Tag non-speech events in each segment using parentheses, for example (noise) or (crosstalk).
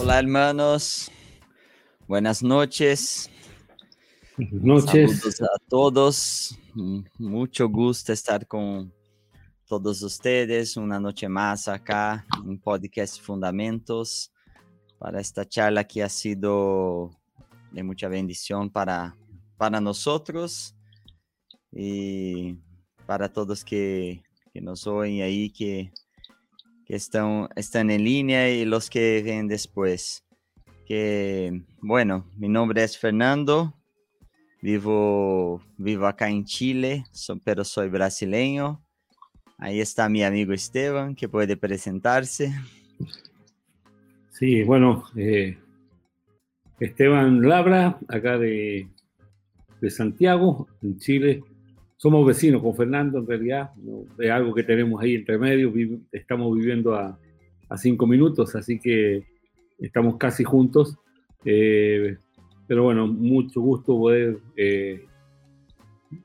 Hola hermanos, buenas noches. Buenas noches. Saludos a todos. Mucho gusto estar con todos ustedes una noche más acá en Podcast Fundamentos para esta charla que ha sido de mucha bendición para, para nosotros y para todos que, que nos oyen ahí, que, que están, están en línea y los que ven después. Que, bueno, mi nombre es Fernando, vivo, vivo acá en Chile, pero soy brasileño. Ahí está mi amigo Esteban, que puede presentarse. Sí, bueno, eh, Esteban Labra, acá de, de, Santiago, en Chile. Somos vecinos con Fernando, en realidad, ¿no? es algo que tenemos ahí entre medio. Estamos viviendo a, cinco minutos, así que estamos casi juntos. Eh, pero bueno, mucho gusto poder eh,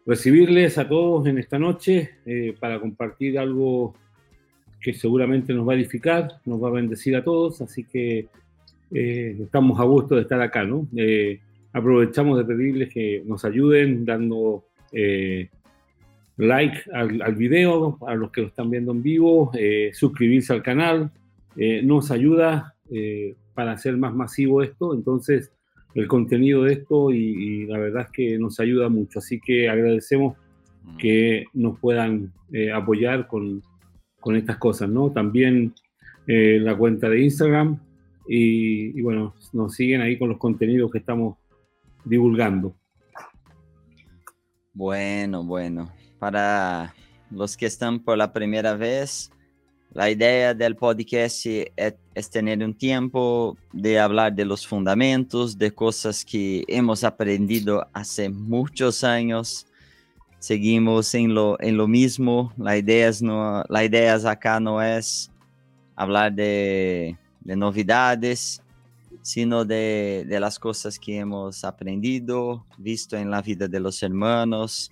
recibirles a todos en esta noche eh, para compartir algo que seguramente nos va a edificar, nos va a bendecir a todos, así que eh, estamos a gusto de estar acá, ¿no? Aprovechamos de pedirles que nos ayuden dando like al, al, video, a los que lo están viendo en vivo, eh, suscribirse al canal, nos ayuda para hacer más masivo esto, entonces el contenido de esto y, y, la verdad es que nos ayuda mucho, así que agradecemos que nos puedan apoyar con, con estas cosas, ¿no? También la cuenta de Instagram, y, y, bueno, nos siguen ahí con los contenidos que estamos divulgando. Bueno, bueno, para los que están por la primera vez, la idea del podcast es, tener un tiempo de hablar de los fundamentos, de cosas que hemos aprendido hace muchos años. Seguimos en lo, en lo mismo. La idea, es no, es acá no es hablar de de novidades, sino de, de, las cosas que hemos aprendido, visto en la vida de los hermanos,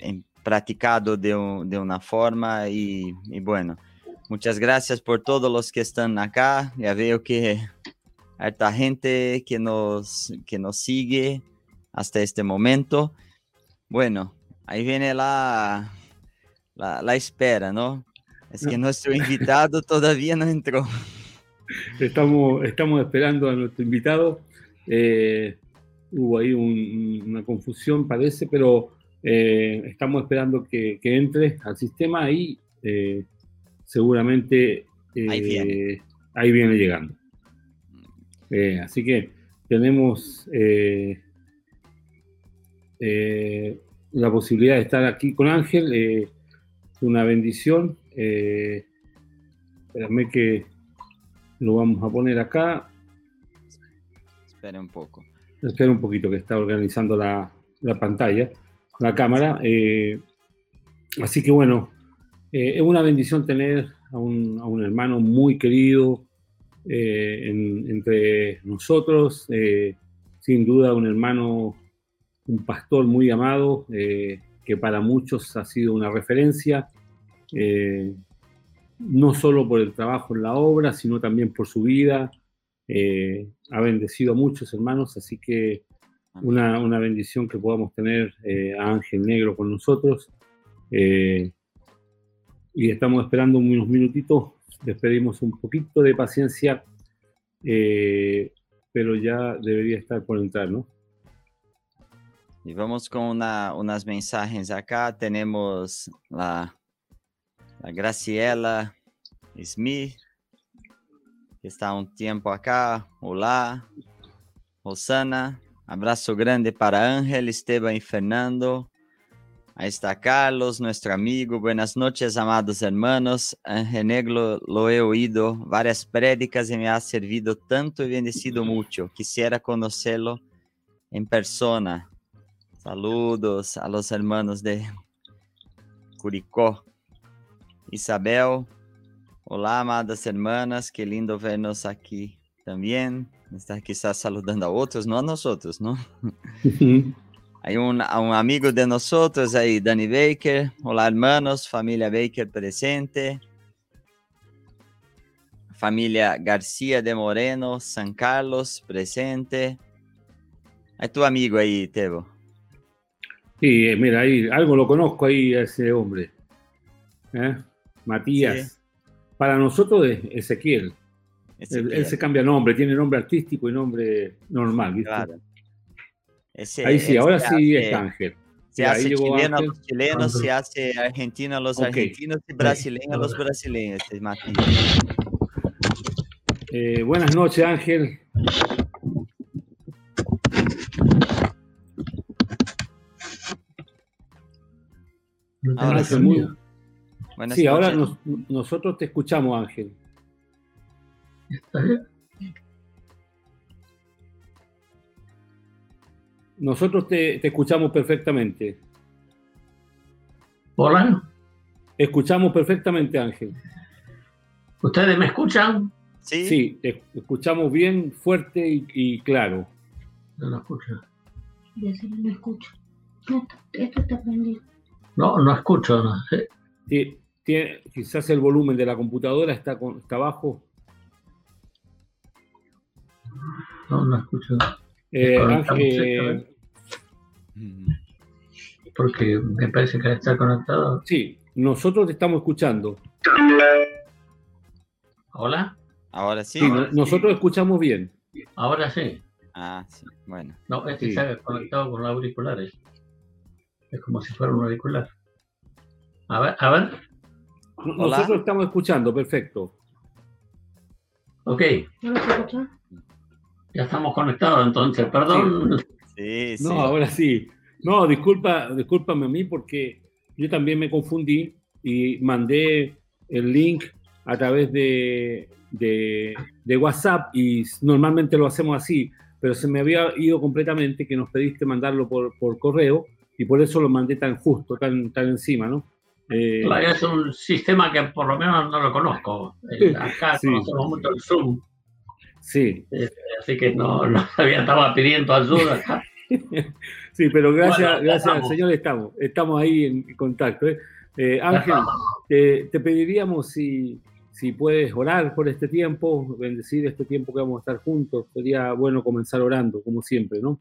en, practicado de, de, una forma y, y, bueno, muchas gracias por todos los que están acá. Ya veo que hay harta gente que nos, que nos sigue hasta este momento. Bueno, ahí viene la, la, la espera, ¿no? Es que (laughs) nuestro invitado todavía no entró. Estamos, estamos esperando a nuestro invitado. Eh, hubo ahí un, una confusión, parece, pero eh, estamos esperando que, que, entre al sistema y eh, seguramente ahí viene. ahí, viene. llegando. así que tenemos la posibilidad de estar aquí con Ángel. una bendición. Eh, espérame que lo vamos a poner acá. Espera un poco. Espera un poquito que está organizando la, la pantalla, la cámara. Eh, así que bueno, eh, es una bendición tener a un, hermano muy querido eh, en, entre nosotros. sin duda un hermano, un pastor muy amado, que para muchos ha sido una referencia. No solo por el trabajo en la obra, sino también por su vida. Ha bendecido a muchos hermanos, así que una, una bendición que podamos tener eh, a Ángel Negro con nosotros. Eh, y estamos esperando unos minutitos, les pedimos un poquito de paciencia, eh, pero ya debería estar por entrar, ¿no? Y vamos con una, unas mensajes acá. Tenemos la Graciela Smith, que está há um tempo acá. Olá. Rosana, abraço grande para Ángel, Esteban e Fernando. Ahí está Carlos, nuestro amigo. Buenas noches, amados hermanos. Ángel Negro lo he oído varias prédicas y me ha servido tanto y bendecido mucho. Quisiera conocerlo en persona. Saludos a los hermanos de Curicó. Isabel, olá, amadas hermanas, que lindo vernos aqui também. Estar quizás saludando a outros, não a nós outros, não? Hay un, un, amigo de nosotros ahí, Danny Baker. Hola hermanos, familia Baker presente. Familia García de Moreno, San Carlos presente. Hay tu amigo ahí, Tebo. Sí, eh, mira, ahí algo lo conozco ahí a ese hombre. ¿Eh? Matías. Sí. Para nosotros es Ezequiel. Él, él, se cambia nombre, tiene nombre artístico y nombre normal, ¿viste? Claro. Ese, ahí sí, ahora sí es Ángel. Se hace chileno a los chilenos, se hace argentino a los okay. argentinos y brasileño a los brasileños. Eh, buenas noches, Ángel. Ahora sí, muy... Buenas sí ahora nos, nosotros te escuchamos, Ángel. Nosotros te, te, escuchamos perfectamente. Hola. Escuchamos perfectamente, Ángel. ¿Ustedes me escuchan? Sí. Sí, te escuchamos bien, fuerte y, y claro. No lo escucho. No escucho. No, esto está prendido. No, no escucho. No. Sí, tiene, quizás el volumen de la computadora está, con, está bajo. No, no escucho. Eh, Ángel, porque me parece que está conectado. Sí, nosotros te estamos escuchando. ¿Hola? Ahora sí. sí nosotros escuchamos bien. Ahora sí. Ah, sí, bueno. No, este sí. está conectado con los auriculares. Es como si fuera un auricular. A ver, a ver. Nosotros Hola. estamos escuchando, perfecto. Ok. Ya estamos conectados entonces, perdón. Sí, sí. No, ahora sí. No, disculpa, discúlpame a mí porque yo también me confundí y mandé el link a través de, de, de, WhatsApp y normalmente lo hacemos así, pero se me había ido completamente que nos pediste mandarlo por, por correo y por eso lo mandé tan justo, tan, tan encima, ¿no? Eh, claro, es un sistema que por lo menos no lo conozco. (laughs) Acá sí. conocemos mucho el Zoom. Sí. Eh, así que no, (laughs) no había, estaba pidiendo ayuda. (laughs) sí, pero gracias, bueno, gracias al Señor estamos, estamos ahí en contacto. ¿eh? Eh, Ángel, te, te, pediríamos si, si puedes orar por este tiempo, bendecir este tiempo que vamos a estar juntos. Sería bueno comenzar orando, como siempre, ¿no?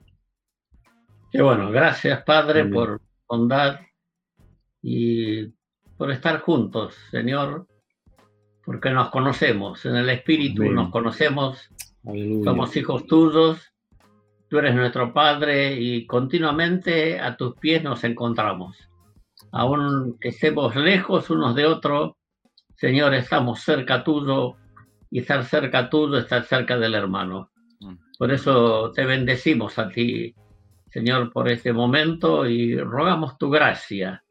Qué bueno, gracias Padre Amén. por bondad y por estar juntos, Señor, porque nos conocemos, en el Espíritu Amén. nos conocemos, Aleluya. somos hijos tuyos, tú eres nuestro Padre y continuamente a tus pies nos encontramos. Aun que estemos lejos unos de otros, Señor, estamos cerca tuyo y estar cerca tuyo, estar cerca del hermano. Por eso te bendecimos a ti, Señor, por este momento y rogamos tu gracia,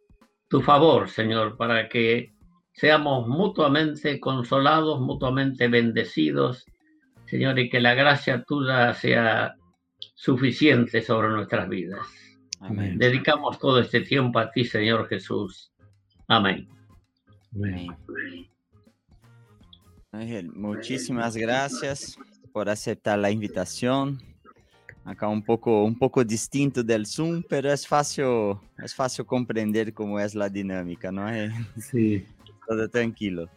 tu favor, Señor, para que seamos mutuamente consolados, mutuamente bendecidos, Señor, y que la gracia tuya sea suficiente sobre nuestras vidas. Amén. Dedicamos todo este tiempo a ti, Señor Jesús. Amén. Amén. Ángel, muchísimas gracias por aceptar la invitación. Acá un poco, un poco distinto del Zoom, pero es fácil, es fácil comprender cómo es la dinámica, ¿no? Sí. Todo tranquilo.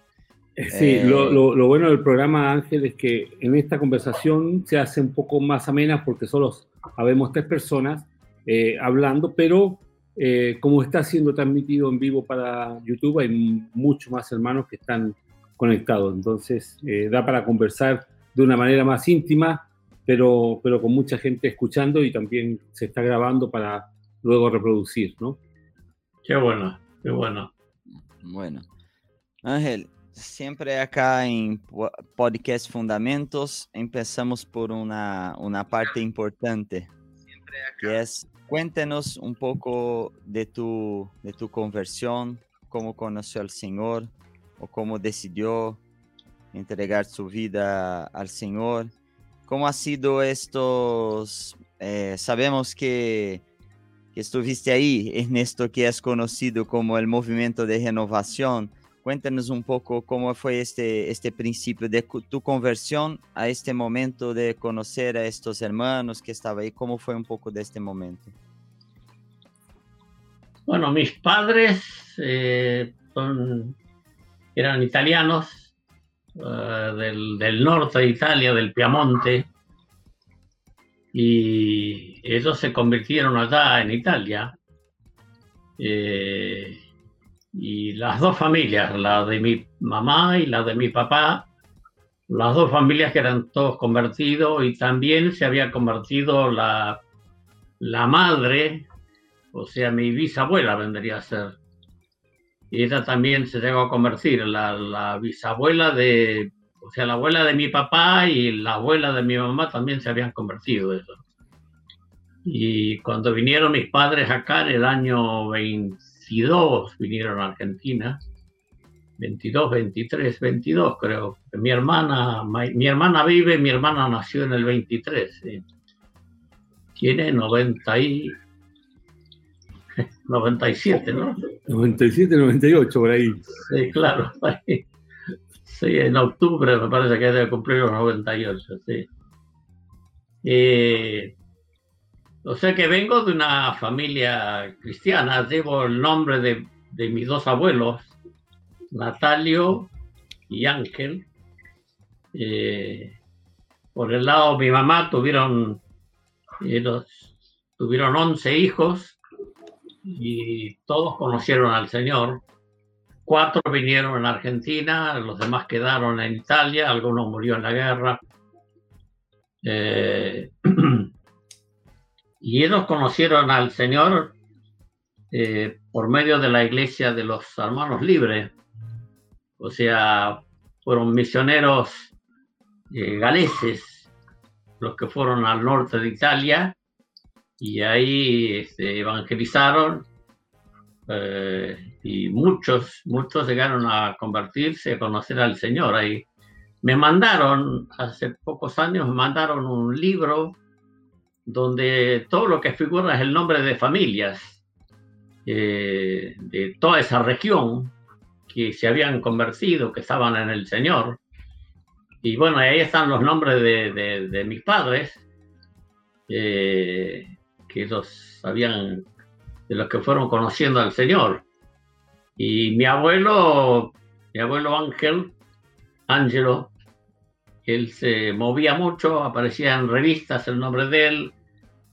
Sí, eh, lo, lo, lo, bueno del programa Ángel es que en esta conversación se hace un poco más amena porque solo habemos tres personas eh, hablando, pero eh, como está siendo transmitido en vivo para YouTube, hay muchos más hermanos que están conectados. Entonces, eh, da para conversar de una manera más íntima, pero, pero con mucha gente escuchando y también se está grabando para luego reproducir, ¿no? Qué bueno, qué bueno. Bueno, Ángel, siempre acá en Podcast Fundamentos empezamos por una, una parte importante, que es cuéntenos un poco de tu, de tu conversión, cómo conoció al Señor o cómo decidió entregar su vida al Señor. ¿Cómo ha sido estos? Eh, sabemos que, que estuviste ahí en esto que es conocido como el movimiento de renovación Cuéntanos un poco cómo fue este, este principio de tu conversión a este momento de conocer a estos hermanos que estaban ahí, cómo fue un poco de este momento. Bueno, mis padres eh, eran italianos eh, del, del, norte de Italia, del Piamonte, y ellos se convirtieron allá en Italia. Eh, y las dos familias, la de mi mamá y la de mi papá, las dos familias que eran todos convertidos y también se había convertido la, la madre, o sea, mi bisabuela vendría a ser. Y ella también se llegó a convertir, la, la bisabuela de, o sea, la abuela de mi papá y la abuela de mi mamá también se habían convertido. Eso. Y cuando vinieron mis padres acá en el año 22, vinieron a Argentina, 22, 23, 22 creo. Mi hermana, mi hermana vive, mi hermana nació en el 23. Tiene 90 y... (laughs) 97, ¿no? 97, 98 por ahí. Sí, claro. (laughs) Sí, en octubre me parece que debe cumplir los 98, sí. Eh, o sea que vengo de una familia cristiana, llevo el nombre de, de mis dos abuelos, Natalio y Ángel. Eh, por el lado de mi mamá tuvieron, eh, tuvieron 11 hijos y todos conocieron al Señor. Cuatro vinieron en Argentina, los demás quedaron en Italia, algunos murió en la guerra. Eh, (clears throat) y ellos conocieron al Señor eh, por medio de la iglesia de los hermanos libres. O sea, fueron misioneros eh, galeses los que fueron al norte de Italia y ahí este, evangelizaron eh, y muchos, muchos llegaron a convertirse, a conocer al Señor. Ahí me mandaron, hace pocos años, me mandaron un libro donde todo lo que figura es el nombre de familias eh, de toda esa región que se habían convertido, que estaban en el Señor. Y bueno, ahí están los nombres de, de, mis padres, eh, que ellos sabían de los que fueron conociendo al Señor. Y mi abuelo, mi abuelo Ángel, Ángelo, él se movía mucho, aparecía en revistas el nombre de él,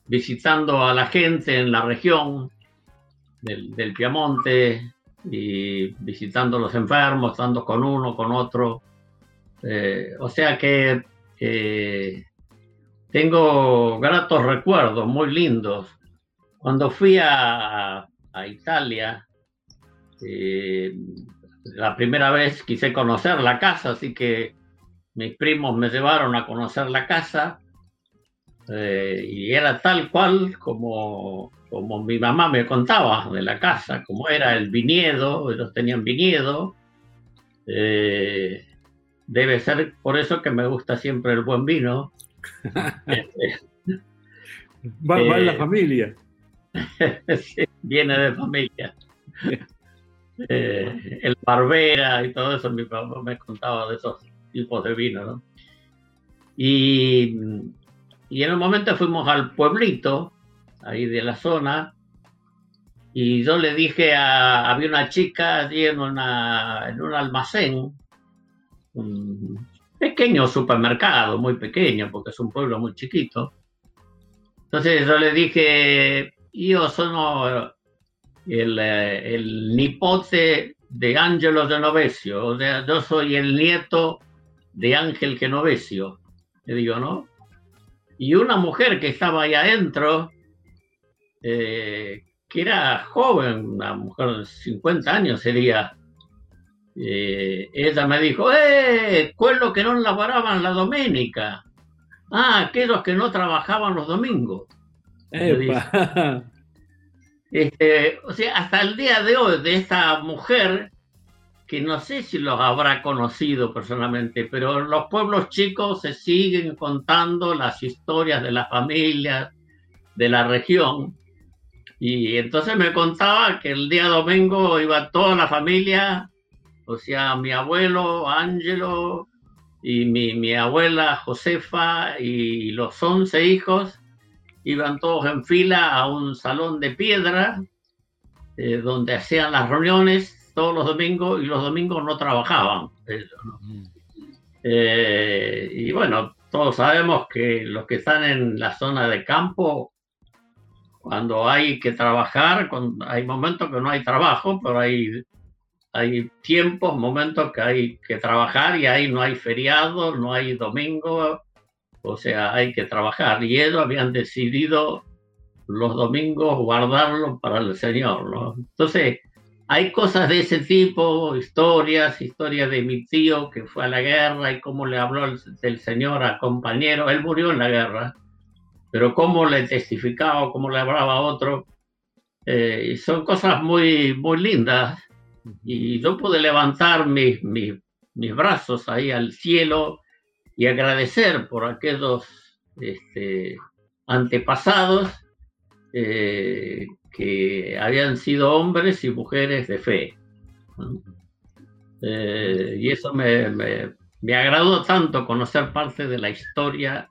visitando a la gente en la región del, del Piamonte y visitando a los enfermos, estando con uno, con otro. Eh, o sea que tengo gratos recuerdos muy lindos. Cuando fui a, a Italia, eh, la primera vez quise conocer la casa, así que mis primos me llevaron a conocer la casa eh, y era tal cual como, como mi mamá me contaba de la casa, como era el viñedo, ellos tenían viñedo. Eh, debe ser por eso que me gusta siempre el buen vino. va, en la eh, familia. (laughs) viene de familia. el Barbera y todo eso, mi papá me contaba de esos tipos de vino, ¿no? Y, y en un momento fuimos al pueblito, ahí de la zona, y yo le dije a, había una chica allí en, una, en un almacén, un pequeño supermercado, muy pequeño, porque es un pueblo muy chiquito. Entonces yo le dije, yo soy el, el nipote de Angelo de Novesio, o sea, yo soy el nieto de Ángel Genovesio, le digo, ¿no? Y una mujer que estaba ahí adentro, eh, que era joven, una mujer de 50 años sería, eh, ella me dijo, ¡eh! Quello que no laboraban la doménica. Ah, aquellos que no trabajaban los domingos. Este, o sea, hasta el día de hoy de esta mujer que no sé si los habrá conocido personalmente, pero en los pueblos chicos se siguen contando las historias de las familias de la región. Y entonces me contaba que el día domingo iba toda la familia, o sea, mi abuelo Ángelo y mi, mi abuela Josefa y los once hijos, iban todos en fila a un salón de piedra eh, donde hacían las reuniones todos los domingos y los domingos no trabajaban. Eh, y bueno, todos sabemos que los que están en la zona de campo, cuando hay que trabajar, hay momentos que no hay trabajo, pero hay, hay tiempos, momentos que hay que trabajar y ahí no hay feriado, no hay domingo, o sea, hay que trabajar. Y ellos habían decidido los domingos guardarlo para el Señor, ¿no? Entonces, hay cosas de ese tipo, historias, historias de mi tío que fue a la guerra y cómo le habló el, Señor a compañero. Él murió en la guerra, pero cómo le testificaba, cómo le hablaba a otro. Eh, son cosas muy, muy lindas. Y yo pude levantar mis, mis, mis brazos ahí al cielo y agradecer por aquellos este, antepasados eh, que habían sido hombres y mujeres de fe. Eh, y eso me, me, agradó tanto conocer parte de la historia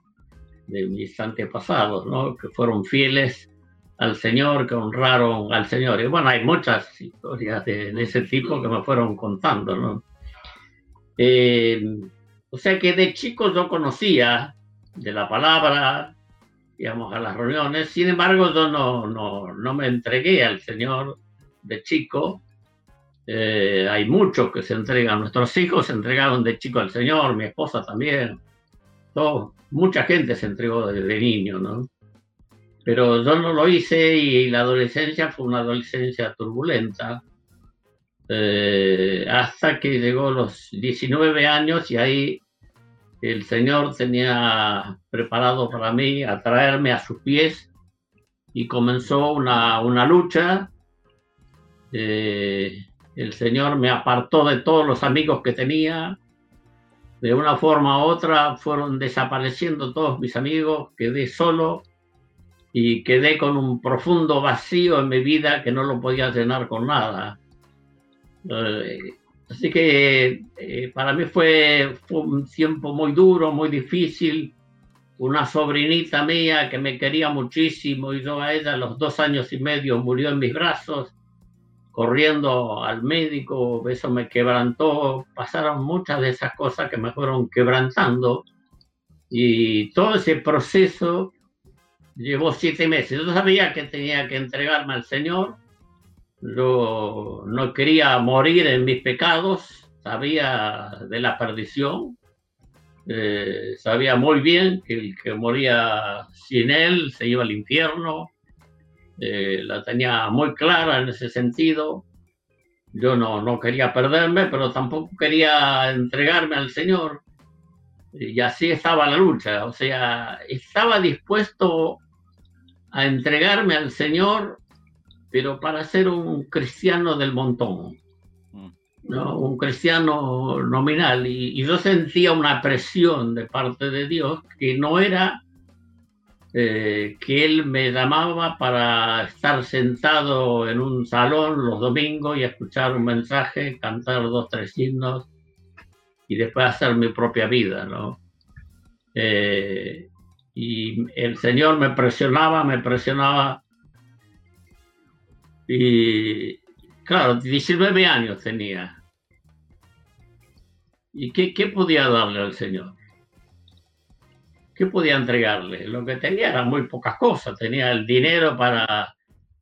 de mis antepasados, ¿no? que fueron fieles al Señor, que honraron al Señor. Y bueno, hay muchas historias de, ese tipo que me fueron contando. ¿no? Eh, o sea que de chico yo conocía de la palabra, íbamos a las reuniones. Sin embargo, yo no, no, no me entregué al Señor de chico. Eh, hay muchos que se entregan, nuestros hijos se entregaron de chico al Señor, mi esposa también. Todo, mucha gente se entregó desde niño, ¿no? Pero yo no lo hice y la adolescencia fue una adolescencia turbulenta. Eh, hasta que llegó los 19 años y ahí el Señor tenía preparado para mí atraerme a sus pies y comenzó una, una lucha. Eh, el Señor me apartó de todos los amigos que tenía. De una forma u otra fueron desapareciendo todos mis amigos, quedé solo y quedé con un profundo vacío en mi vida que no lo podía llenar con nada. Eh, Así que eh, para mí fue, un tiempo muy duro, muy difícil. Una sobrinita mía que me quería muchísimo y yo a ella a los dos años y medio murió en mis brazos, corriendo al médico, eso me quebrantó. Pasaron muchas de esas cosas que me fueron quebrantando y todo ese proceso llevó siete meses. Yo sabía que tenía que entregarme al Señor yo no quería morir en mis pecados, sabía de la perdición, eh, sabía muy bien que el que moría sin él se iba al infierno, eh, la tenía muy clara en ese sentido. Yo no, no quería perderme, pero tampoco quería entregarme al Señor. Y así estaba la lucha, o sea, estaba dispuesto a entregarme al Señor pero para ser un cristiano del montón, mm. ¿no? un cristiano nominal. Y, yo sentía una presión de parte de Dios que no era eh, que Él me llamaba para estar sentado en un salón los domingos y escuchar un mensaje, cantar dos, tres himnos y después hacer mi propia vida, ¿no? Eh, y el Señor me presionaba, me presionaba y claro, 19 años tenía. ¿Y qué, qué podía darle al Señor? ¿Qué podía entregarle? Lo que tenía eran muy pocas cosas. Tenía el dinero para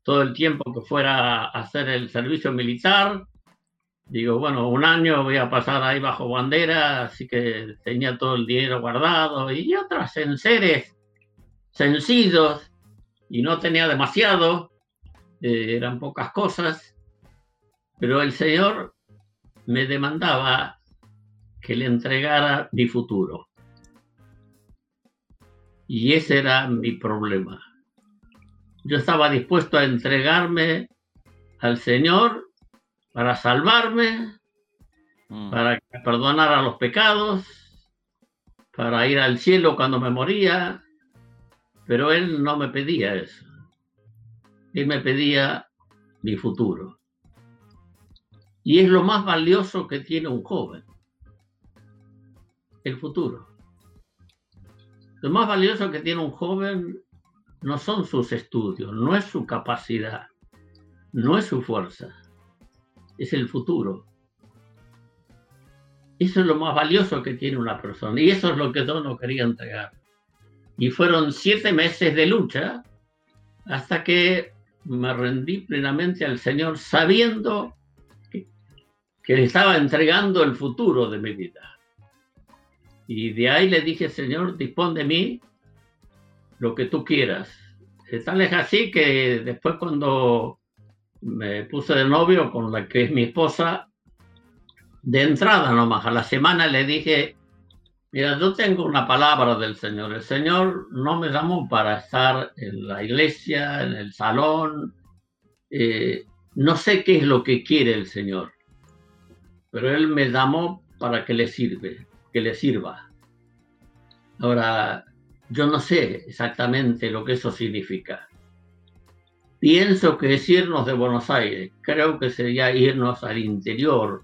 todo el tiempo que fuera a hacer el servicio militar. Digo, bueno, un año voy a pasar ahí bajo bandera, así que tenía todo el dinero guardado y otras seres sencillos y no tenía demasiado. Eh, eran pocas cosas, pero el Señor me demandaba que le entregara mi futuro. Y ese era mi problema. Yo estaba dispuesto a entregarme al Señor para salvarme, mm. para perdonar a los pecados, para ir al cielo cuando me moría, pero Él no me pedía eso. Él me pedía mi futuro. Y es lo más valioso que tiene un joven, el futuro. Lo más valioso que tiene un joven no son sus estudios, no es su capacidad, no es su fuerza, es el futuro. Eso es lo más valioso que tiene una persona y eso es lo que yo no quería entregar. Y fueron siete meses de lucha hasta que me rendí plenamente al Señor sabiendo que, le estaba entregando el futuro de mi vida. Y de ahí le dije, Señor, dispón de mí lo que tú quieras. Tal es así que después cuando me puse de novio con la que es mi esposa, de entrada nomás, a la semana le dije, mira, yo tengo una palabra del Señor. El Señor no me llamó para estar en la iglesia, en el salón. Eh, no sé qué es lo que quiere el Señor, pero Él me llamó para que le sirve, que le sirva. Ahora, yo no sé exactamente lo que eso significa. Pienso que es irnos de Buenos Aires. Creo que sería irnos al interior.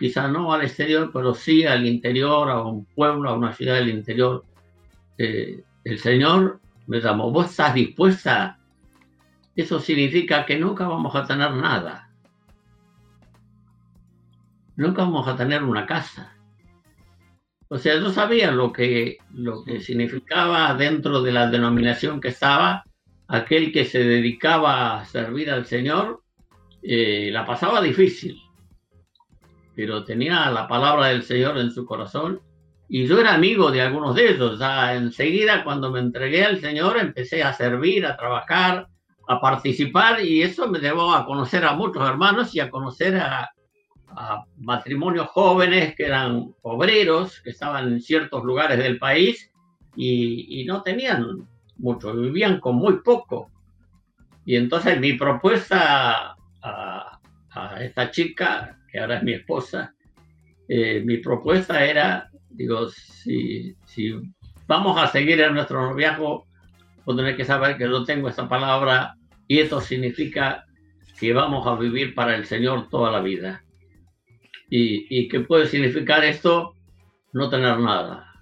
Quizá no al exterior, pero sí al interior, a un pueblo, a una ciudad del interior. Eh, el Señor me llamó. ¿Vos estás dispuesta? Eso significa que nunca vamos a tener nada. Nunca vamos a tener una casa o sea, yo sabía lo que, lo que significaba dentro de la denominación que estaba, aquel que se dedicaba a servir al Señor, eh, la pasaba difícil, pero tenía la palabra del Señor en su corazón y yo era amigo de algunos de ellos. Ya enseguida, cuando me entregué al Señor, empecé a servir, a trabajar, a participar y eso me llevó a conocer a muchos hermanos y a conocer a, a matrimonios jóvenes que eran obreros, que estaban en ciertos lugares del país y, no tenían mucho, vivían con muy poco. Y entonces mi propuesta a, esta chica, que ahora es mi esposa, eh, mi propuesta era, digo, si, si vamos a seguir en nuestro noviazgo, pues tener que saber que yo tengo esta palabra y esto significa que vamos a vivir para el Señor toda la vida. ¿Y, qué puede significar esto? No tener nada.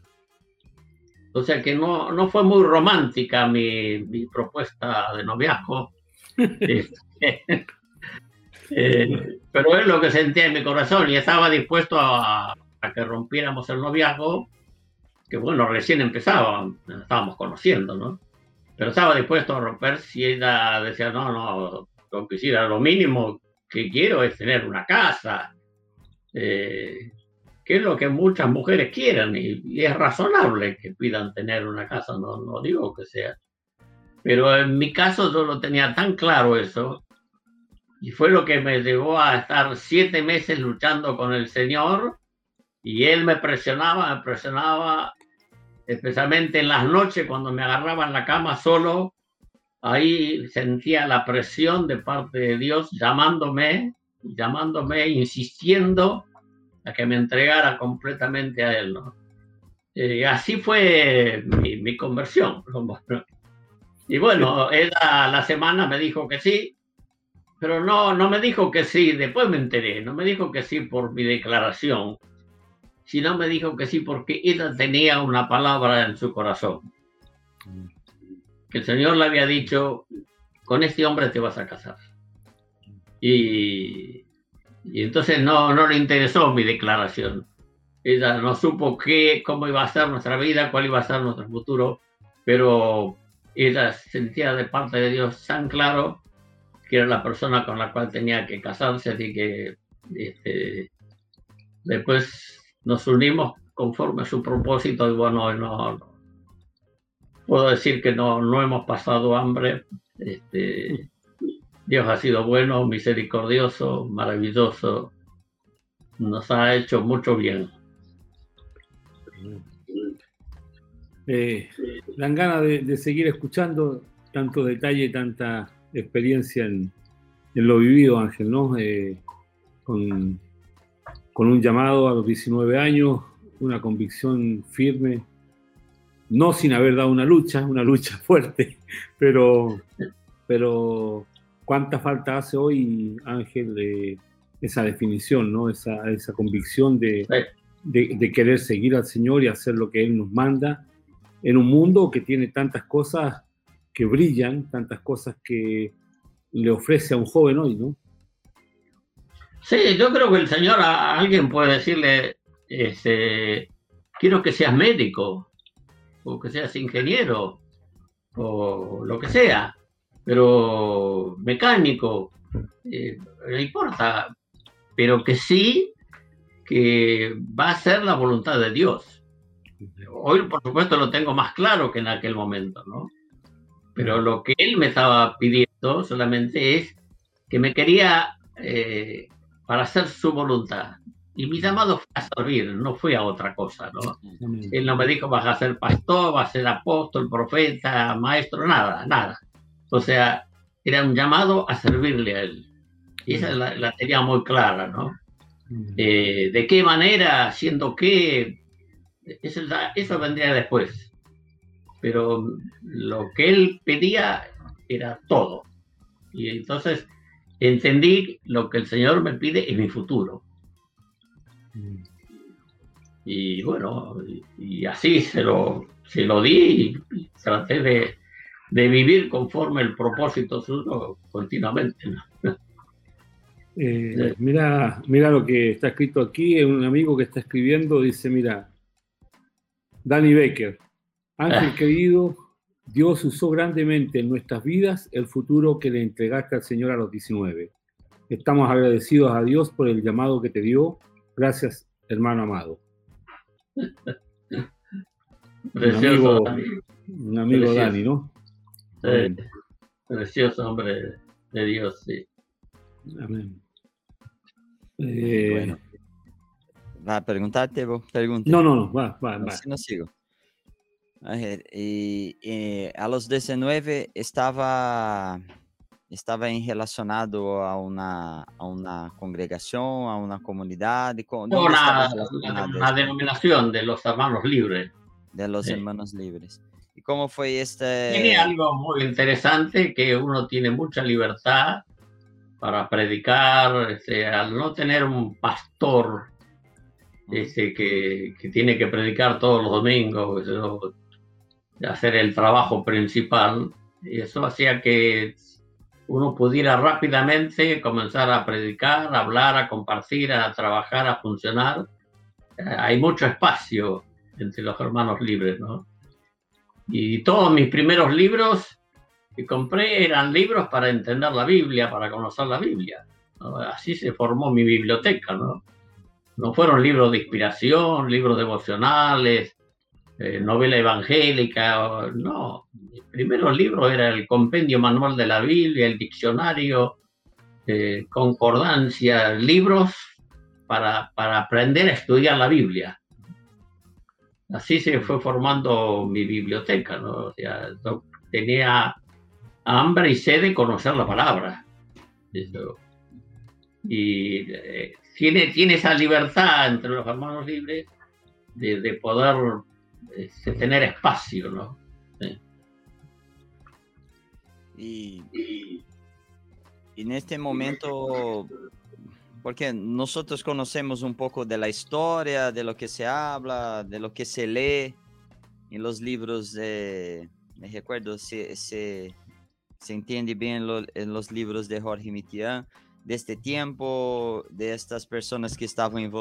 O sea que no, no fue muy romántica mi, mi propuesta de noviazgo. (laughs) Este, (laughs) eh, pero es lo que sentía en mi corazón y estaba dispuesto a, a, que rompiéramos el noviazgo, que bueno, recién empezaba, estábamos conociendo, ¿no? Pero estaba dispuesto a romper si ella decía, no, no, lo quisiera, lo mínimo que quiero es tener una casa, eh, que es lo que muchas mujeres quieren y, es razonable que pidan tener una casa, no, no digo que sea. Pero en mi caso yo lo tenía tan claro eso y fue lo que me llevó a estar siete meses luchando con el Señor y Él me presionaba, me presionaba, especialmente en las noches cuando me agarraba en la cama solo, ahí sentía la presión de parte de Dios llamándome llamándome, insistiendo a que me entregara completamente a él. ¿no? Eh, así fue mi, conversión. (laughs) Y bueno, ella la semana me dijo que sí, pero no, no me dijo que sí, después me enteré, no me dijo que sí por mi declaración, sino me dijo que sí porque ella tenía una palabra en su corazón. Que el Señor le había dicho, con este hombre te vas a casar. Y, entonces no, no le interesó mi declaración. Ella no supo qué, cómo iba a ser nuestra vida, cuál iba a ser nuestro futuro, pero ella sentía de parte de Dios tan claro que era la persona con la cual tenía que casarse, así que este, después nos unimos conforme a su propósito y bueno, no, puedo decir que no, no hemos pasado hambre. Este, Dios ha sido bueno, misericordioso, maravilloso. Nos ha hecho mucho bien. Eh, dan ganas de, seguir escuchando tanto detalle tanta experiencia en, lo vivido, Ángel, ¿no? Eh, con, con, un llamado a los 19 años, una convicción firme, no sin haber dado una lucha, una lucha (laughs) fuerte, pero, pero ¿Cuánta falta hace hoy, Ángel, de esa definición, ¿no? esa, esa convicción de, de, querer seguir al Señor y hacer lo que Él nos manda en un mundo que tiene tantas cosas que brillan, tantas cosas que, le ofrece a un joven hoy, ¿no? Sí, yo creo que el Señor a alguien puede decirle, este, quiero que seas médico, o que seas ingeniero, o lo que sea, pero mecánico, eh, no importa, pero que sí que va a ser la voluntad de Dios. Hoy, por supuesto, lo tengo más claro que en aquel momento, ¿no? Pero lo que él me estaba pidiendo solamente es que me quería eh, para hacer su voluntad. Y mi llamado fue a servir, no fue a otra cosa, ¿no? Él no me dijo vas a ser pastor, vas a ser apóstol, profeta, maestro, nada, nada. O sea, era un llamado a servirle a él. Y esa la, la tenía muy clara, ¿no? Eh, de qué manera, haciendo qué, eso, eso vendría después. Pero lo que él pedía era todo. Y entonces entendí lo que el Señor me pide en mi futuro. Y bueno, y, así se lo, se lo di y, traté de, de, vivir conforme el propósito suyo continuamente. (laughs) Eh, mira, mira lo que está escrito aquí, un amigo que está escribiendo dice, mira, Danny Becker, Ángel ah. querido, Dios usó grandemente en nuestras vidas el futuro que le entregaste al Señor a los 19. Estamos agradecidos a Dios por el llamado que te dio. Gracias, hermano amado. Precioso, un amigo, Dani, ¿no? Precioso hombre de Dios, sí. Amén. Eh, bueno. Va a preguntarte, vos pregunta. No, no, no, va, va, va. no sigo. A ver, y, y a los 19 estaba estava relacionado a uma, a uma congregação, a uma comunidade? Una, una denominação de los hermanos libres. De los sí. hermanos libres. ¿Y cómo fue este? Tiene algo muy interesante que uno tiene mucha libertad para predicar, este, al no tener un pastor este, que, que, tiene que predicar todos los domingos, eso, hacer el trabajo principal, y eso hacía que uno pudiera rápidamente comenzar a predicar, a hablar, a compartir, a trabajar, a funcionar. Eh, hay mucho espacio entre los hermanos libres, ¿no? Y todos mis primeros libros que compré eran libros para entender la Biblia, para conocer la Biblia. Así se formó mi biblioteca, ¿no? No fueron libros de inspiración, libros devocionales, eh, novela evangélica, no. Mi primeros libros era el compendio manual de la Biblia, el diccionario, eh, concordancia, libros para, para aprender a estudiar la Biblia. Así se fue formando mi biblioteca, ¿no? O sea, tenía hambre y sed de conocer la palabra. Y eh, tiene, tiene esa libertad entre los hermanos libres de, de poder eh, tener espacio, ¿no? Sí. Y, y, en este momento, porque nosotros conocemos un poco de la historia, de lo que se habla, de lo que se lee en los libros de, me recuerdo, se, se se entiende bien lo, en los libros de Jorge Mitian, de este tiempo, de estas personas que estaban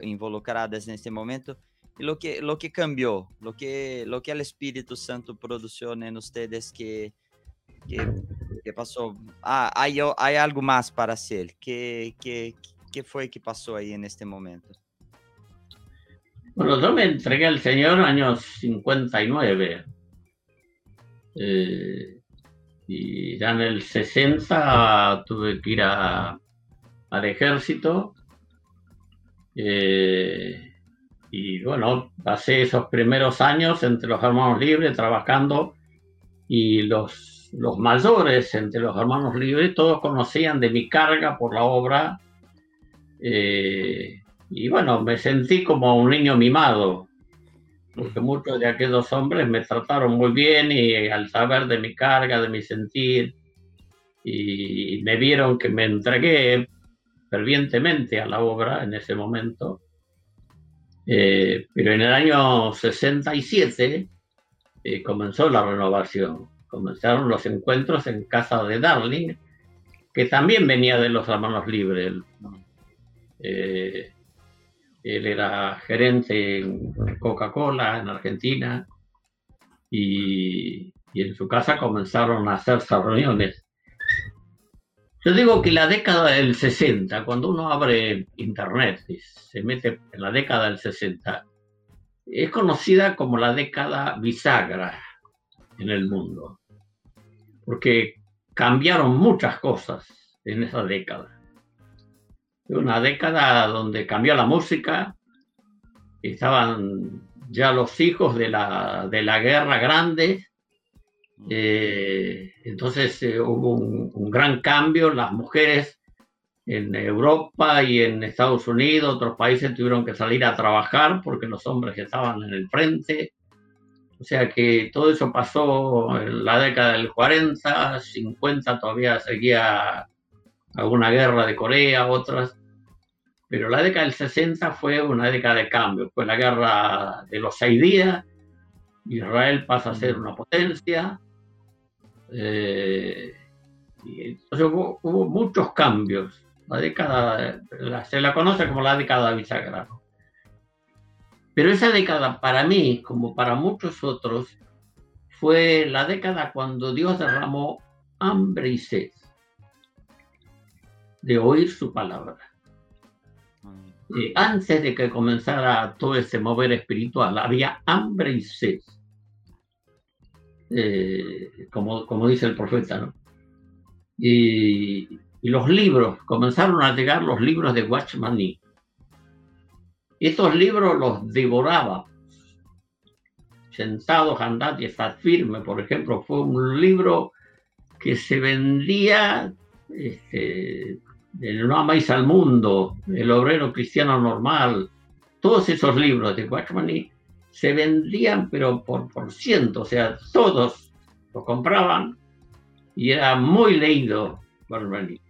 involucradas en este momento, lo que, lo que cambió, lo que, lo que el Espíritu Santo produjo en ustedes que, que, que pasó. Ah, hay, algo más para hacer. ¿Qué, qué, ¿Qué fue que pasó ahí en este momento? Bueno, yo me entregué al Señor años 59. Eh, y ya en el 60 tuve que ir a, al ejército. Eh, y bueno, pasé esos primeros años entre los hermanos libres trabajando y los, los mayores entre los hermanos libres, todos conocían de mi carga por la obra. Eh, y bueno, me sentí como un niño mimado porque muchos de aquellos hombres me trataron muy bien y al saber de mi carga, de mi sentir, y me vieron que me entregué fervientemente a la obra en ese momento. Eh, pero en el año 67 eh, comenzó la renovación, comenzaron los encuentros en casa de Darling que también venía de los hermanos libres. Eh, él era gerente en Coca-Cola en Argentina y, y, en su casa comenzaron a hacerse reuniones. Yo digo que la década del 60, cuando uno abre internet y se mete en la década del 60, es conocida como la década bisagra en el mundo, porque cambiaron muchas cosas en esa década. Una década donde cambió la música, estaban ya los hijos de la, de la guerra grande, eh, entonces eh, hubo un, un, gran cambio, las mujeres en Europa y en Estados Unidos, otros países tuvieron que salir a trabajar porque los hombres estaban en el frente. O sea que todo eso pasó en la década del 40, 50 todavía seguía alguna guerra de Corea, otras. Pero la década del 60 fue una década de cambio. Fue la guerra de los seis días. Israel pasa a ser una potencia. Eh, y entonces hubo, hubo muchos cambios la década, se la conoce como la década bisagra. Pero esa década para mí, como para muchos otros, fue la década cuando Dios derramó hambre y sed de oír su palabra. Eh, antes de que comenzara todo ese mover espiritual, había hambre y sed. Eh, como, como dice el profeta, ¿no? Y, y los libros, comenzaron a llegar los libros de Watchman. Estos libros los devoraba. Sentados, andad y estad firme, por ejemplo, fue un libro que se vendía este, No amáis al mundo, El obrero cristiano normal, todos esos libros de Watchman se vendían, pero por, por ciento, o sea, todos lo compraban y era muy leído Nee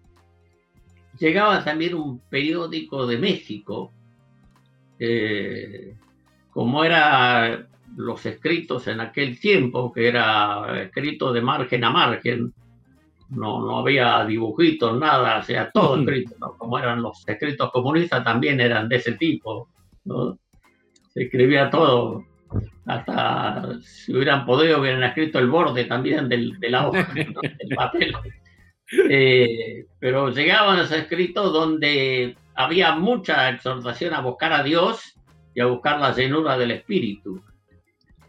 llegaba también un periódico de México, eh, como eran los escritos en aquel tiempo, que era escrito de margen a margen, no, no había dibujitos, nada, o sea, todo escrito, como eran los escritos comunistas también eran de ese tipo, ¿no? Se escribía todo, hasta si hubieran podido hubieran escrito el borde también del, de la hoja, (laughs) del papel. Eh, pero llegaban ese escritos donde había mucha exhortación a buscar a Dios y a buscar la llenura del Espíritu.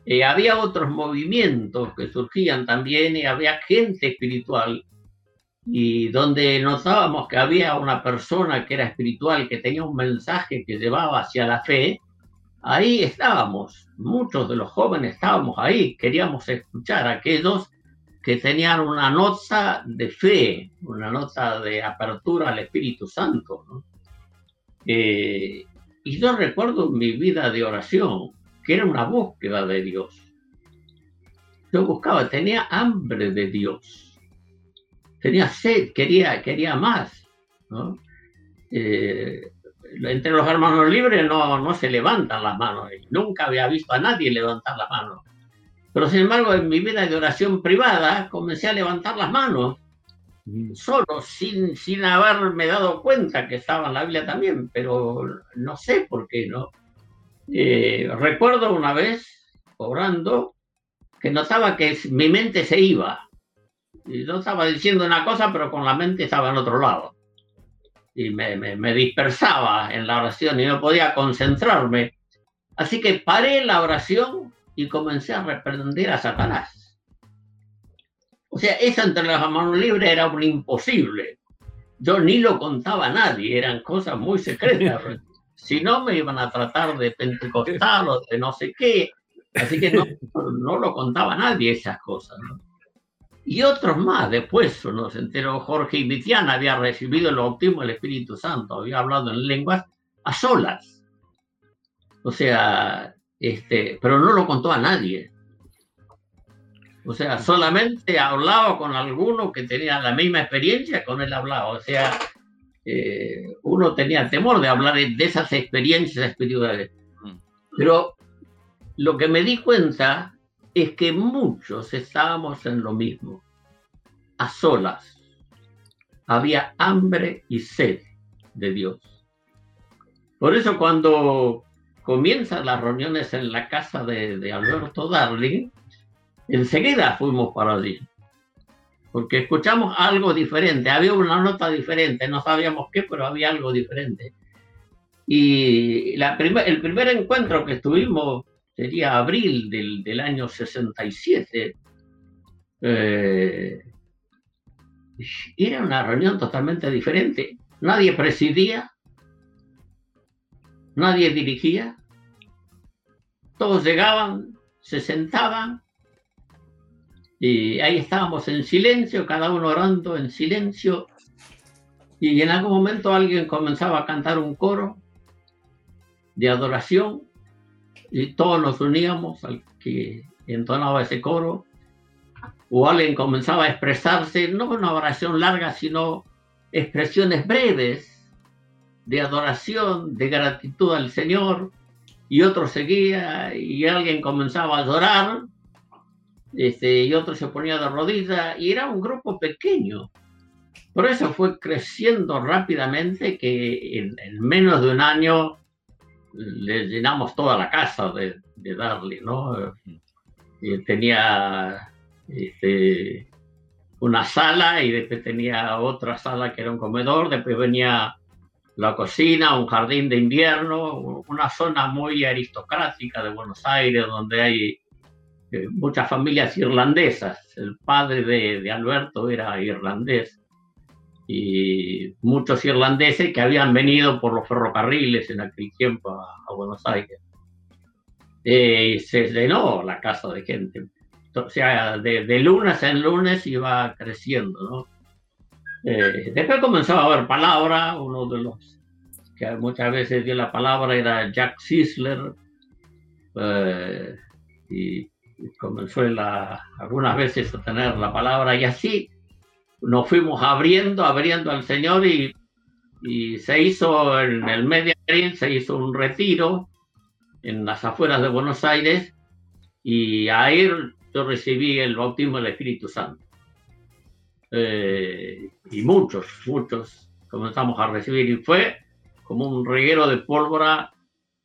Eh, había otros movimientos que surgían también y había gente espiritual y donde notábamos que había una persona que era espiritual, que tenía un mensaje que llevaba hacia la fe, ahí estábamos, muchos de los jóvenes estábamos ahí, queríamos escuchar a aquellos que tenían una nota de fe, una nota de apertura al Espíritu Santo. Eh, y yo recuerdo mi vida de oración, que era una búsqueda de Dios. Yo buscaba, tenía hambre de Dios, tenía sed, quería, quería más. ¿no? Eh, entre los hermanos libres no, no se levantan las manos, nunca había visto a nadie levantar la mano pero sin embargo, en mi vida de oración privada comencé a levantar las manos, mm. solo, sin, sin haberme dado cuenta que estaba en la Biblia también, pero no sé por qué, ¿no? Eh, recuerdo una vez, orando, que notaba que mi mente se iba. Y yo estaba diciendo una cosa, pero con la mente estaba en otro lado. Y me, me, me dispersaba en la oración y no podía concentrarme. Así que paré la oración y comencé a reprender a Satanás. O sea, esa entre las manos libres era un imposible. Yo ni lo contaba a nadie, eran cosas muy secretas. (laughs) si no, me iban a tratar de pentecostal o de no sé qué. Así que no, no lo contaba a nadie esas cosas. Y otros más, después nos enteró Jorge Vitiana, había recibido el bautismo del Espíritu Santo, había hablado en lenguas a solas. O sea, este, pero no lo contó a nadie. O sea, solamente hablaba con alguno que tenía la misma experiencia con él hablaba. O sea, eh, uno tenía temor de hablar de, esas experiencias espirituales. Mm. Pero lo que me di cuenta es que muchos estábamos en lo mismo, a solas, había hambre y sed de Dios. Por eso cuando comienzan las reuniones en la casa de, Alberto Darling, enseguida fuimos para allí, porque escuchamos algo diferente, había una nota diferente, no sabíamos qué, pero había algo diferente. Y el primer encuentro que tuvimos sería abril del, del año 67. Eh, era una reunión totalmente diferente. Nadie presidía, nadie dirigía. Todos llegaban, se sentaban y ahí estábamos en silencio, cada uno orando en silencio. Y en algún momento alguien comenzaba a cantar un coro de adoración y todos nos uníamos al que entonaba ese coro, o alguien comenzaba a expresarse, no una oración larga, sino expresiones breves de adoración, de gratitud al Señor, y otro seguía, y alguien comenzaba a llorar, este, y otro se ponía de rodillas, y era un grupo pequeño. Por eso fue creciendo rápidamente que en menos de un año le llenamos toda la casa de, de Darly, ¿no? Tenía este, una sala y después tenía otra sala que era un comedor, después venía la cocina, un jardín de invierno, una zona muy aristocrática de Buenos Aires donde hay eh, muchas familias irlandesas. El padre de, de Alberto era irlandés y muchos irlandeses que habían venido por los ferrocarriles en aquel tiempo a, Buenos Aires. Eh, se llenó la casa de gente. O sea, de, lunes en lunes iba creciendo, ¿no? Eh, después comenzó a haber palabra, uno de los que muchas veces dio la palabra era Jack Sisler, eh, y comenzó la, algunas veces a tener la palabra, y así nos fuimos abriendo, abriendo al Señor y, y se hizo en el medio se hizo un retiro en las afueras de Buenos Aires y ahí yo recibí el bautismo del Espíritu Santo. Eh, y muchos, muchos comenzamos a recibir y fue como un reguero de pólvora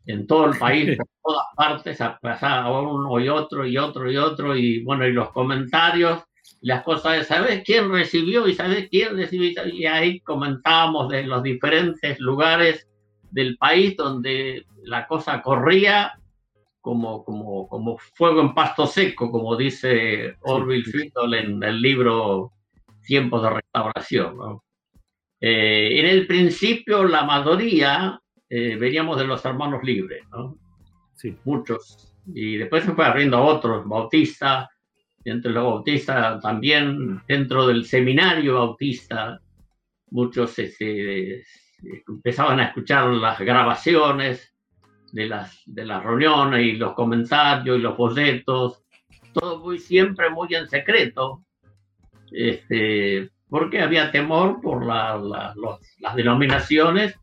en todo el país, (laughs) por todas partes, a pasar uno y otro y otro y otro y bueno, y los comentarios las cosas de saber quién recibió y saber quién recibió. Y ahí comentábamos de los diferentes lugares del país donde la cosa corría como, como, como fuego en pasto seco, como dice Orville Fittle en el libro Tiempos de Restauración. Eh, en el principio, la mayoría eh, veníamos de los hermanos libres, ¿no? Sí. muchos. Y después se fue abriendo otros, bautistas, entre los bautistas también, dentro del seminario bautista, muchos este, empezaban a escuchar las grabaciones de las, de las reuniones y los comentarios y los bocetos, todo muy siempre muy en secreto, este, porque había temor por las denominaciones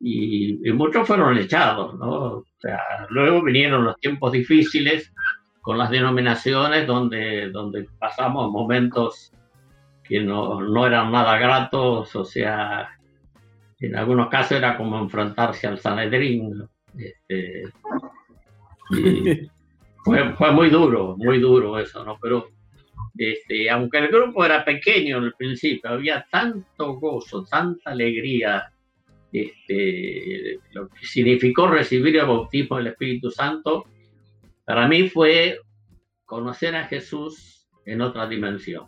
y, y, muchos fueron echados, ¿no? O sea, luego vinieron los tiempos difíciles con las denominaciones donde, donde pasamos momentos que no, no eran nada gratos, o sea, en algunos casos era como enfrentarse al Sanedrín. Este, (laughs) fue, fue, muy duro, muy duro eso, ¿no? Pero este, aunque el grupo era pequeño en el principio, había tanto gozo, tanta alegría, este, lo que significó recibir el bautismo del Espíritu Santo, para mí fue conocer a Jesús en otra dimensión.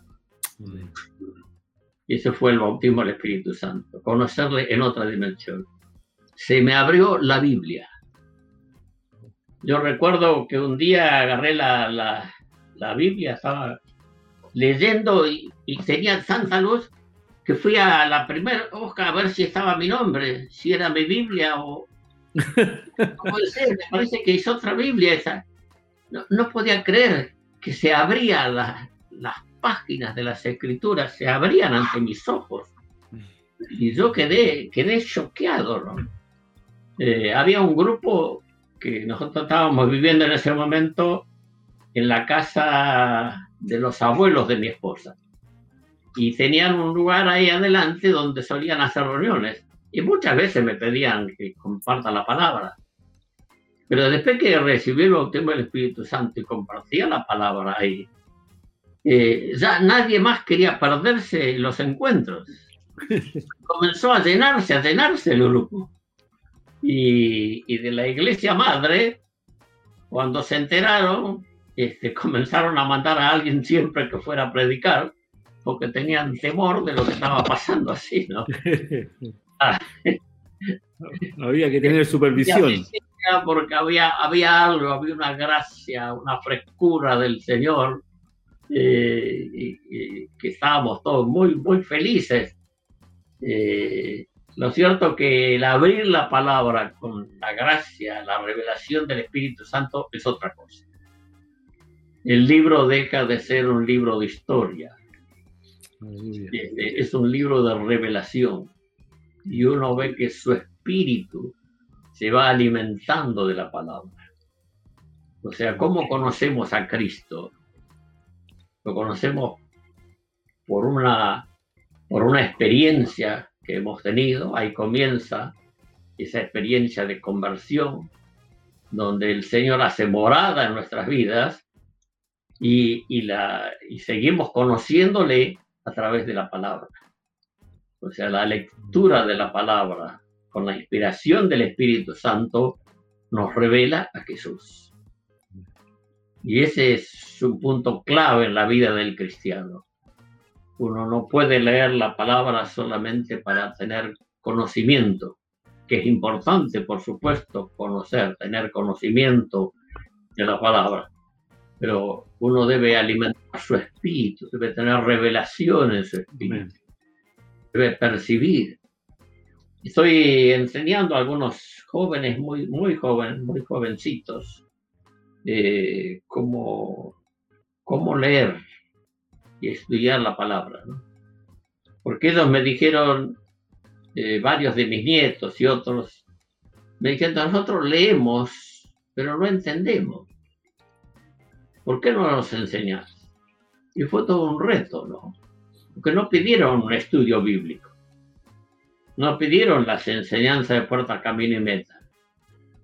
Y ese fue el bautismo del Espíritu Santo, conocerle en otra dimensión. Se me abrió la Biblia. Yo recuerdo que un día agarré la, la, la Biblia, estaba leyendo y, y, tenía tanta luz que fui a la primera hoja a ver si estaba mi nombre, si era mi Biblia o... (laughs) ¿Cómo decir? Me parece que es otra Biblia esa no, podía creer que se abrían las páginas de las escrituras, se abrían ante mis ojos. Y yo quedé, quedé choqueado. Eh, había un grupo que nosotros estábamos viviendo en ese momento en la casa de los abuelos de mi esposa. y tenían un lugar ahí adelante donde solían hacer reuniones. Y muchas veces me pedían que comparta la palabra. Pero después que recibí el bautismo del Espíritu Santo y compartía la palabra ahí, eh, ya nadie más quería perderse los encuentros. (laughs) Comenzó a llenarse, a llenarse el grupo. Y, y de la iglesia madre, cuando se enteraron, este, comenzaron a mandar a alguien siempre que fuera a predicar, porque tenían temor de lo que estaba pasando así, ¿no? (laughs) Ah. Había que tener supervisión. Porque había, había algo, había una gracia, una frescura del Señor, eh, y, que estábamos todos muy, muy felices. Eh, lo cierto que el abrir la palabra con la gracia, la revelación del Espíritu Santo es otra cosa. El libro deja de ser un libro de historia. Es un libro de revelación. Y uno ve que su espíritu se va alimentando de la palabra. O sea, ¿cómo conocemos a Cristo? Lo conocemos por una, por una experiencia que hemos tenido. Ahí comienza esa experiencia de conversión, donde el Señor hace morada en nuestras vidas y, la, y seguimos conociéndole a través de la palabra. O sea, la lectura de la palabra con la inspiración del Espíritu Santo nos revela a Jesús. Y ese es un punto clave en la vida del cristiano. Uno no puede leer la palabra solamente para tener conocimiento, que es importante, por supuesto, conocer, tener conocimiento de la palabra pero uno debe alimentar su espíritu, debe tener revelación en su espíritu, debe percibir. Estoy enseñando a algunos jóvenes, muy, muy jóvenes, muy jovencitos, eh, cómo, cómo leer y estudiar la palabra. Porque ellos me dijeron, eh, varios de mis nietos y otros, me dijeron, nosotros leemos, pero no entendemos. ¿por qué no nos enseñas? Y fue todo un reto, ¿no? Porque no pidieron un estudio bíblico, no pidieron las enseñanzas de puerta, camino y meta,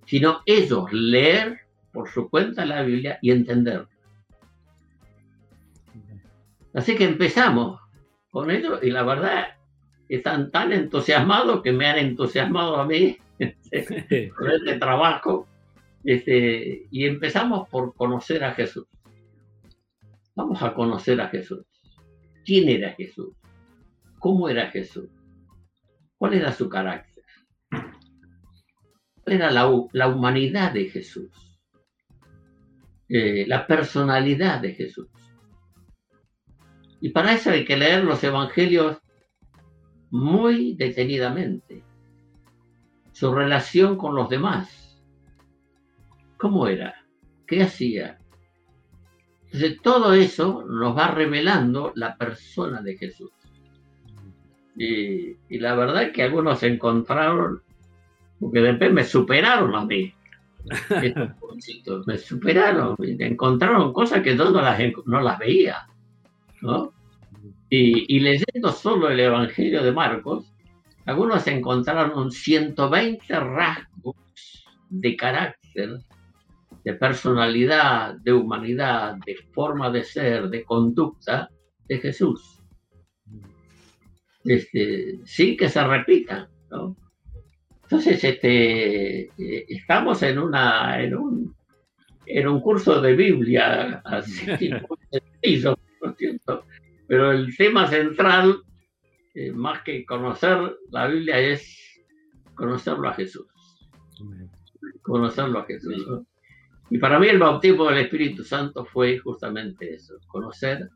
sino ellos leer por su cuenta la Biblia y entender. Así que empezamos con ellos y la verdad están tan entusiasmados que me han entusiasmado a mí (laughs) con este trabajo este, y empezamos por conocer a Jesús. Vamos a conocer a Jesús. ¿Quién era Jesús? ¿Cómo era Jesús? ¿Cuál era su carácter? ¿Cuál era la, humanidad de Jesús? Eh, la personalidad de Jesús. Y para eso hay que leer los evangelios muy detenidamente. Su relación con los demás ¿Cómo era? ¿Qué hacía? Entonces, todo eso nos va revelando la persona de Jesús. Y, la verdad es que algunos se encontraron, porque después me superaron a mí. (laughs) me superaron, encontraron cosas que yo no las, no las veía. ¿no? Y, y, leyendo solo el Evangelio de Marcos, algunos encontraron 120 rasgos de carácter de personalidad, de humanidad, de forma de ser, de conducta de Jesús. Este, sin que se repita. ¿no? Entonces, este, eh, estamos en, una, en, un, en un curso de Biblia, así, (laughs) pero el tema central, eh, más que conocer la Biblia, es conocerlo a Jesús. Conocerlo a Jesús. Y para mí el bautismo del Espíritu Santo fue justamente eso, conocer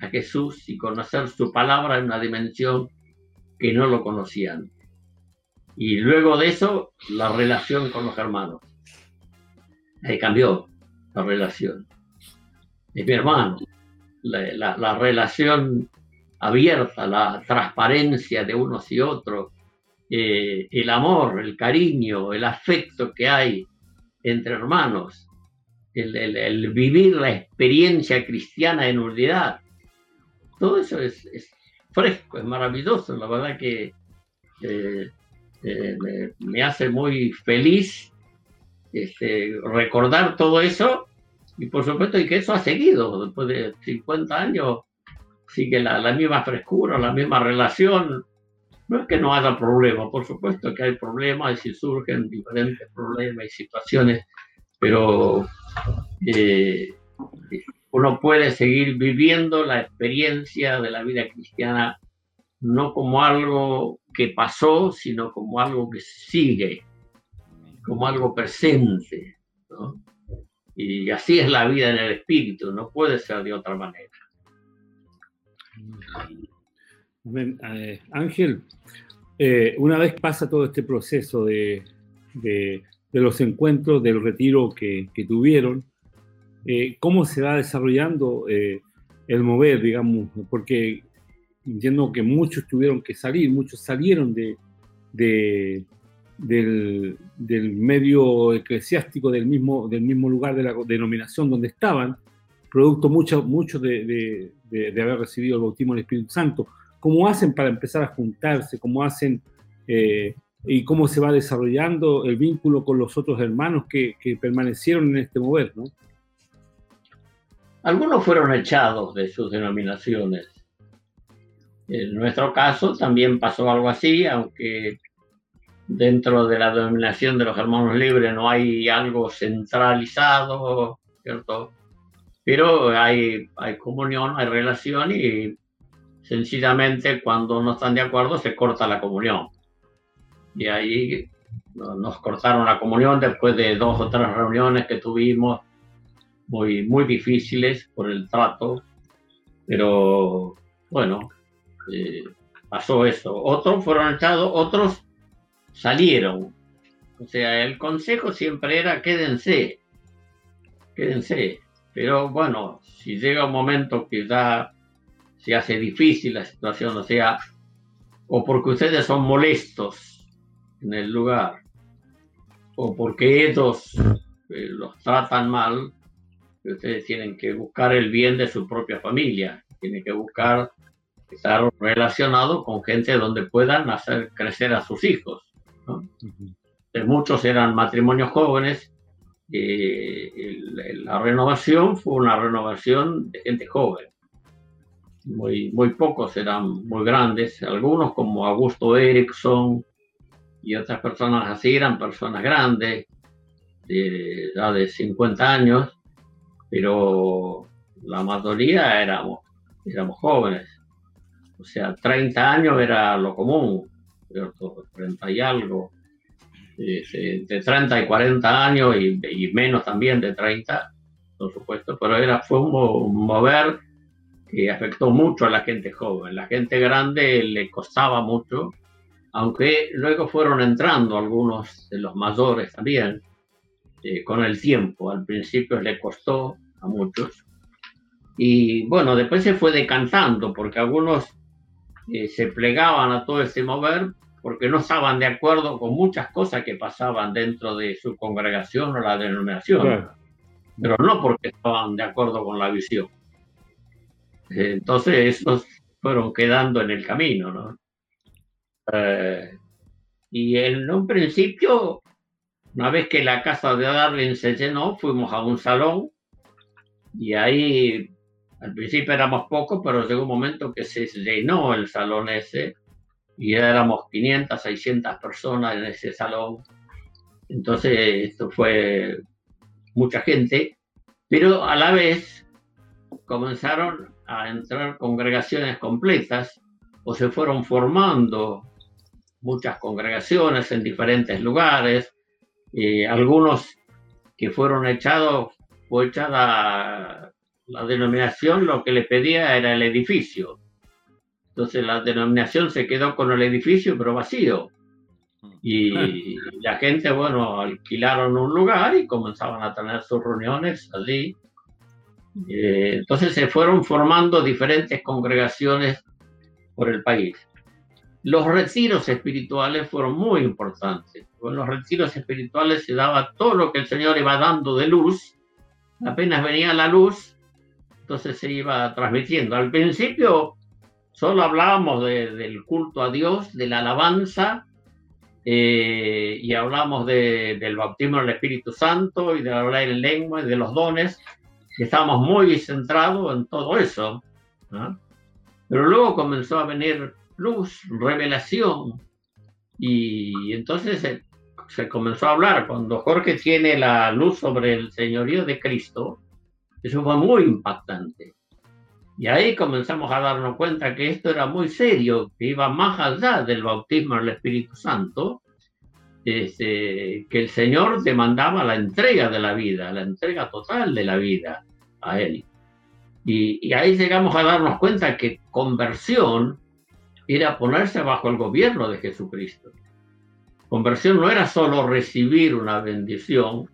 a Jesús y conocer su palabra en una dimensión que no lo conocían. Y luego de eso, la relación con los hermanos. Ahí cambió la relación. Es mi hermano. La, relación abierta, la transparencia de unos y otros, eh, el amor, el cariño, el afecto que hay entre hermanos, el, vivir la experiencia cristiana en unidad. Todo eso es, fresco, es maravilloso. La verdad que eh, eh, me, hace muy feliz este, recordar todo eso y por supuesto y que eso ha seguido después de 50 años sigue la, la misma frescura, la misma relación. No es que no haya problemas, por supuesto que hay problemas y surgen diferentes problemas y situaciones, pero eh, uno puede seguir viviendo la experiencia de la vida cristiana no como algo que pasó, sino como algo que sigue, como algo presente. Y así es la vida en el espíritu, no puede ser de otra manera. Eh, Ángel, eh, una vez pasa todo este proceso de, los encuentros, del retiro que, tuvieron, eh, ¿cómo se va desarrollando el mover, digamos? Porque entiendo que muchos tuvieron que salir, muchos salieron de, del, medio eclesiástico del mismo, del mismo lugar de la denominación donde estaban, producto mucho, mucho de, haber recibido el bautismo del Espíritu Santo. ¿Cómo hacen para empezar a juntarse? ¿Cómo hacen eh, y cómo se va desarrollando el vínculo con los otros hermanos que, que permanecieron en este mover? ¿no? Algunos fueron echados de sus denominaciones en nuestro caso también pasó algo así, aunque dentro de la dominación de los hermanos libres no hay algo centralizado, ¿cierto? Pero hay, hay comunión, hay relación y sencillamente cuando no están de acuerdo se corta la comunión. Y ahí nos cortaron la comunión después de dos o tres reuniones que tuvimos muy, muy difíciles por el trato, pero bueno, eh, pasó eso. Otros fueron echados, otros salieron. O sea, el consejo siempre era quédense, quédense. Pero bueno, si llega un momento que ya se hace difícil la situación, o sea, o porque ustedes son molestos en el lugar, o porque ellos eh, los tratan mal, ustedes tienen que buscar el bien de su propia familia, tienen que buscar estar relacionado con gente donde puedan hacer crecer a sus hijos. Muchos eran matrimonios jóvenes. y la renovación fue una renovación de gente joven. Muy, muy pocos eran muy grandes, algunos como Augusto Erickson y otras personas así eran personas grandes, de, ya de 50 años, pero la mayoría éramos, éramos jóvenes. O sea, 30 años era lo común, 30 y algo. de 30 y 40 años y, menos también de 30, por supuesto, pero era, fue un, mover que afectó mucho a la gente joven. La gente grande le costaba mucho, aunque luego fueron entrando algunos de los mayores también eh, con el tiempo. Al principio le costó a muchos. Y bueno, después se fue decantando porque algunos eh, se plegaban a todo ese mover porque no estaban de acuerdo con muchas cosas que pasaban dentro de su congregación o la denominación, pero no porque estaban de acuerdo con la visión. Entonces esos fueron quedando en el camino, ¿no? Eh, y en un principio, una vez que la casa de Darwin se llenó, fuimos a un salón y ahí al principio éramos pocos, pero llegó un momento que se llenó el salón ese y éramos 500, 600 personas en ese salón. Entonces, esto fue mucha gente, pero a la vez comenzaron a entrar congregaciones completas o se fueron formando muchas congregaciones en diferentes lugares. Eh, algunos que fueron echados, fue echada la denominación lo que le pedía era el edificio. Entonces la denominación se quedó con el edificio, pero vacío. Y ah. la gente, bueno, alquilaron un lugar y comenzaban a tener sus reuniones allí. Eh, entonces se fueron formando diferentes congregaciones por el país. Los retiros espirituales fueron muy importantes. Con los retiros espirituales se daba todo lo que el Señor iba dando de luz. Apenas venía la luz, entonces se iba transmitiendo. Al principio Solo hablábamos del culto a Dios, de la alabanza, eh, y hablamos del bautismo del Espíritu Santo y de hablar en lengua y de los dones, estábamos muy centrados en todo eso. Pero luego comenzó a venir luz, revelación, y entonces se, comenzó a hablar. Cuando Jorge tiene la luz sobre el señorío de Cristo, eso fue muy impactante. Y ahí comenzamos a darnos cuenta que esto era muy serio, que iba más allá del bautismo del Espíritu Santo, este, que el Señor demandaba la entrega de la vida, la entrega total de la vida a Él. Y, y ahí llegamos a darnos cuenta que conversión era ponerse bajo el gobierno de Jesucristo. Conversión no era solo recibir una bendición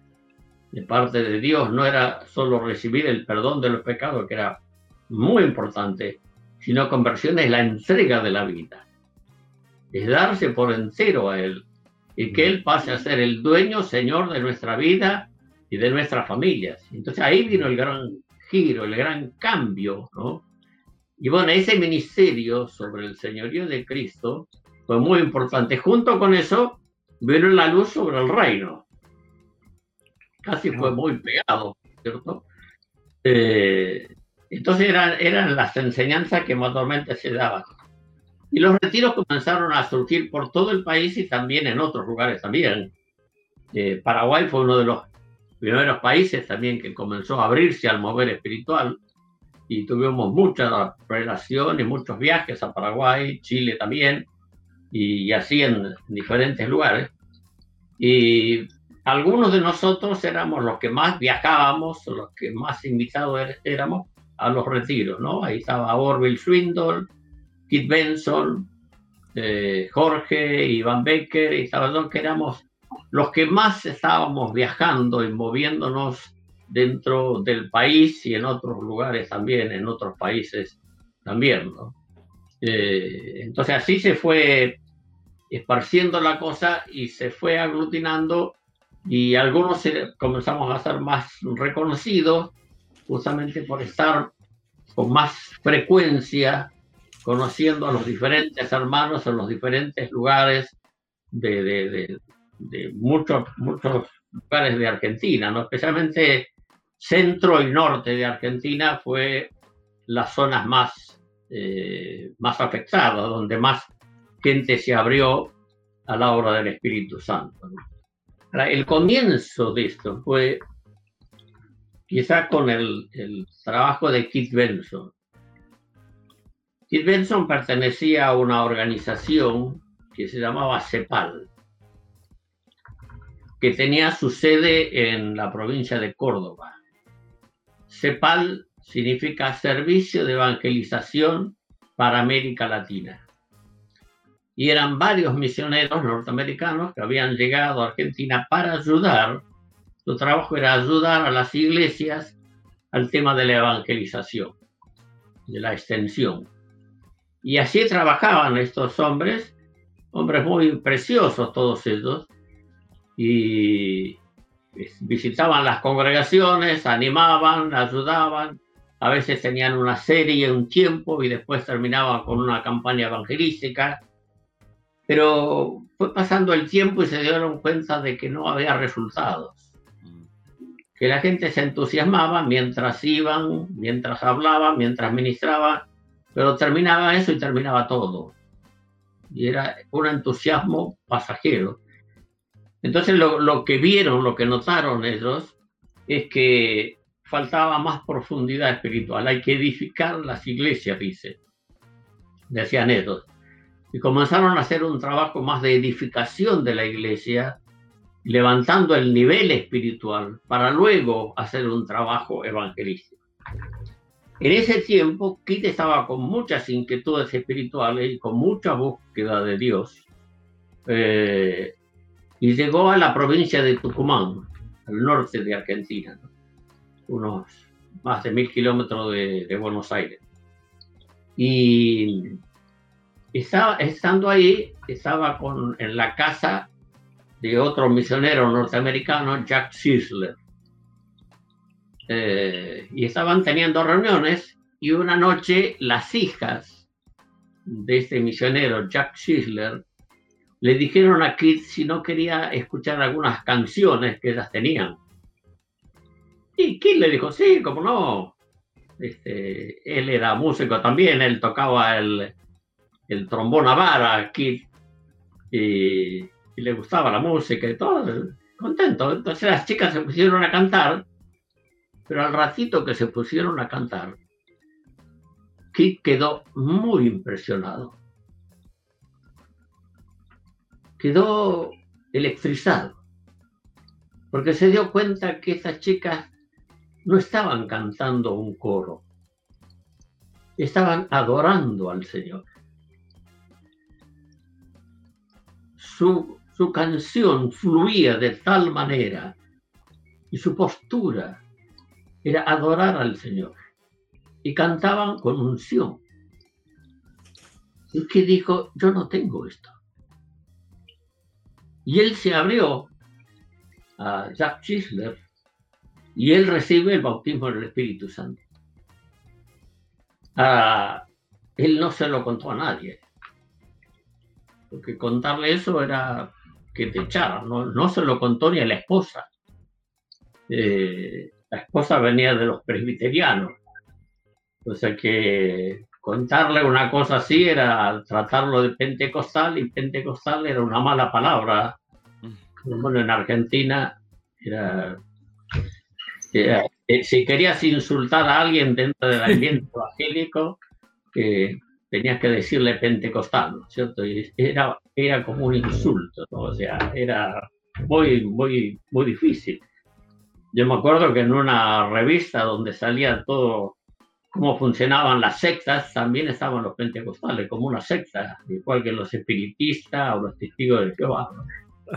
de parte de Dios, no era solo recibir el perdón de los pecados, que era muy importante, sino conversión es la entrega de la vida. Es darse por entero a Él y que Él pase a ser el dueño, Señor de nuestra vida y de nuestras familias. Entonces ahí vino el gran giro, el gran cambio, ¿no? Y bueno, ese ministerio sobre el señorío de Cristo fue muy importante. Junto con eso, vino la luz sobre el reino. Casi fue muy pegado, ¿cierto? Eh, entonces eran, eran las enseñanzas que mayormente se daban. Y los retiros comenzaron a surgir por todo el país y también en otros lugares también. Eh, Paraguay fue uno de los primeros países también que comenzó a abrirse al mover espiritual y tuvimos muchas relaciones, muchos viajes a Paraguay, Chile también, y, así en diferentes lugares. Y algunos de nosotros éramos los que más viajábamos, los que más invitados er, éramos a los retiros, ¿no? Ahí estaba Orville Swindle, Kit Benson, eh, Jorge, Iván Becker, y estaban que éramos los que más estábamos viajando y moviéndonos dentro del país y en otros lugares también, en otros países también, ¿no? Eh, entonces así se fue esparciendo la cosa y se fue aglutinando y algunos comenzamos a ser más reconocidos justamente por estar con más frecuencia conociendo a los diferentes hermanos en los diferentes lugares de, de, muchos, muchos lugares de Argentina, ¿no? especialmente centro y norte de Argentina fue las zonas más, eh, más afectadas, donde más gente se abrió a la obra del Espíritu Santo. El comienzo de esto fue quizá con el, trabajo de Keith Benson. Keith Benson pertenecía a una organización que se llamaba CEPAL, que tenía su sede en la provincia de Córdoba. CEPAL significa Servicio de Evangelización para América Latina y eran varios misioneros norteamericanos que habían llegado a Argentina para ayudar. Su trabajo era ayudar a las iglesias al tema de la evangelización, de la extensión. Y así trabajaban estos hombres, hombres muy preciosos todos ellos, y visitaban las congregaciones, animaban, ayudaban, a veces tenían una serie, un tiempo, y después terminaban con una campaña evangelística pero fue pasando el tiempo y se dieron cuenta de que no había resultados. Que la gente se entusiasmaba mientras iban, mientras hablaban, mientras ministraban, pero terminaba eso y terminaba todo. Y era un entusiasmo pasajero. Entonces lo, lo que vieron, lo que notaron ellos, es que faltaba más profundidad espiritual. Hay que edificar las iglesias, dice. Decían ellos y comenzaron a hacer un trabajo más de edificación de la iglesia, levantando el nivel espiritual para luego hacer un trabajo evangelístico. En ese tiempo, Kit estaba con muchas inquietudes espirituales y con mucha búsqueda de Dios. Eh, y llegó a la provincia de Tucumán, al norte de Argentina, unos más de mil kilómetros de, de Buenos Aires. Y estaba, estando ahí, estaba con, en la casa de otro misionero norteamericano, Jack Sisler. Eh, y estaban teniendo reuniones y una noche las hijas de este misionero, Jack Schiller, le dijeron a Kit si no quería escuchar algunas canciones que ellas tenían. Y Kit le dijo, sí, como no. Este, él era músico también, él tocaba el, el trombón a vara, Kit, y, y, le gustaba la música y todo, contento. Entonces las chicas se pusieron a cantar, pero al ratito que se pusieron a cantar, Kit quedó muy impresionado. Quedó electrizado, porque se dio cuenta que esas chicas no estaban cantando un coro, estaban adorando al Señor. Su, su canción fluía de tal manera y su postura era adorar al Señor y cantaban con unción. Y que dijo, yo no tengo esto. Y él se abrió a Jack Chisler y él recibe el bautismo del Espíritu Santo. Ah, él no se lo contó a nadie, porque contarle eso era que te echaran, no, no se lo contó ni a la esposa. Eh, la esposa venía de los presbiterianos o sea que contarle una cosa así era tratarlo de pentecostal y pentecostal era una mala palabra. Bueno, en Argentina era, eh, si querías insultar a alguien dentro del (laughs) ambiente evangélico, que tenías que decirle pentecostal, ¿no cierto? Y era, era como un insulto, ¿no? o sea, era muy, muy, muy difícil. Yo me acuerdo que en una revista donde salía todo cómo funcionaban las sectas, también estaban los pentecostales como una secta, igual que los espiritistas o los testigos de Jehová.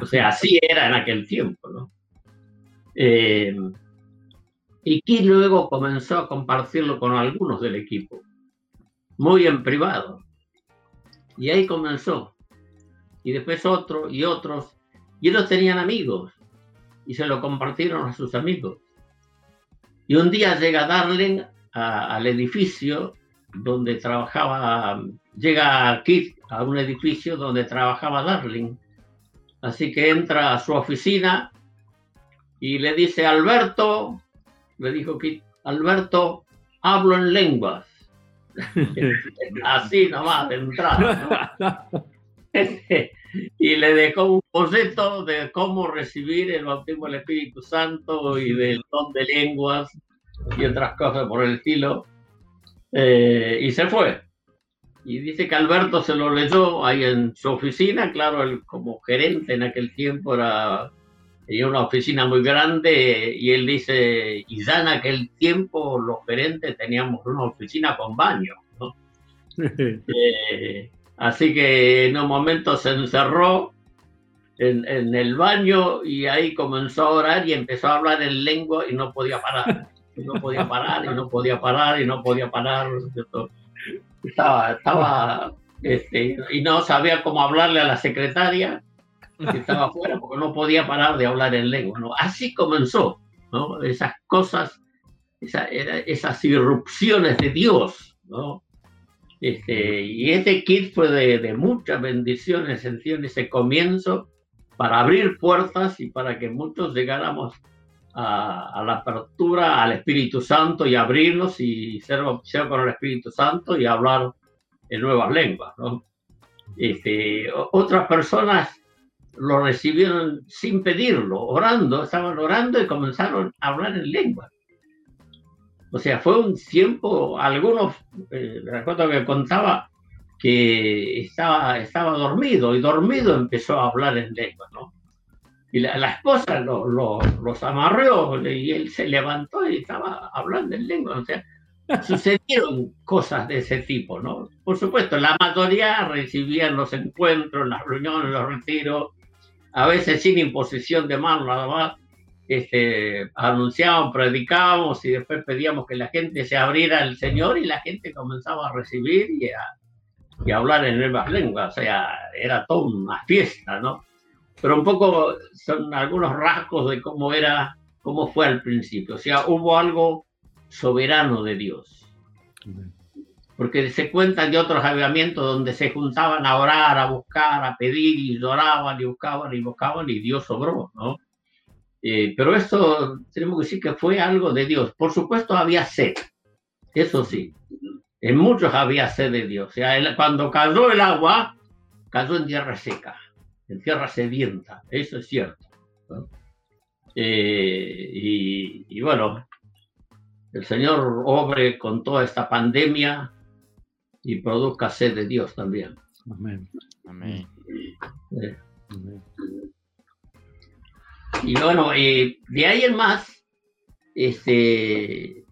O sea, así era en aquel tiempo. ¿no? Eh, y que luego comenzó a compartirlo con algunos del equipo, muy en privado. Y ahí comenzó. Y después otro y otros. Y ellos tenían amigos y se lo compartieron a sus amigos. Y un día llega Darling al edificio donde trabajaba, llega Kit a un edificio donde trabajaba Darling. Así que entra a su oficina y le dice, Alberto, le dijo Kit, Alberto, hablo en lenguas. (laughs) Así nomás de entrada. y le dejó un boceto de cómo recibir el bautismo del Espíritu Santo y del don de lenguas y otras cosas por el estilo. Eh, y se fue. Y dice que Alberto se lo leyó ahí en su oficina, claro, él como gerente en aquel tiempo era tenía una oficina muy grande y él dice, y ya en aquel tiempo los gerentes teníamos una oficina con baño. (laughs) Eh, así que en un momento se encerró en, en, el baño y ahí comenzó a orar y empezó a hablar en lengua y no podía parar y no podía parar, y no podía parar, y no podía parar. Estaba, estaba, este, y no sabía cómo hablarle a la secretaria estaba afuera porque no podía parar de hablar en lengua. Así comenzó, esas cosas, esa, esas irrupciones de Dios. Este, y este kit fue de, de muchas bendiciones en ese comienzo para abrir puertas y para que muchos llegáramos a, la apertura al Espíritu Santo y abrirnos y ser bautizados con el Espíritu Santo y hablar en nuevas lenguas. ¿no? Este, otras personas lo recibieron sin pedirlo, orando, estaban orando y comenzaron a hablar en lengua. O sea, fue un tiempo, algunos, eh, recuerdo que contaba que estaba, estaba dormido y dormido empezó a hablar en lengua, ¿no? y la, esposa lo, los amarró y él se levantó y estaba hablando en lengua. O sea, (laughs) sucedieron cosas de ese tipo, ¿no? Por supuesto, la mayoría recibían los encuentros, las reuniones, los retiros, a veces sin imposición de mano, nada más. Este, anunciábamos, predicábamos y después pedíamos que la gente se abriera al Señor y la gente comenzaba a recibir y a, y a hablar en nuevas lenguas. O sea, era toda una fiesta, ¿no? pero un poco son algunos rasgos de cómo era, cómo fue al principio. O sea, hubo algo soberano de Dios. Porque se cuentan de otros avivamientos donde se juntaban a orar, a buscar, a pedir y lloraban y buscaban y buscaban y Dios sobró, ¿no? Eh, pero esto tenemos que decir que fue algo de Dios. Por supuesto había sed, eso sí. En muchos había sed de Dios. O sea, cuando cayó el agua, cayó en tierra seca, en tierra sedienta, eso es cierto. Eh, y, y bueno, el Señor obre con toda esta pandemia y produzca sed de Dios también. Amén. Amén. Y bueno, eh, de ahí en más, este,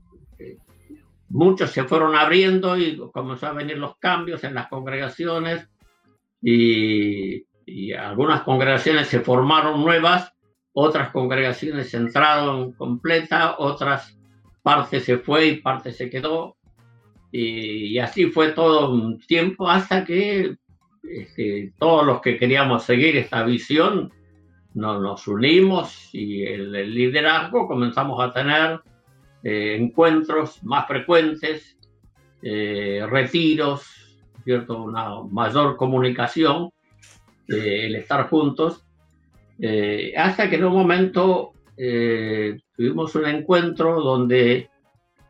muchos se fueron abriendo y comenzó a venir los cambios en las congregaciones y, y algunas congregaciones se formaron nuevas, otras congregaciones entraron completa, otras partes se fue y parte se quedó. Y, así fue todo un tiempo hasta que este, todos los que queríamos seguir esta visión nos, nos unimos y el, liderazgo comenzamos a tener eh, encuentros más frecuentes, eh, retiros, ¿cierto? una mayor comunicación, eh, el estar juntos, hasta que en un momento tuvimos un encuentro donde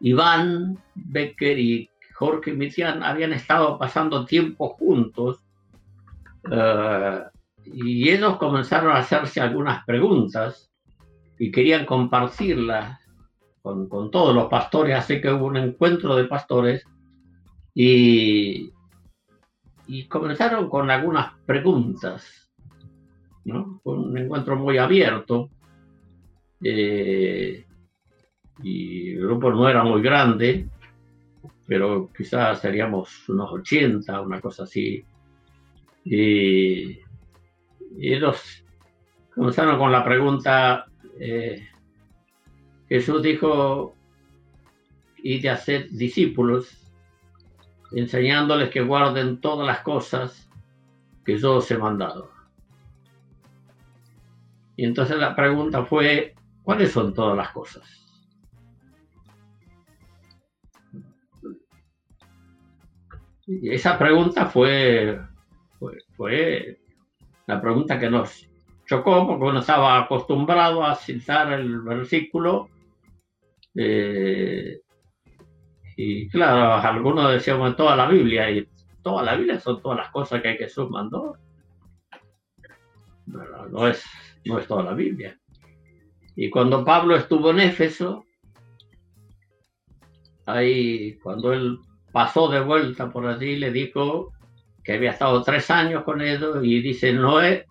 Iván Becker y Jorge Mitian habían estado pasando tiempo juntos uh, y ellos comenzaron a hacerse algunas preguntas y querían compartirlas con, con, todos los pastores, así que hubo un encuentro de pastores y, y comenzaron con algunas preguntas, ¿no? un encuentro muy abierto. Eh, y el grupo no era muy grande, pero quizás seríamos unos 80, una cosa así. Y, ellos comenzaron con la pregunta, eh, Jesús dijo, y de hacer discípulos, enseñándoles que guarden todas las cosas que yo os he mandado. Y entonces la pregunta fue, ¿cuáles son todas las cosas? Esa pregunta fue, fue, la pregunta que nos chocó porque uno estaba acostumbrado a citar el versículo eh, y claro, algunos decíamos toda la Biblia y toda la Biblia son todas las cosas que Jesús mandó. no, es, no es toda la Biblia. Y cuando Pablo estuvo en Éfeso, ahí cuando él pasó de vuelta por allí, le dijo que había estado tres años con ellos y dice, no he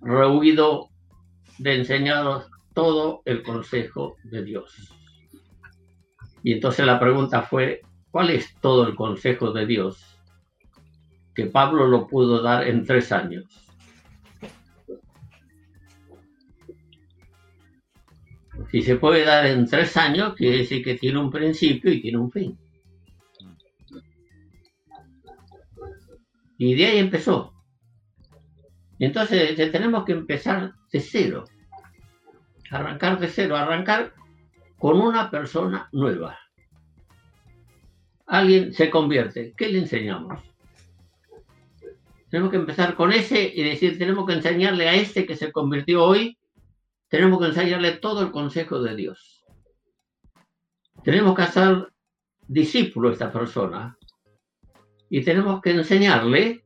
rehuido de enseñaros todo el consejo de Dios. Y entonces la pregunta fue, ¿cuál es todo el consejo de Dios? Que Pablo lo pudo dar en tres años. Si se puede dar en tres años, quiere decir que tiene un principio y tiene un fin. Y de ahí empezó. Entonces tenemos que empezar de cero. Arrancar de cero, arrancar con una persona nueva. Alguien se convierte. ¿Qué le enseñamos? Tenemos que empezar con ese y decir, tenemos que enseñarle a este que se convirtió hoy, tenemos que enseñarle todo el consejo de Dios. Tenemos que hacer discípulo a esta persona y tenemos que enseñarle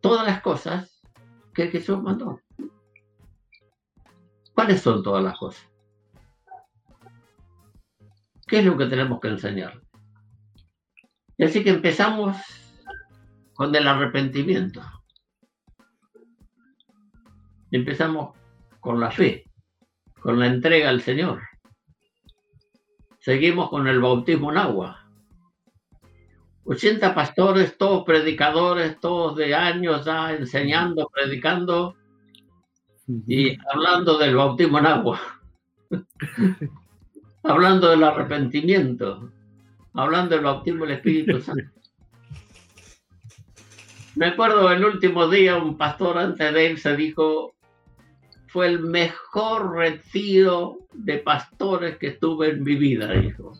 todas las cosas que Jesús mandó. ¿Cuáles son todas las cosas? ¿Qué es lo que tenemos que enseñar? Y así que empezamos con el arrepentimiento. Empezamos con la fe, con la entrega al Señor. Seguimos con el bautismo en agua. 80 pastores, todos predicadores, todos de años ya enseñando, predicando y hablando del bautismo en agua, (laughs) hablando del arrepentimiento, hablando del bautismo del Espíritu Santo. (laughs) Me acuerdo el último día un pastor antes de él se dijo, fue el mejor retiro de pastores que estuve en mi vida, dijo.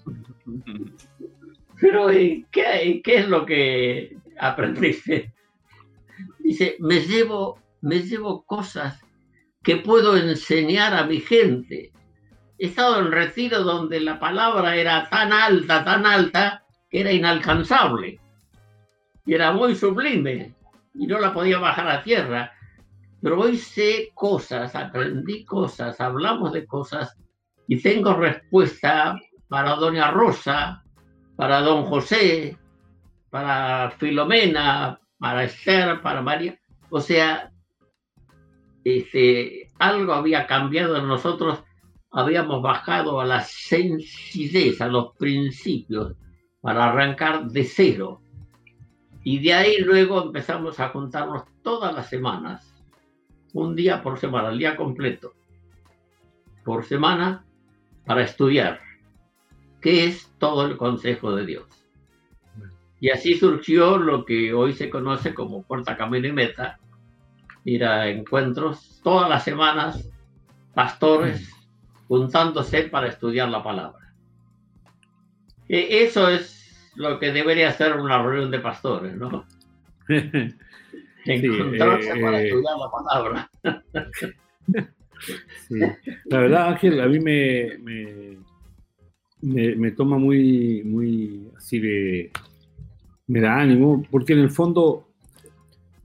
Pero ¿qué, ¿qué es lo que aprendiste? Dice, me llevo, me llevo cosas que puedo enseñar a mi gente. He estado en retiro donde la palabra era tan alta, tan alta, que era inalcanzable. Y era muy sublime. Y no la podía bajar a tierra. Pero hoy sé cosas, aprendí cosas, hablamos de cosas y tengo respuesta para doña Rosa, para don José, para Filomena, para Esther, para María. O sea, este, algo había cambiado en nosotros, habíamos bajado a la sencillez, a los principios, para arrancar de cero. Y de ahí luego empezamos a juntarnos todas las semanas, un día por semana, el día completo, por semana, para estudiar es todo el consejo de Dios. Y así surgió lo que hoy se conoce como Puerta Camino y Meta, ir a encuentros todas las semanas, pastores juntándose para estudiar la palabra. E, eso es lo que debería ser una reunión de pastores, ¿no? (laughs) Encontrarse eh, para eh, estudiar la palabra. (laughs) Sí. La verdad, Ángel, a mí me, me, me, toma muy, muy así de. Me da ánimo, porque en el fondo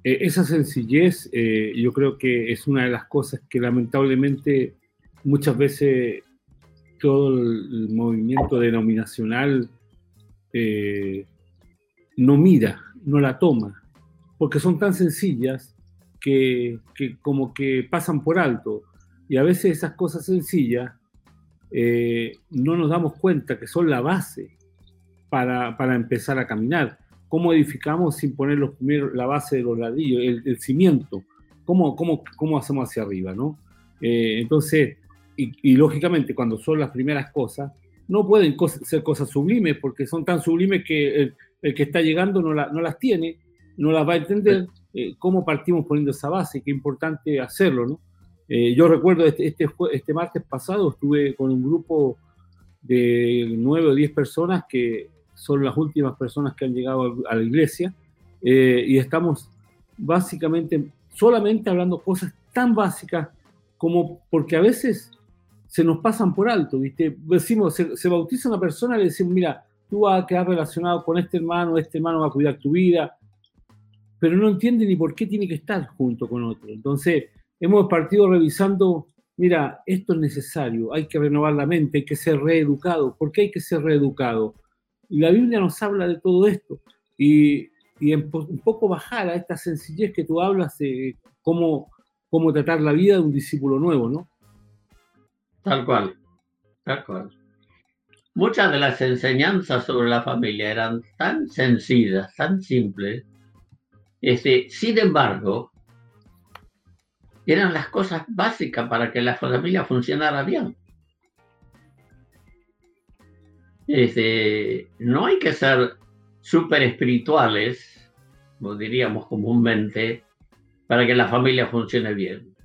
eh, esa sencillez eh, yo creo que es una de las cosas que lamentablemente muchas veces todo el, el movimiento denominacional eh, no mira, no la toma, porque son tan sencillas que, que como que pasan por alto. Y a veces esas cosas sencillas eh, no nos damos cuenta que son la base para, para empezar a caminar cómo edificamos sin poner los primeros, la base de los ladrillos, el, el cimiento, cómo, cómo, cómo hacemos hacia arriba, ¿no? Eh, entonces, y, y, lógicamente cuando son las primeras cosas, no pueden ser cosas sublimes porque son tan sublimes que el, el que está llegando no, la, no, las tiene, no las va a entender. Eh, ¿Cómo partimos poniendo esa base? Qué importante hacerlo, ¿no? Eh, yo recuerdo este, este, este martes pasado estuve con un grupo de nueve o diez personas que son las últimas personas que han llegado a la iglesia eh, y estamos básicamente solamente hablando cosas tan básicas como porque a veces se nos pasan por alto, ¿viste? Decimos, se, se bautiza una persona y le decimos, mira, tú vas a quedar relacionado con este hermano, este hermano va a cuidar tu vida, pero no entiende ni por qué tiene que estar junto con otro. Entonces, hemos partido revisando, mira, esto es necesario, hay que renovar la mente, hay que ser reeducado. ¿Por qué hay que ser reeducado? Y la Biblia nos habla de todo esto. Y, y en, un poco bajar a esta sencillez que tú hablas de cómo, cómo tratar la vida de un discípulo nuevo, ¿no? Tal cual, tal cual. Muchas de las enseñanzas sobre la familia eran tan sencillas, tan simples. Este, sin embargo, eran las cosas básicas para que la familia funcionara bien. Este, no hay que ser súper espirituales, como diríamos comúnmente, para que la familia funcione bien.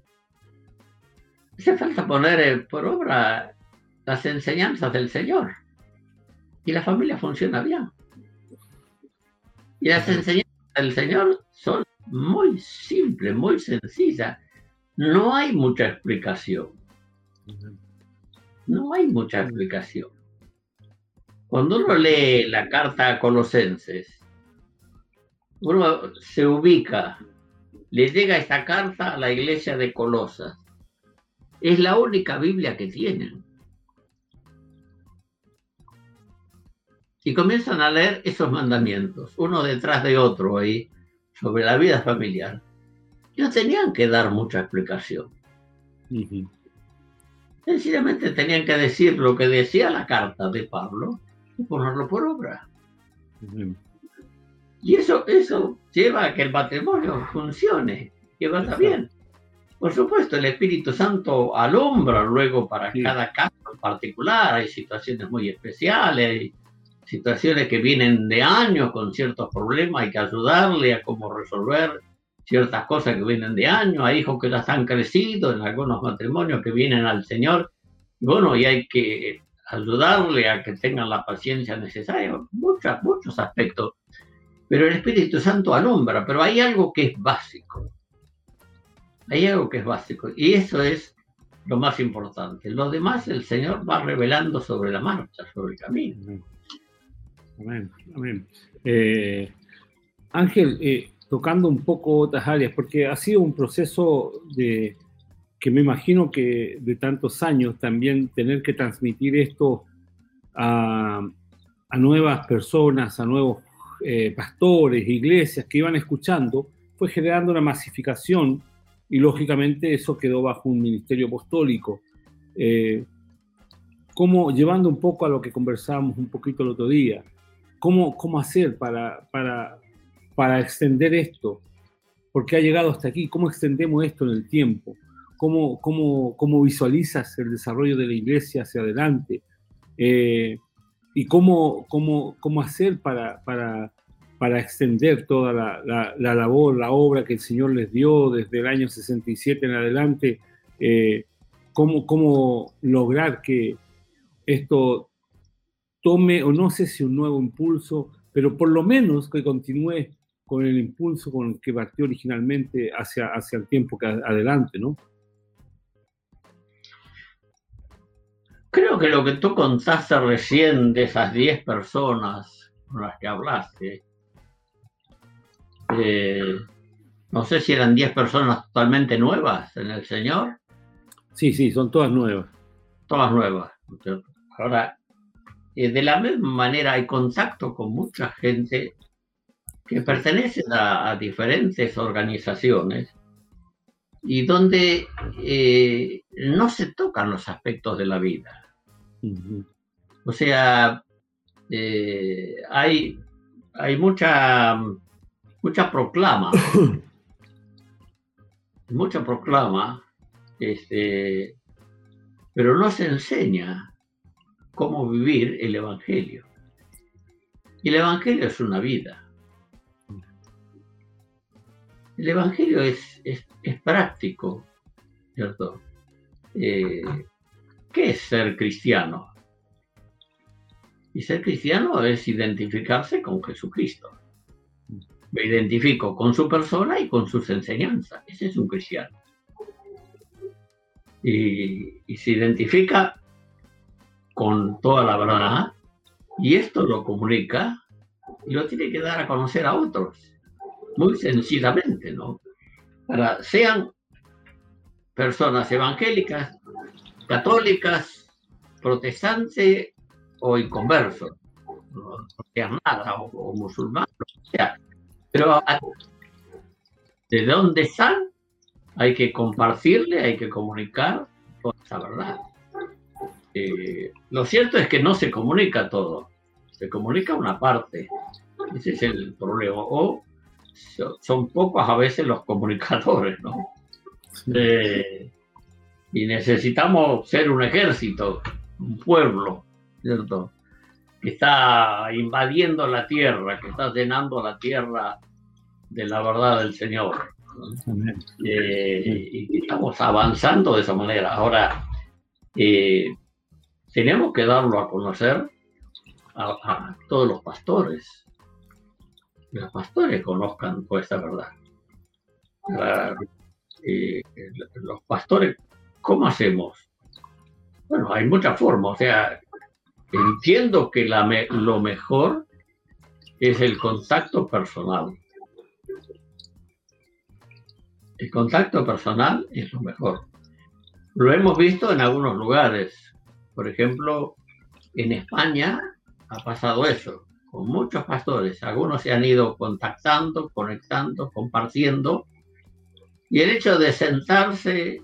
Hace falta poner por obra las enseñanzas del Señor y la familia funciona bien. Y las enseñanzas del Señor son muy simples, muy sencillas. No hay mucha explicación. No hay mucha explicación. Cuando uno lee la carta a Colosenses, uno se ubica, le llega esta carta a la iglesia de Colosas. Es la única Biblia que tienen. Y comienzan a leer esos mandamientos, uno detrás de otro ahí, sobre la vida familiar. No tenían que dar mucha explicación. Uh -huh. Sencillamente tenían que decir lo que decía la carta de Pablo y ponerlo por obra. Uh -huh. Y eso, eso lleva a que el matrimonio funcione, que vaya bien. Por supuesto, el Espíritu Santo alumbra luego para sí. cada caso en particular. Hay situaciones muy especiales, situaciones que vienen de años con ciertos problemas, hay que ayudarle a cómo resolver ciertas cosas que vienen de años, hay hijos que ya están crecidos en algunos matrimonios que vienen al Señor, bueno, y hay que ayudarle a que tengan la paciencia necesaria, muchos, muchos aspectos. Pero el Espíritu Santo alumbra, pero hay algo que es básico. Hay algo que es básico y eso es lo más importante. Lo demás el Señor va revelando sobre la marcha, sobre el camino. Amén, amén. Eh, Ángel, eh, tocando un poco otras áreas, porque ha sido un proceso de que me imagino que de tantos años también tener que transmitir esto a, nuevas personas, a nuevos eh, pastores, iglesias que iban escuchando, fue generando una masificación y lógicamente eso quedó bajo un ministerio apostólico. Eh, como llevando un poco a lo que conversábamos un poquito el otro día, cómo, cómo hacer para, para, para extender esto, porque ha llegado hasta aquí, cómo extendemos esto en el tiempo, cómo, cómo, cómo visualizas el desarrollo de la iglesia hacia adelante, eh, y cómo, cómo, cómo hacer para, para, para extender toda la, la, labor, la obra que el Señor les dio desde el año 67 en adelante, eh, cómo, cómo lograr que esto tome, o no sé si un nuevo impulso, pero por lo menos que continúe con el impulso con el que partió originalmente hacia, hacia el tiempo que adelante, ¿no? Creo que lo que tú contaste recién de esas 10 personas con las que hablaste, eh, no sé si eran 10 personas totalmente nuevas en el Señor. Sí, sí, son todas nuevas. Todas nuevas. Ahora, eh, de la misma manera hay contacto con mucha gente que pertenece a, diferentes organizaciones y donde eh, no se tocan los aspectos de la vida. O sea, hay, hay mucha mucha proclama, (coughs) mucha proclama, este, pero no se enseña cómo vivir el Evangelio. Y el Evangelio es una vida. El Evangelio es, es, práctico, ¿cierto? Eh, ¿Qué es ser cristiano? Y ser cristiano es identificarse con Jesucristo me identifico con su persona y con sus enseñanzas. Ese es un cristiano. Y, se identifica con toda la verdad y esto lo comunica y lo tiene que dar a conocer a otros, muy sencillamente, ¿no? Para sean personas evangélicas, católicas, protestantes o inconversos, no, sean nada, o, o musulmanes, sea, pero de dónde están, hay que compartirle, hay que comunicar toda esa verdad. Eh, lo cierto es que no se comunica todo, se comunica una parte. Ese es el problema. O son pocos a veces los comunicadores, ¿no? Eh, y necesitamos ser un ejército, un pueblo, ¿cierto? Que está invadiendo la tierra, que está llenando la tierra de la verdad del Señor. Eh, y estamos avanzando de esa manera. Ahora, eh, tenemos que darlo a conocer a, todos los pastores. Los pastores conozcan toda esta verdad. Eh, los pastores, ¿cómo hacemos? Bueno, hay muchas formas. O sea, entiendo que la lo mejor es el contacto personal el contacto personal es lo mejor. Lo hemos visto en algunos lugares. Por ejemplo, en España ha pasado eso, con muchos pastores. Algunos se han ido contactando, conectando, compartiendo. Y el hecho de sentarse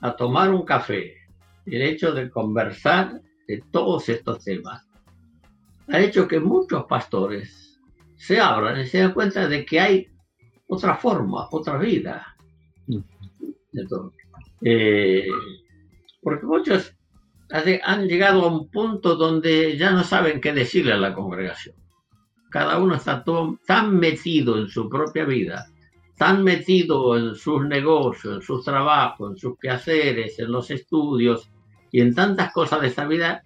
a tomar un café, el hecho de conversar de todos estos temas, ha hecho que muchos pastores se abran y se den cuenta de que hay otra forma, otra vida. Eh, porque muchos han llegado a un punto donde ya no saben qué decirle a la congregación. Cada uno está tan metido en su propia vida, tan metido en sus negocios, en sus trabajos, en sus quehaceres, en los estudios y en tantas cosas de esta vida,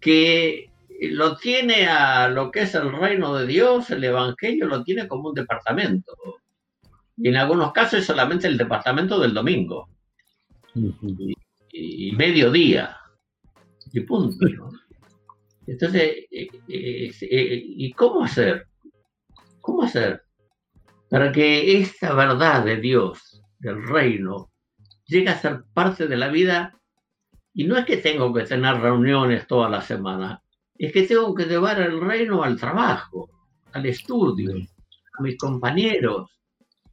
que lo tiene a lo que es el reino de Dios, el Evangelio lo tiene como un departamento. Y en algunos casos es solamente el departamento del domingo. y, mediodía. Y punto. Entonces, eh, eh, eh, ¿y cómo hacer? ¿Cómo hacer para que esta verdad de Dios, del reino, llegue a ser parte de la vida? Y no es que tengo que tener reuniones toda la semana, es que tengo que llevar el reino al trabajo, al estudio, a mis compañeros,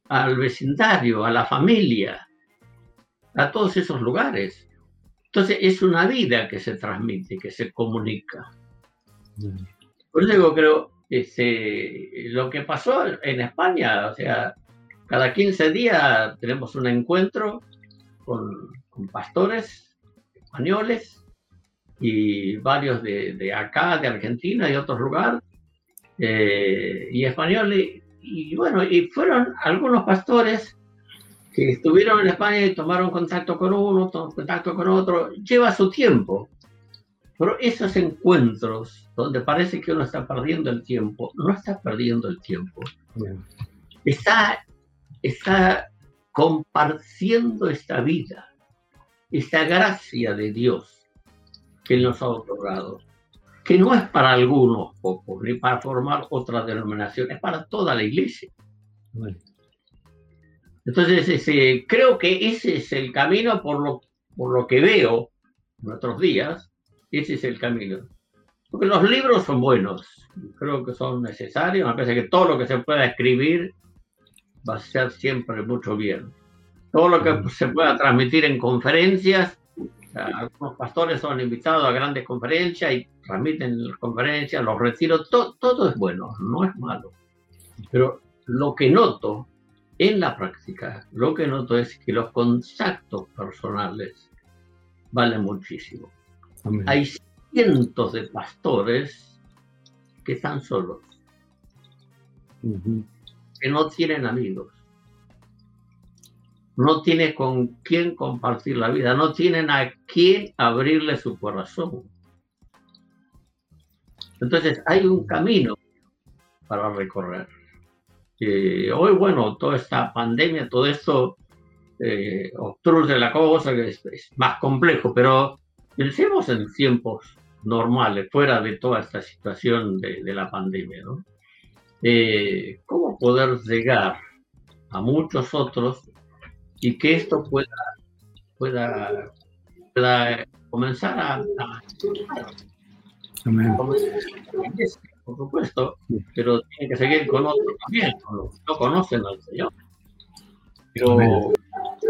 al vecindario, a la familia, a todos esos lugares. Entonces es una vida que se transmite, que se comunica. Por eso digo, creo, este, lo que pasó en España, o sea, cada 15 días tenemos un encuentro con, pastores españoles y varios de, acá, de Argentina y otros lugares, eh, y españoles, y bueno, y fueron algunos pastores que estuvieron en España y tomaron contacto con uno, contacto con otro, lleva su tiempo. Pero esos encuentros donde parece que uno está perdiendo el tiempo, no está perdiendo el tiempo. Está, está compartiendo esta vida, esta gracia de Dios que nos ha otorgado que no es para algunos pocos, ni para formar otra denominación, es para toda la iglesia. Entonces, creo que ese es el camino por lo, por lo que veo en otros días, ese es el camino. Porque los libros son buenos, creo que son necesarios, me parece que todo lo que se pueda escribir va a ser siempre mucho bien. Todo lo que se pueda transmitir en conferencias algunos pastores son invitados a grandes conferencias y transmiten las conferencias, los retiros, todo es bueno, no es malo. Pero lo que noto en la práctica, lo que noto es que los contactos personales valen muchísimo. Hay cientos de pastores que están solos, que no tienen amigos no tiene con quién compartir la vida, no tienen a quién abrirle su corazón. Entonces hay un camino para recorrer. Hoy, bueno, toda esta pandemia, todo esto eh, obstruye la cosa, que es, más complejo, pero pensemos en tiempos normales, fuera de toda esta situación de, la pandemia, ¿no? Eh, ¿Cómo poder llegar a muchos otros y que esto pueda, pueda, pueda comenzar a, por supuesto, pero tiene que seguir con otros también, que no conocen al Señor. Pero eh,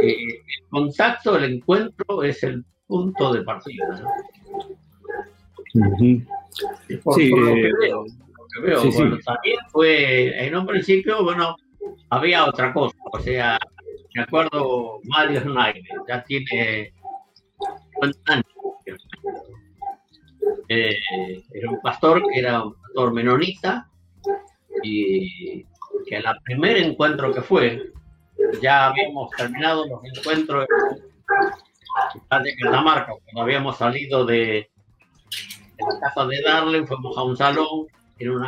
el contacto, el encuentro es el punto de partida. sí, lo que veo, también fue, en un principio, bueno, había otra cosa, o sea, me acuerdo Mario Schneider, ya tiene 50 años. Eh, era un pastor que era un pastor menonita y que el primer encuentro que fue, ya habíamos terminado los encuentros de Catamarca, cuando habíamos salido de, la casa de Darle, fuimos a un salón, en un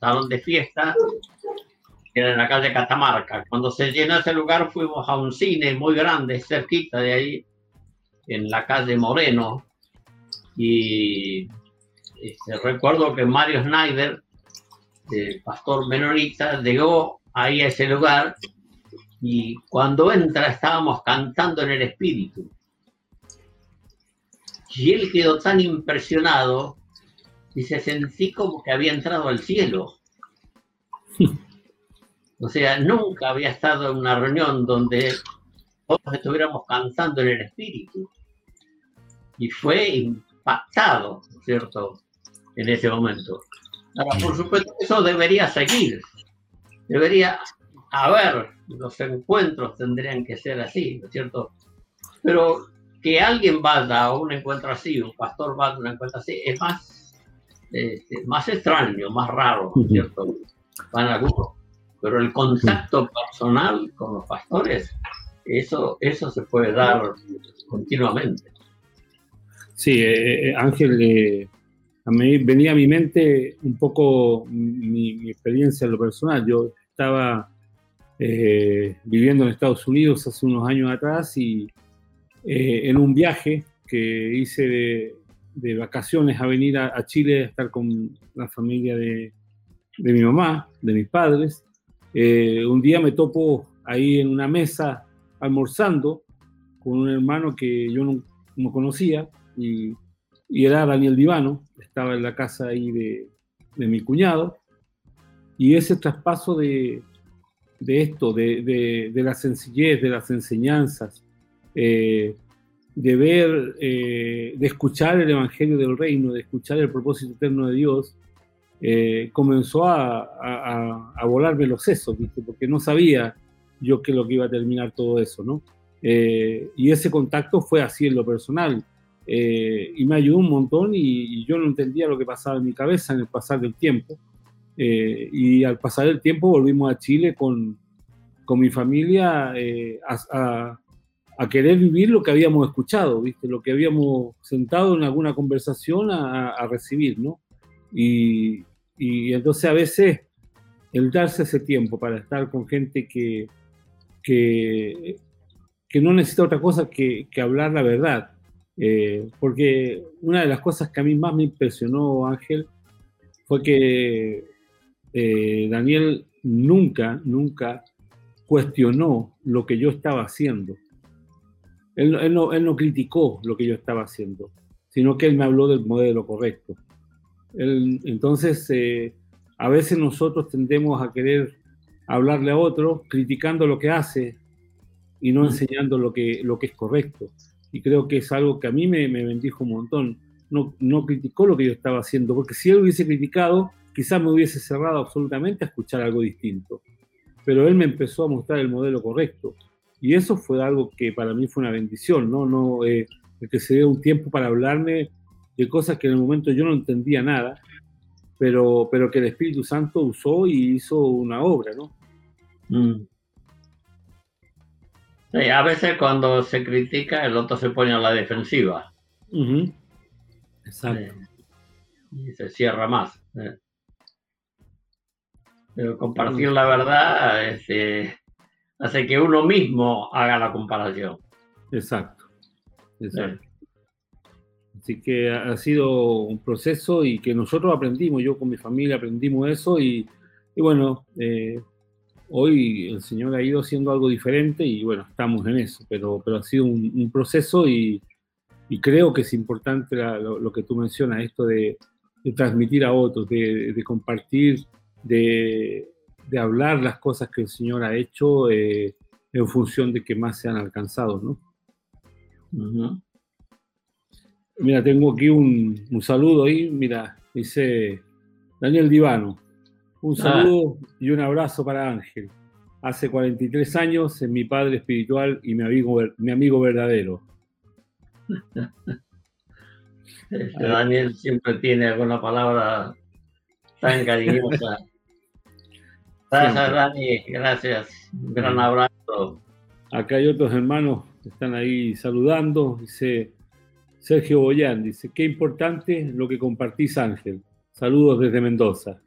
salón de fiesta, era en la calle Catamarca. Cuando se llenó ese lugar fuimos a un cine muy grande, cerquita de ahí, en la calle Moreno. Y este, recuerdo que Mario Schneider, el pastor menonita, llegó ahí a ese lugar y cuando entra estábamos cantando en el espíritu. Y él quedó tan impresionado y se sentí como que había entrado al cielo. (laughs) O sea, nunca había estado en una reunión donde todos estuviéramos cantando en el espíritu. Y fue impactado, ¿cierto? En ese momento. Ahora, por supuesto, eso debería seguir. Debería haber, los encuentros tendrían que ser así, ¿no es cierto? Pero que alguien vaya a un encuentro así, un pastor vaya a un encuentro así, es más, este, más extraño, más raro, ¿no es cierto? Para algunos pero el contacto personal con los pastores, eso, eso se puede dar continuamente. Sí, Ángel, a mí venía a mi mente un poco mi, experiencia en lo personal. Yo estaba viviendo en Estados Unidos hace unos años atrás y en un viaje que hice de, vacaciones a venir a, Chile a estar con la familia de, mi mamá, de mis padres. Eh, un día me topo ahí en una mesa almorzando con un hermano que yo no conocía y, y, era Daniel Divano, estaba en la casa ahí de, de mi cuñado. Y ese traspaso de, de esto, de, de, la sencillez, de las enseñanzas, eh, de ver, eh, de escuchar el Evangelio del Reino, de escuchar el propósito eterno de Dios, eh, comenzó a, a, volarme los sesos, ¿viste? porque no sabía yo qué es lo que iba a terminar todo eso, ¿no? Eh, y ese contacto fue así en lo personal, y me ayudó un montón y, yo no entendía lo que pasaba en mi cabeza en el pasar del tiempo. y al pasar el tiempo volvimos a Chile con, con mi familia a a querer vivir lo que habíamos escuchado, ¿viste? Lo que habíamos sentado en alguna conversación a, recibir, ¿no? Y, entonces a veces el darse ese tiempo para estar con gente que, que, que no necesita otra cosa que, hablar la verdad. Eh, porque una de las cosas que a mí más me impresionó, Ángel, fue que eh, Daniel nunca, nunca cuestionó lo que yo estaba haciendo. Él, no, criticó lo que yo estaba haciendo, sino que él me habló del modelo correcto. entonces, eh, a veces nosotros tendemos a querer hablarle a otro criticando lo que hace y no enseñando lo que, lo que es correcto. Y creo que es algo que a mí me, me bendijo un montón. No, no criticó lo que yo estaba haciendo, porque si él hubiese criticado, quizás me hubiese cerrado absolutamente a escuchar algo distinto. Pero él me empezó a mostrar el modelo correcto. Y eso fue algo que para mí fue una bendición, ¿no? no eh, que se dio un tiempo para hablarme de cosas que en el momento yo no entendía nada, pero, pero que el Espíritu Santo usó y hizo una obra, ¿no? Mm. Sí, a veces cuando se critica, el otro se pone a la defensiva. Exacto. y se cierra más. ¿eh? Pero compartir la verdad es, este, hace que uno mismo haga la comparación. Exacto. Así que ha sido un proceso y que nosotros aprendimos, yo con mi familia aprendimos eso y, bueno, eh, hoy el Señor ha ido haciendo algo diferente y bueno, estamos en eso, pero, pero ha sido un, proceso y, creo que es importante lo, que tú mencionas, esto de, transmitir a otros, de compartir, de, de hablar las cosas que el Señor ha hecho eh, en función de que más sean alcanzados, ¿no? Mira, tengo aquí un, saludo ahí, mira, dice Daniel Divano. Un ah. saludo y un abrazo para Ángel. Hace 43 años es mi padre espiritual y mi amigo, mi amigo verdadero. Este Daniel siempre tiene alguna palabra tan cariñosa. (laughs) Gracias, Dani. Gracias. Un gran abrazo. Acá hay otros hermanos que están ahí saludando. Dice Sergio Boyán, dice, qué importante lo que compartís, Ángel. Saludos desde Mendoza.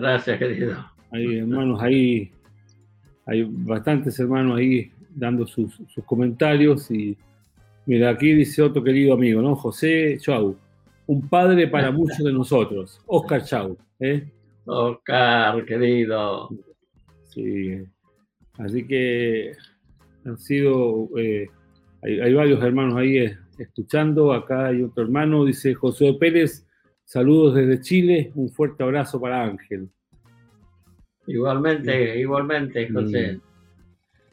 Gracias, querido. Hay hermanos ahí, hay bastantes hermanos ahí dando sus, comentarios y mira, aquí dice otro querido amigo, ¿no? José Chau, un padre para muchos de nosotros, Oscar Chau, ¿eh? Oscar, querido. Sí, así que han sido, eh, hay, varios hermanos ahí eh, escuchando, acá hay otro hermano, dice José Pérez, saludos desde Chile, un fuerte abrazo para Ángel. Igualmente, igualmente, José.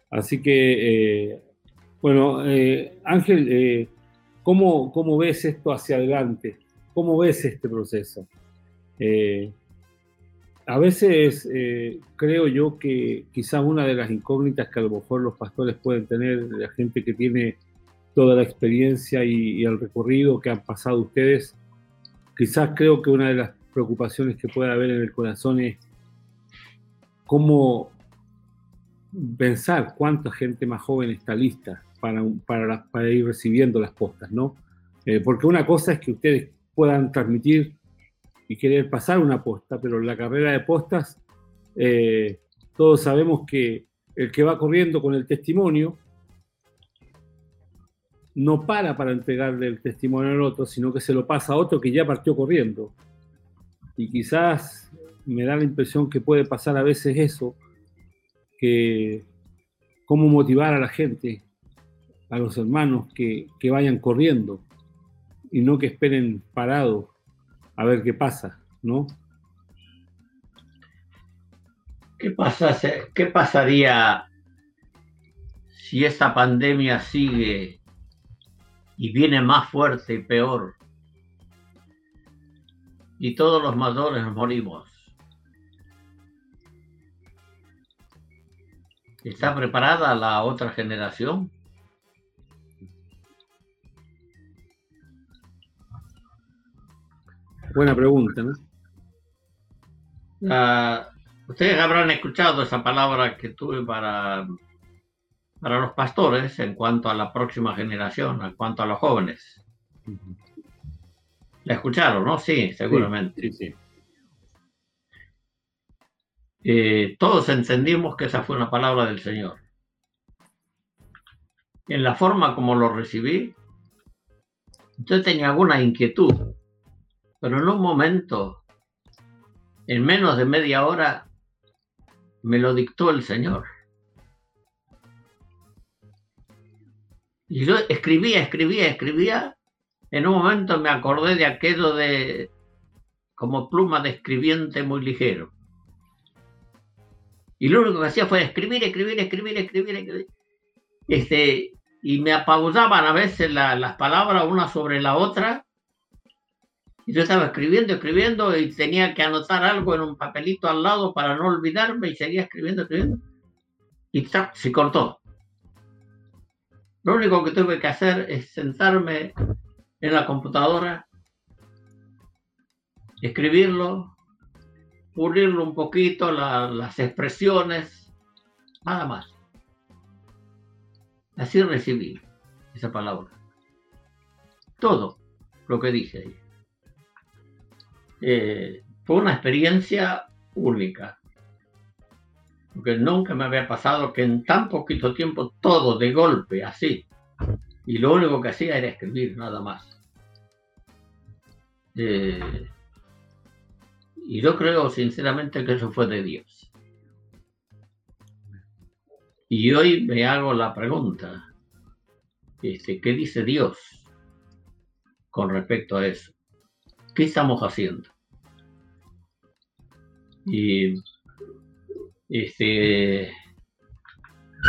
Así que, eh, bueno, Ángel, ¿cómo, ¿cómo, ves esto hacia adelante? ¿Cómo ves este proceso? a veces eh, creo yo que quizás una de las incógnitas que a lo mejor los pastores pueden tener, la gente que tiene toda la experiencia y, el recorrido que han pasado ustedes, quizás creo que una de las preocupaciones que puede haber en el corazón es cómo pensar cuánta gente más joven está lista para, para, ir recibiendo las postas, ¿no? Eh, porque una cosa es que ustedes puedan transmitir y querer pasar una posta, pero en la carrera de postas eh, todos sabemos que el que va corriendo con el testimonio no para para entregarle el testimonio al otro, sino que se lo pasa a otro que ya partió corriendo. Y quizás me da la impresión que puede pasar a veces eso, que cómo motivar a la gente, a los hermanos que, que vayan corriendo y no que esperen parados a ver qué pasa, ¿no? ¿Qué, ¿Qué pasaría si esta pandemia sigue y viene más fuerte y peor? Y todos los mayores morimos. ¿Está preparada la otra generación? Buena pregunta, ¿no? Ah, ustedes habrán escuchado esa palabra que tuve para, para los pastores en cuanto a la próxima generación, en cuanto a los jóvenes. ¿La escucharon, no? Sí, seguramente. Sí, sí. Eh, todos entendimos que esa fue una palabra del Señor. En la forma como lo recibí, yo tenía alguna inquietud, pero en un momento, en menos de media hora, me lo dictó el Señor. Y yo escribía, escribía, escribía. En un momento me acordé de aquello de como pluma de escribiente muy ligero. Y lo único que hacía fue escribir, escribir, escribir, escribir, escribir. Este, y me apabullaban a veces las palabras una sobre la otra. Y yo estaba escribiendo, escribiendo y tenía que anotar algo en un papelito al lado para no olvidarme y seguía escribiendo, escribiendo. Y se cortó. Lo único que tuve que hacer es sentarme en la computadora, escribirlo, pulirlo un poquito, las expresiones, nada más. Así recibí esa palabra. Todo lo que dije ahí. Eh, fue una experiencia única. Porque nunca me había pasado que en tan poquito tiempo todo de golpe, así. Y lo único que hacía era escribir, nada más. Eh, y yo creo sinceramente que eso fue de Dios. Y hoy me hago la pregunta, este, ¿qué dice Dios con respecto a eso? ¿Qué estamos haciendo? Y este,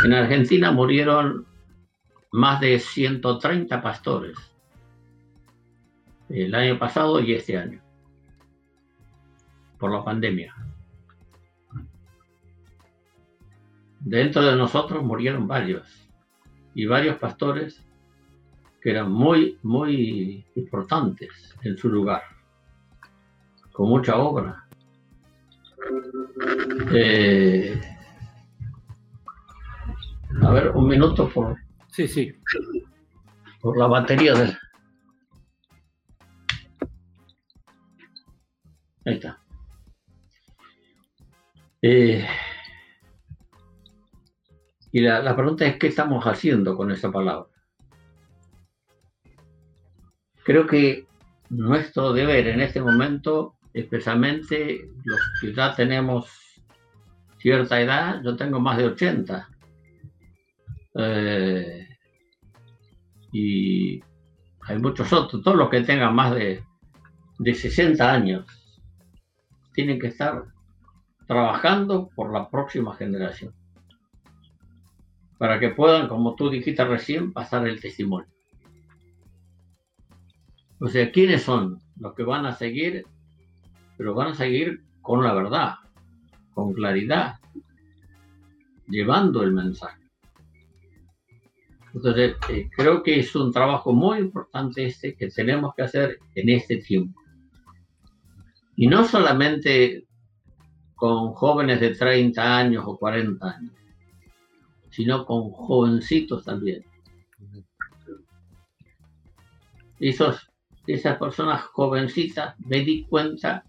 en Argentina murieron más de 130 pastores el año pasado y este año por la pandemia. Dentro de nosotros murieron varios y varios pastores que eran muy, muy importantes en su lugar, con mucha obra. Eh, a ver, un minuto por. Sí, sí. Por la batería del. Ahí está. Eh, y la, pregunta es, ¿qué estamos haciendo con esa palabra? Creo que nuestro deber en este momento, especialmente los que ya tenemos cierta edad, yo tengo más de 80, eh, y hay muchos otros, todos los que tengan más de, de 60 años, tienen que estar trabajando por la próxima generación. Para que puedan, como tú dijiste recién, pasar el testimonio. O sea, ¿quiénes son los que van a seguir? Pero van a seguir con la verdad, con claridad, llevando el mensaje. Entonces, eh, creo que es un trabajo muy importante este que tenemos que hacer en este tiempo. Y no solamente con jóvenes de 30 años o 40 años, sino con jovencitos también. esos, esas personas jovencitas, me di cuenta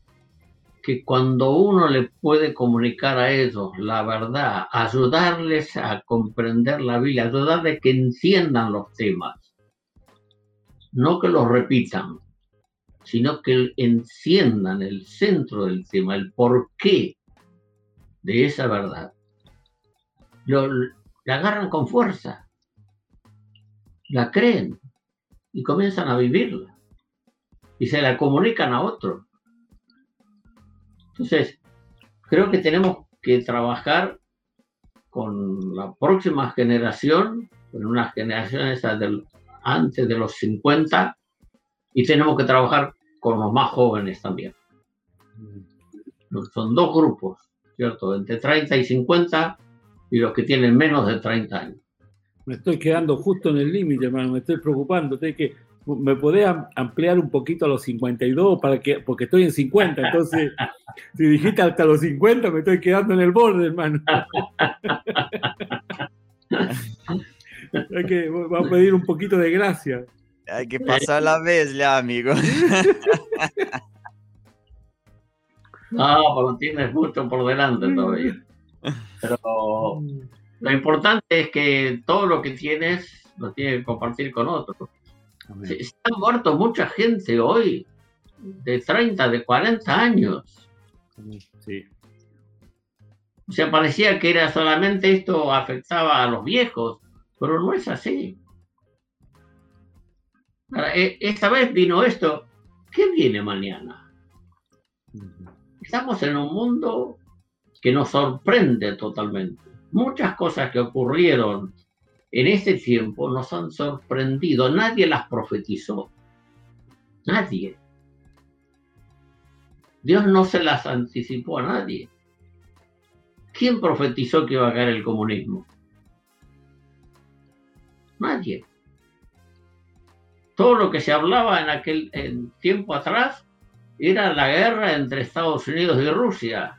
que cuando uno le puede comunicar a ellos la verdad, ayudarles a comprender la Biblia, ayudarles a que enciendan los temas, no que los repitan, sino que enciendan el centro del tema, el porqué de esa verdad. Lo, la agarran con fuerza, la creen y comienzan a vivirla y se la comunican a otro. Entonces, creo que tenemos que trabajar con la próxima generación, con una generación del, antes de los 50, y tenemos que trabajar con los más jóvenes también. Son dos grupos, ¿cierto? Entre 30 y 50 y los que tienen menos de 30 años. Me estoy quedando justo en el límite, hermano, me estoy preocupando. que, ¿Me podés ampliar un poquito a los 52? Para que, porque estoy en 50, entonces, (laughs) si dijiste hasta los 50, me estoy quedando en el borde, hermano. (laughs) Hay que, a pedir un poquito de gracia. Hay que pasar la vez ya, amigo. (laughs) No, pero tienes mucho por delante todavía. Pero lo importante es que todo lo que tienes lo tienes que compartir con otros. Se, han muerto mucha gente hoy, de 30, de 40 años. Sí. O sea, parecía que era solamente esto afectaba a los viejos, pero no es así. E, esta vez vino esto. ¿Qué viene mañana? Estamos en un mundo que nos sorprende totalmente. Muchas cosas que ocurrieron en ese tiempo nos han sorprendido. Nadie las profetizó. Nadie. Dios no se las anticipó a nadie. ¿Quién profetizó que iba a caer el comunismo? Nadie. Todo lo que se hablaba en aquel tiempo atrás era la guerra entre Estados Unidos y Rusia.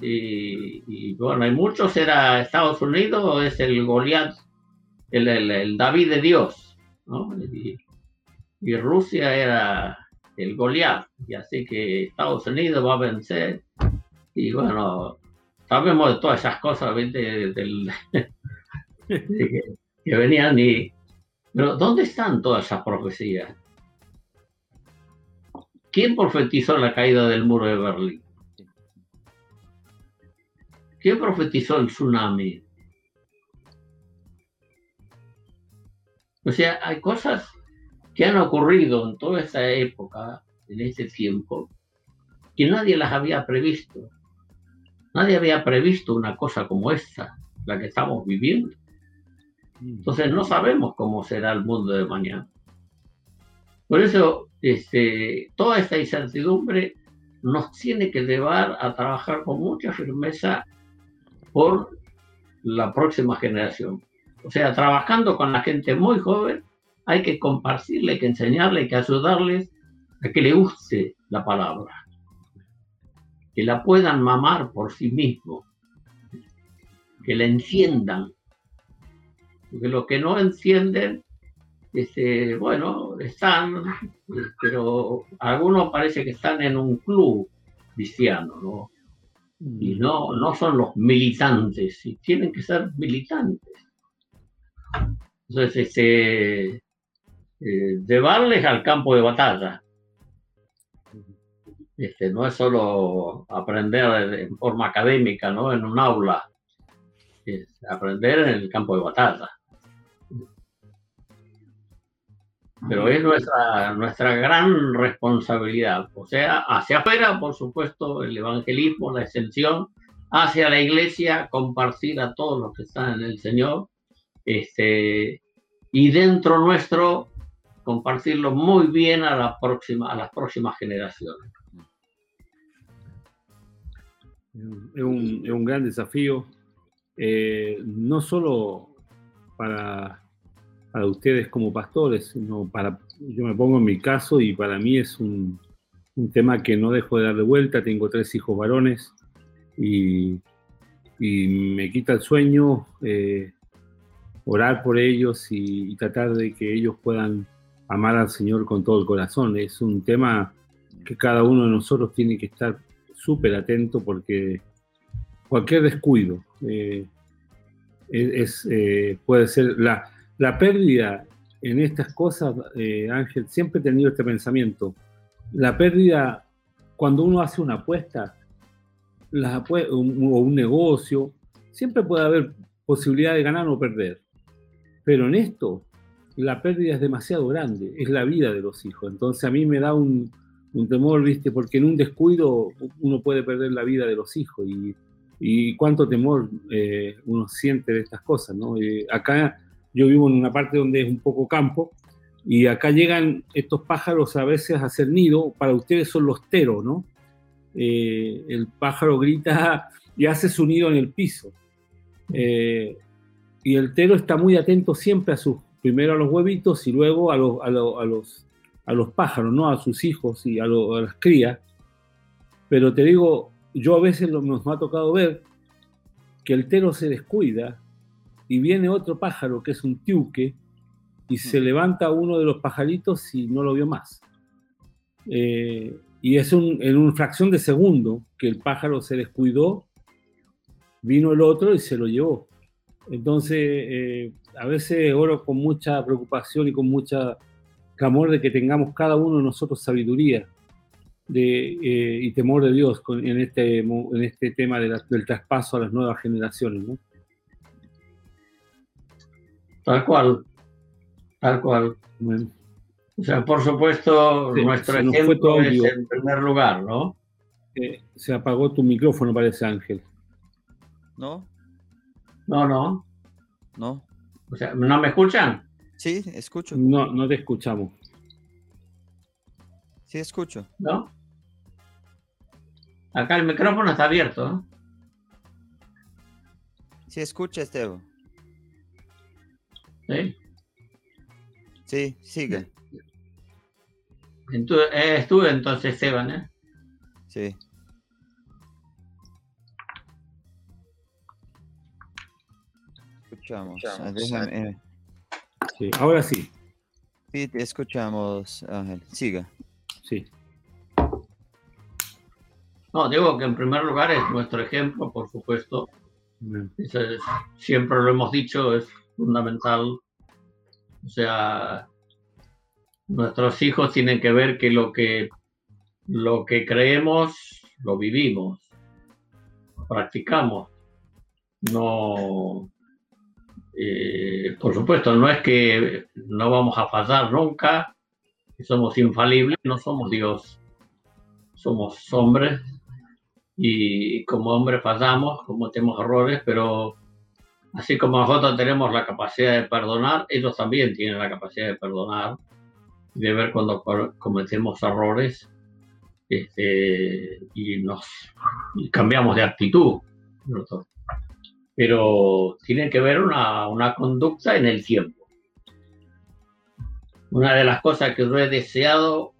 Y, bueno, hay muchos, era Estados Unidos, es el Goliat, el, David de Dios, y, Rusia era el Goliat, y así que Estados Unidos va a vencer, y bueno, sabemos de todas esas cosas, Del, (laughs) que, venían y... Pero ¿dónde están todas esas profecías? ¿Quién profetizó la caída del muro de Berlín? ¿Quién profetizó el tsunami? O sea, hay cosas que han ocurrido en toda esta época, en este tiempo, que nadie las había previsto. Nadie había previsto una cosa como esta, la que estamos viviendo. Entonces no sabemos cómo será el mundo de mañana. Por eso, este, toda esta incertidumbre nos tiene que llevar a trabajar con mucha firmeza por la próxima generación. O sea, trabajando con la gente muy joven, hay que compartirle, hay que enseñarle, hay que ayudarles a que le guste la palabra, que la puedan mamar por sí mismos, que la enciendan. Porque lo que no encienden, este, bueno, están, pero algunos parece que están en un club cristiano, ¿no? y no, no son los militantes, y tienen que ser militantes. Entonces, este, eh, llevarles al campo de batalla. Este, no es solo aprender en forma académica, ¿no? En un aula, es aprender en el campo de batalla. pero es nuestra, nuestra gran responsabilidad. O sea, hacia afuera, por supuesto, el evangelismo, la extensión, hacia la iglesia, compartir a todos los que están en el Señor, este, y dentro nuestro, compartirlo muy bien a, la próxima, a las próximas generaciones. Es un, es un gran desafío, eh, no solo para para ustedes como pastores, sino para, yo me pongo en mi caso y para mí es un, un tema que no dejo de darle vuelta. Tengo tres hijos varones y, y me quita el sueño eh, orar por ellos y, tratar de que ellos puedan amar al Señor con todo el corazón. Es un tema que cada uno de nosotros tiene que estar súper atento porque cualquier descuido eh, es, eh, puede ser la, la, pérdida en estas cosas, eh, Ángel, siempre he tenido este pensamiento. La pérdida, cuando uno hace una apuesta o un negocio, siempre puede haber posibilidad de ganar o perder. Pero en esto, la pérdida es demasiado grande, es la vida de los hijos. Entonces a mí me da un, un temor, ¿viste? Porque en un descuido uno puede perder la vida de los hijos y, y cuánto temor eh, uno siente de estas cosas, ¿no? Eh, acá yo vivo en una parte donde es un poco campo y acá llegan estos pájaros a veces a hacer nido, para ustedes son los teros, ¿no? Eh, el pájaro grita y hace su nido en el piso. Y el tero está muy atento siempre a sus, primero a los huevitos y luego a los, a los a los pájaros, ¿no? A sus hijos y a, las crías. Pero te digo, yo a veces nos ha tocado ver que el tero se descuida y viene otro pájaro que es un tiuque y se levanta uno de los pajaritos y no lo vio más. Eh, y es en una fracción de segundo que el pájaro se descuidó, vino el otro y se lo llevó. Entonces, eh, a veces oro con mucha preocupación y con mucha clamor de que tengamos cada uno de nosotros sabiduría de, eh, y temor de Dios en, este, en este tema del traspaso a las nuevas generaciones. ¿no? Tal cual, tal cual. O sea, por supuesto, nuestro ejemplo es en primer lugar, ¿no? Eh, se apagó tu micrófono, parece Ángel. ¿No? No, no. No. O sea, ¿no me escuchan? Sí, escucho. No, no te escuchamos. Sí, escucho. ¿No? Acá el micrófono está abierto. Sí, escucha, Esteban. ¿Sí? Sí, sigue. Estuve entonces, Esteban, ¿eh? Sí. Escuchamos. Escuchamos. Eh, Sí, ahora sí. Sí, te escuchamos, Ángel. Siga. Sí. No, digo que en primer lugar es nuestro ejemplo, por supuesto. siempre lo hemos dicho, es fundamental. O sea, nuestros hijos tienen que ver que lo que, lo que creemos, lo vivimos, practicamos. No, eh, por supuesto, no es que no vamos a fallar nunca, somos infalibles, no somos Dios, somos hombres y como hombres fallamos, cometemos errores, pero así como nosotros tenemos la capacidad de perdonar, ellos también tienen la capacidad de perdonar, de ver cuando cometemos errores este, y nos cambiamos de actitud pero tiene que ver una, una conducta en el tiempo. Una de las cosas que yo he deseado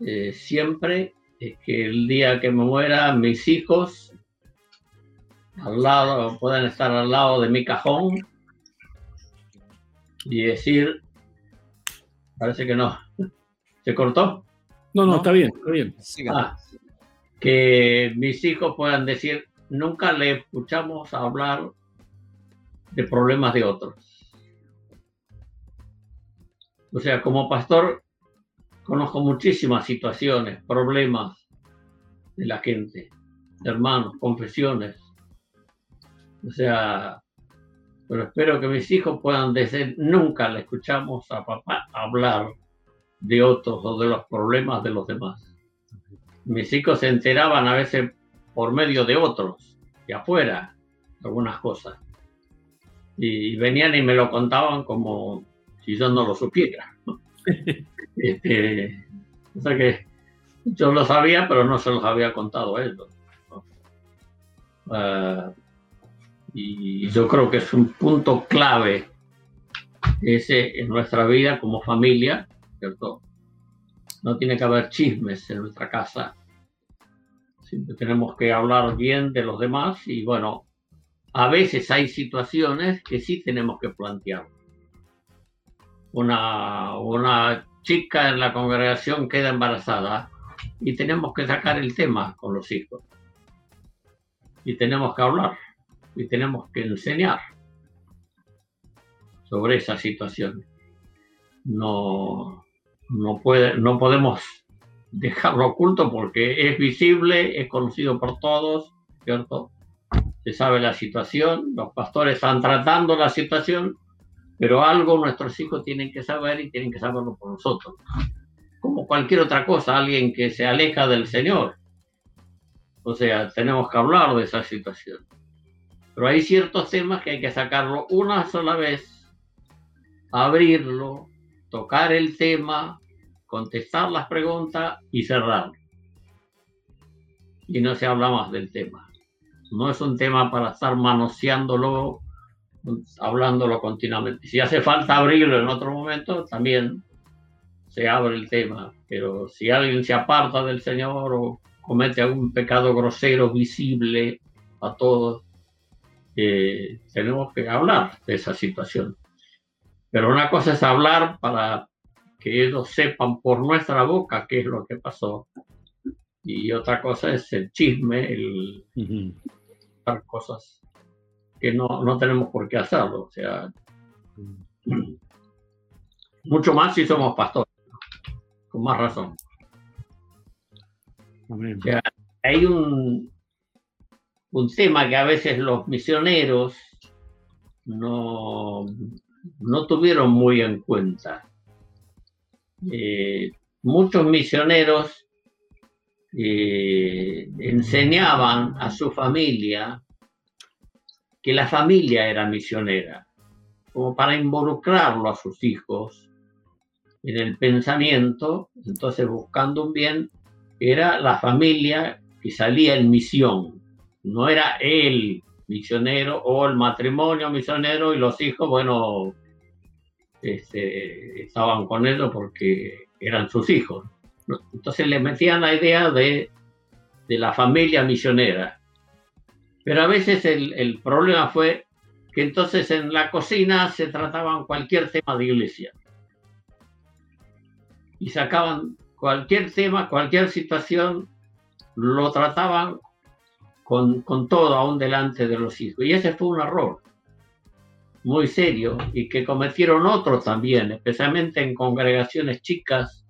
eh, siempre es que el día que me muera mis hijos al lado, puedan estar al lado de mi cajón y decir, parece que no, ¿se cortó? No, no, está bien, está bien. Ah, que mis hijos puedan decir, nunca le escuchamos hablar de problemas de otros. O sea, como pastor conozco muchísimas situaciones, problemas de la gente, hermanos, confesiones. O sea, pero espero que mis hijos puedan decir, nunca le escuchamos a papá hablar de otros o de los problemas de los demás. Mis hijos se enteraban a veces por medio de otros, de afuera, algunas cosas. Y venían y me lo contaban como si yo no lo supiera. (laughs) este, o sea que yo lo sabía, pero no se los había contado a ellos. Ah, y yo creo que es un punto clave ese en nuestra vida como familia, ¿cierto? No tiene que haber chismes en nuestra casa, Siempre tenemos que hablar bien de los demás y bueno, a veces hay situaciones que sí tenemos que plantear. una, una chica en la congregación queda embarazada y tenemos que sacar el tema con los hijos. Y tenemos que hablar y tenemos que enseñar sobre esa situación. No, no, puede, no podemos dejarlo oculto porque es visible, es conocido por todos, ¿cierto? Se sabe la situación, los pastores están tratando la situación, pero algo nuestros hijos tienen que saber y tienen que saberlo por nosotros. Como cualquier otra cosa, alguien que se aleja del Señor. O sea, tenemos que hablar de esa situación. Pero hay ciertos temas que hay que sacarlo una sola vez, abrirlo, tocar el tema, contestar las preguntas y cerrar. Y no se habla más del tema. No es un tema para estar manoseándolo, hablándolo continuamente. Si hace falta abrirlo en otro momento, también se abre el tema. Pero si alguien se aparta del Señor o comete algún pecado grosero, visible a todos, eh, tenemos que hablar de esa situación. Pero una cosa es hablar para que ellos sepan por nuestra boca qué es lo que pasó. Y otra cosa es el chisme, el cosas que no, no, tenemos por qué hacerlo. O sea, mucho más si somos pastores, con más razón. hay un, un tema que a veces los misioneros no, no tuvieron muy en cuenta. Eh, muchos misioneros eh, enseñaban a su familia que la familia era misionera, como para involucrarlo a sus hijos en el pensamiento, entonces buscando un bien, era la familia que salía en misión, no era él misionero o el matrimonio misionero y los hijos, bueno, este, estaban con él porque eran sus hijos. Entonces le metían la idea de, de la familia misionera. Pero a veces el, el, problema fue que entonces en la cocina se trataban cualquier tema de iglesia. Y sacaban cualquier tema, cualquier situación, lo trataban con, con todo aún delante de los hijos. Y ese fue un error muy serio y que cometieron otros también, especialmente en congregaciones chicas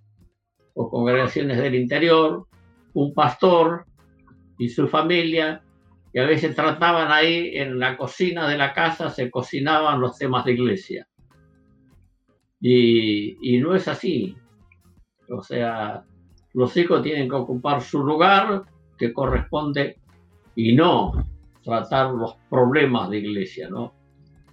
o congregaciones del interior, un pastor y su familia, que a veces trataban ahí en la cocina de la casa, se cocinaban los temas de iglesia. Y, no es así. O sea, los hijos tienen que ocupar su lugar que corresponde y no tratar los problemas de iglesia, ¿no?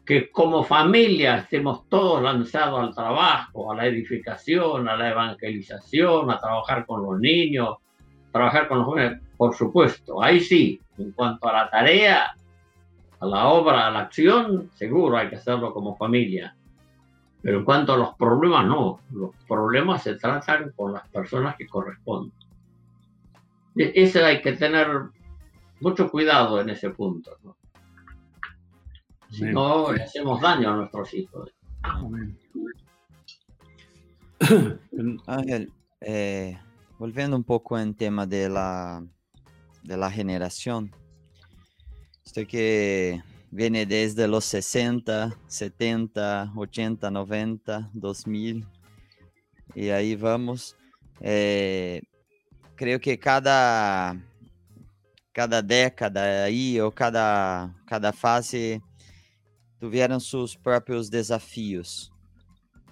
Que como familia estemos todos lanzados al trabajo, a la edificación, a la evangelización, a trabajar con los niños, trabajar con los jóvenes, por supuesto, ahí sí, en cuanto a la tarea, a la obra, a la acción, seguro hay que hacerlo como familia. Pero en cuanto a los problemas, no, los problemas se tratan con las personas que corresponden. E-, ese hay que tener mucho cuidado en ese punto. ¿no? Si no, le hacemos daño a nuestros hijos. (coughs) Ángel, eh, volviendo un poco en tema de la, de la generación, esto que viene desde los 60, 70, 80, 90, 2000, y ahí vamos. Eh, creo que cada, cada década aí, ou cada, cada fase tiveram seus próprios desafios.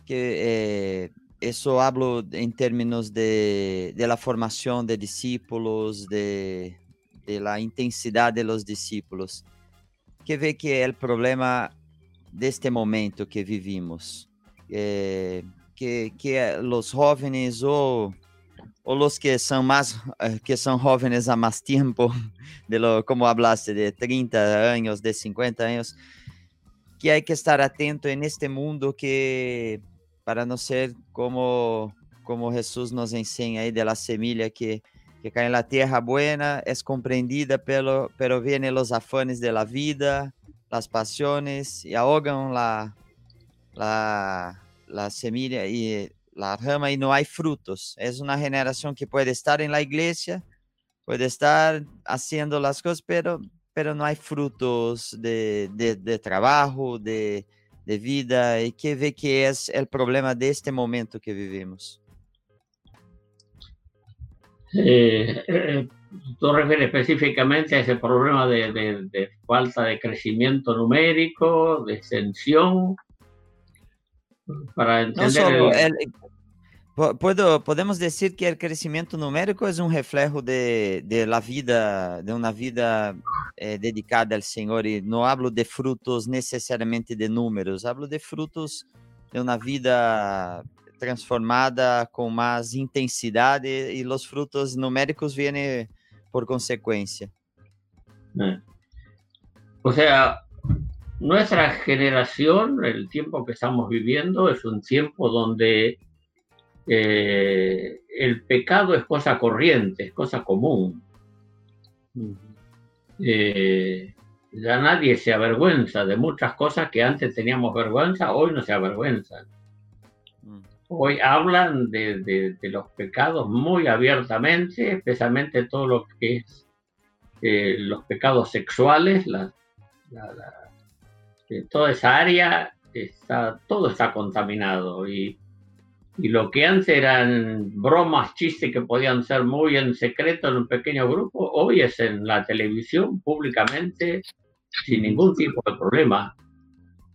Que eh, isso hablo em termos de, de la formação de discípulos, de, de la intensidade de los discípulos. Que vê que é o problema deste momento que vivimos. Eh, que, que os jovens ou ou os que são mais eh, que são jovens há mais tempo, (laughs) de lo, como hablaste de 30 anos, de 50 anos, que hay que estar atento en este mundo que para no ser como como Jesús nos enseña ahí de la semilla que, que cae en la tierra buena, es comprendida, pero, pero vienen los afanes de la vida, las pasiones y ahogan la, la, la semilla y la rama y no hay frutos. Es una generación que puede estar en la iglesia, puede estar haciendo las cosas, pero, pero no hay frutos de, de, trabajo, de, de, vida, y que ve que es el problema de este momento que vivimos. Eh, eh, tú refieres específicamente a ese problema de, de, falta de crecimiento numérico, de extensión, para entender Puedo, podemos decir que el crecimiento numérico es un reflejo de, de la vida, de una vida eh, dedicada al Señor. Y no hablo de frutos necesariamente de números, hablo de frutos de una vida transformada con más intensidad y los frutos numéricos vienen por consecuencia. Eh. O sea, nuestra generación, el tiempo que estamos viviendo, es un tiempo donde eh, el pecado es cosa corriente, es cosa común. Eh, ya nadie se avergüenza de muchas cosas que antes teníamos vergüenza, hoy no se avergüenzan. Mm. Hoy hablan de, los pecados muy abiertamente, especialmente todo lo que es eh, los pecados sexuales, toda esa área, está, todo está contaminado y y lo que antes eran bromas, chistes que podían ser muy en secreto en un pequeño grupo, hoy es en la televisión públicamente sin ningún tipo de problema.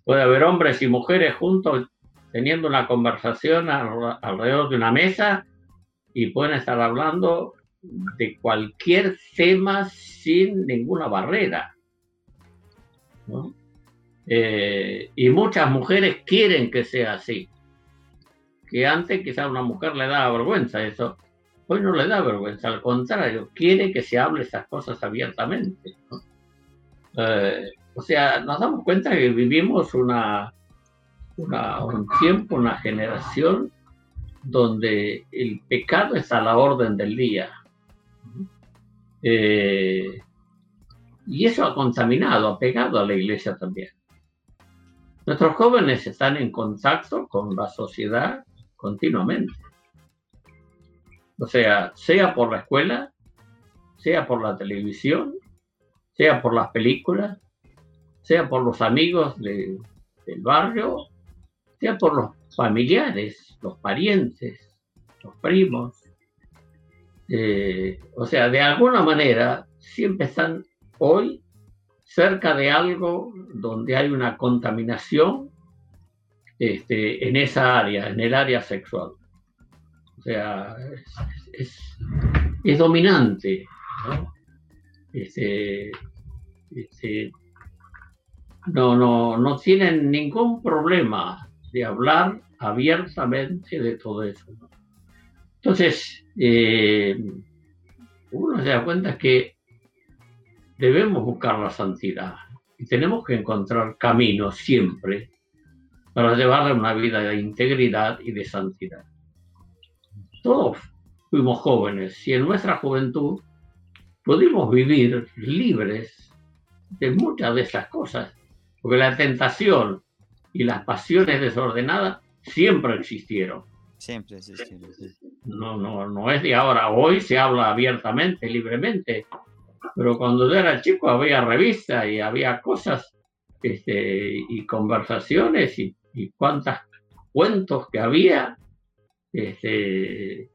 Puede haber hombres y mujeres juntos teniendo una conversación alrededor de una mesa y pueden estar hablando de cualquier tema sin ninguna barrera. Eh, y muchas mujeres quieren que sea así que antes quizá a una mujer le daba vergüenza eso, hoy no le da vergüenza, al contrario, quiere que se hable esas cosas abiertamente. Eh, o sea, nos damos cuenta que vivimos una, un tiempo, una generación donde el pecado está a la orden del día. Eh, y eso ha contaminado, ha pegado a la iglesia también. Nuestros jóvenes están en contacto con la sociedad continuamente. O sea, sea por la escuela, sea por la televisión, sea por las películas, sea por los amigos del barrio, sea por los familiares, los parientes, los primos. Eh, o sea, de alguna manera siempre están hoy cerca de algo donde hay una contaminación este, en esa área, en el área sexual. O sea, es, dominante. Este, este, ¿no? no, no, tienen ningún problema de hablar abiertamente de todo eso. Entonces, eh, uno se da cuenta que debemos buscar la santidad y tenemos que encontrar caminos siempre para llevarle una vida de integridad y de santidad. Todos fuimos jóvenes y en nuestra juventud pudimos vivir libres de muchas de esas cosas, porque la tentación y las pasiones desordenadas siempre existieron. Siempre existieron. No, no, no es de ahora. Hoy se habla abiertamente, libremente, pero cuando yo era chico había revistas y había cosas este, y conversaciones y y cuántos cuentos que había este,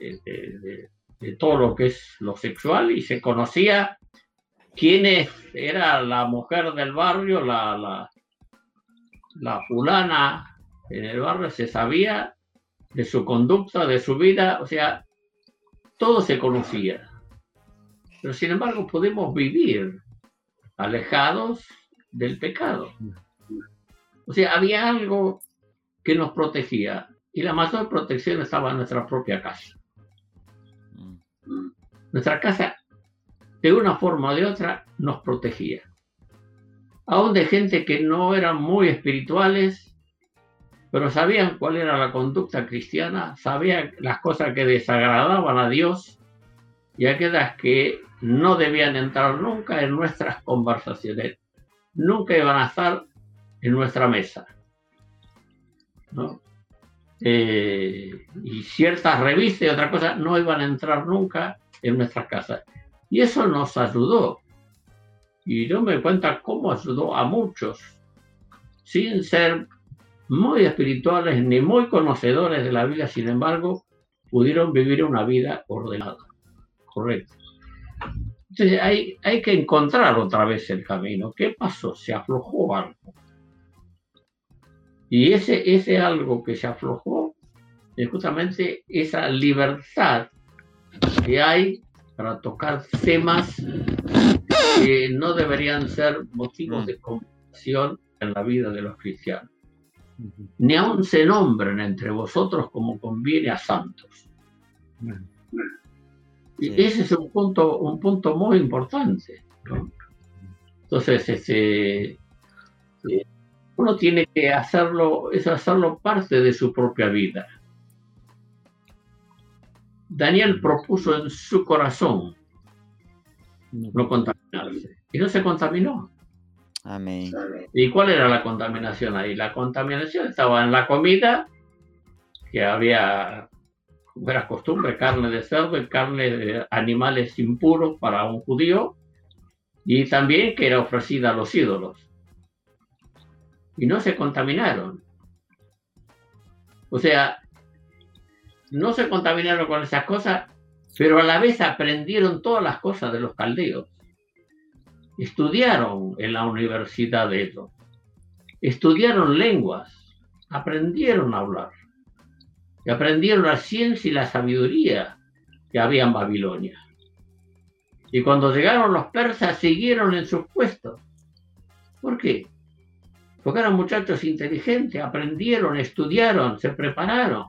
de, todo lo que es lo sexual y se conocía quién era la mujer del barrio, la, la, la fulana en el barrio, se sabía de su conducta, de su vida, o sea, todo se conocía. Pero sin embargo podemos vivir alejados del pecado. O sea, había algo que nos protegía y la mayor protección estaba en nuestra propia casa. Mm. Nuestra casa, de una forma o de otra, nos protegía. Aún de gente que no eran muy espirituales, pero sabían cuál era la conducta cristiana, sabían las cosas que desagradaban a Dios y aquellas que no debían entrar nunca en nuestras conversaciones. Nunca iban a estar en nuestra mesa. eh, y ciertas revistas y otras cosas no iban a entrar nunca en nuestras casas. Y eso nos ayudó. Y yo me cuenta cómo ayudó a muchos, sin ser muy espirituales ni muy conocedores de la vida, sin embargo, pudieron vivir una vida ordenada, correcta. Entonces hay, hay que encontrar otra vez el camino. ¿Qué pasó? Se aflojó algo. Y ese, ese algo que se aflojó es justamente esa libertad que hay para tocar temas que no deberían ser motivos de conversación en la vida de los cristianos. Ni aún se nombren entre vosotros como conviene a santos. Y ese es un punto, un punto muy importante. Entonces, este, eh, uno tiene que hacerlo, es hacerlo parte de su propia vida. Daniel propuso en su corazón no contaminarse y no se contaminó. Amén. ¿Y cuál era la contaminación ahí? La contaminación estaba en la comida, que había, como era costumbre, carne de cerdo y carne de animales impuros para un judío, y también que era ofrecida a los ídolos y no se contaminaron. O sea, no se contaminaron con esas cosas, pero a la vez aprendieron todas las cosas de los caldeos. Estudiaron en la universidad de ellos. Estudiaron lenguas, aprendieron a hablar. Y aprendieron la ciencia y la sabiduría que había en Babilonia. Y cuando llegaron los persas siguieron en sus puestos. ¿Por qué? Porque eran muchachos inteligentes, aprendieron, estudiaron, se prepararon.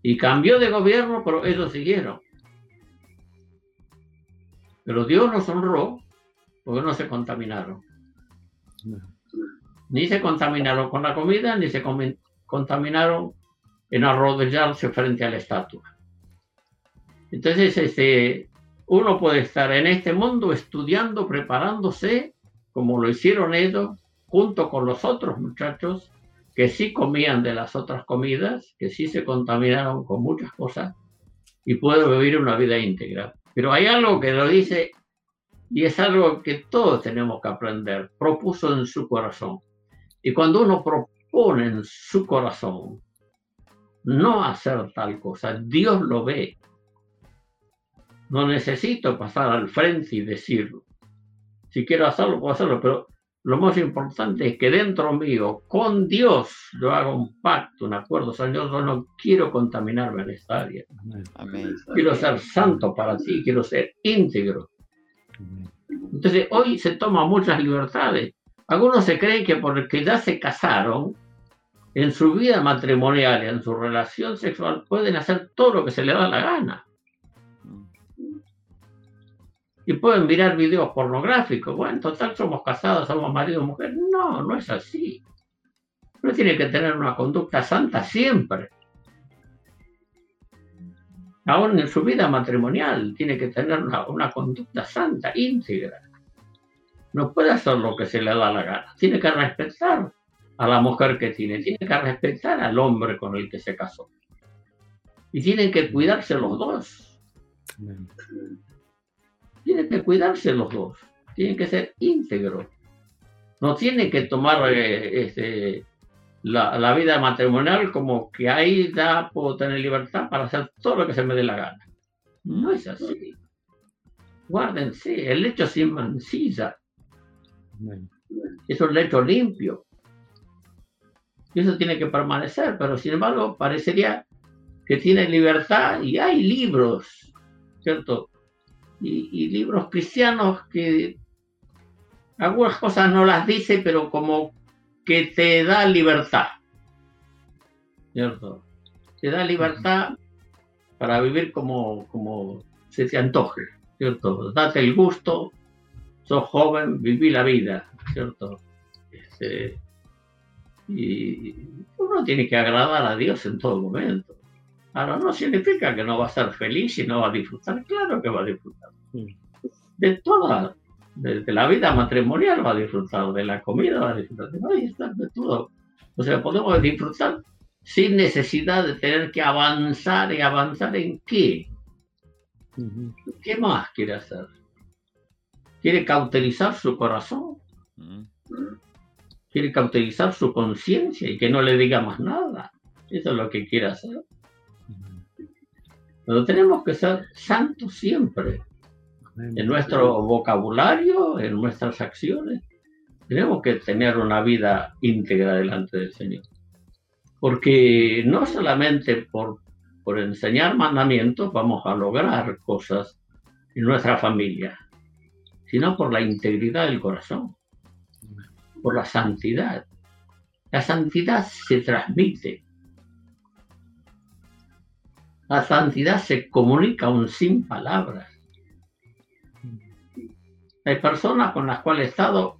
Y cambió de gobierno, pero ellos siguieron. Pero Dios los honró porque no se contaminaron. Ni se contaminaron con la comida, ni se contaminaron en arrodillarse frente a la estatua. Entonces, este, uno puede estar en este mundo estudiando, preparándose, como lo hicieron ellos, junto con los otros muchachos que sí comían de las otras comidas, que sí se contaminaron con muchas cosas y pueden vivir una vida íntegra. Pero hay algo que lo dice y es algo que todos tenemos que aprender. Propuso en su corazón. Y cuando uno propone en su corazón no hacer tal cosa, Dios lo ve. No necesito pasar al frente y decirlo. Si quiero hacerlo, puedo hacerlo, pero lo más importante es que dentro mío, con Dios, yo hago un pacto, un acuerdo. Señor, yo no quiero contaminarme en esta área. Quiero ser santo para ti, quiero ser íntegro. Entonces, hoy se toman muchas libertades. Algunos se creen que porque ya se casaron, en su vida matrimonial, en su relación sexual, pueden hacer todo lo que se les da la gana y pueden mirar videos pornográficos. Bueno, en total somos casados, somos marido y mujer. No, no es así. Uno tiene que tener una conducta santa siempre. Aún en su vida matrimonial tiene que tener una conducta santa, íntegra. No puede hacer lo que se le da la gana. Tiene que respetar a la mujer que tiene, tiene que respetar al hombre con el que se casó. Y tienen que cuidarse los dos. Tienen que cuidarse los dos, tienen que ser íntegros. No tienen que tomar eh, este, la, vida matrimonial como que ahí ya puedo tener libertad para hacer todo lo que se me dé la gana. No es así. Guárdense, el lecho sin mancilla. Es un lecho limpio. Y eso tiene que permanecer, pero sin embargo parecería que tiene libertad y hay libros, ¿cierto? Y, libros cristianos que algunas cosas no las dice, pero como que te da libertad. ¿Cierto? Te da libertad para vivir como, como se te antoje, ¿cierto? Date el gusto, sos joven, viví la vida, ¿cierto? Este, y uno tiene que agradar a Dios en todo momento. Ahora, no significa que no va a ser feliz y no va a disfrutar. Claro que va a disfrutar. De toda, de, la vida matrimonial va a disfrutar, de la comida va a disfrutar, de, de todo. O sea, podemos disfrutar sin necesidad de tener que avanzar y avanzar en qué. ¿Qué más quiere hacer? ¿Quiere cauterizar su corazón? Mm. Quiere cauterizar su conciencia y que no le diga más nada. Eso es lo que quiere hacer. Pero tenemos que ser santos siempre. En nuestro vocabulario, en nuestras acciones. Tenemos que tener una vida íntegra delante del Señor. Porque no solamente por, por enseñar mandamientos vamos a lograr cosas en nuestra familia, sino por la integridad del corazón, por la santidad. La santidad se transmite. La santidad se comunica aún sin palabras. Hay personas con las cuales he estado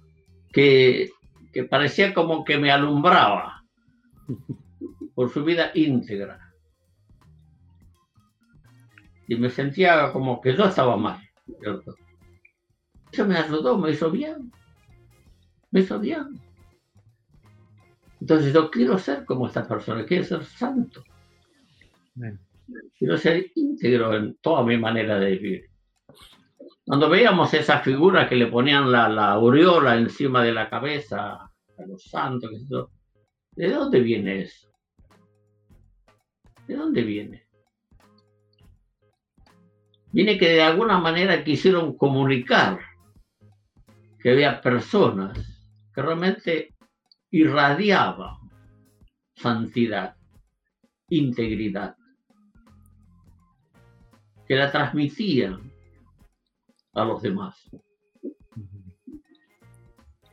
que, que parecía como que me alumbraba (laughs) por su vida íntegra. Y me sentía como que yo estaba mal. Eso me ayudó, me hizo bien. Me hizo bien. Entonces yo quiero ser como esta persona, quiero ser santo. Quiero ser íntegro en toda mi manera de vivir. Cuando veíamos esa figura que le ponían la, la aureola encima de la cabeza a los santos, ¿de dónde viene eso? ¿De dónde viene? Viene que de alguna manera quisieron comunicar que había personas que realmente irradiaban santidad, integridad, que la transmitían a los demás.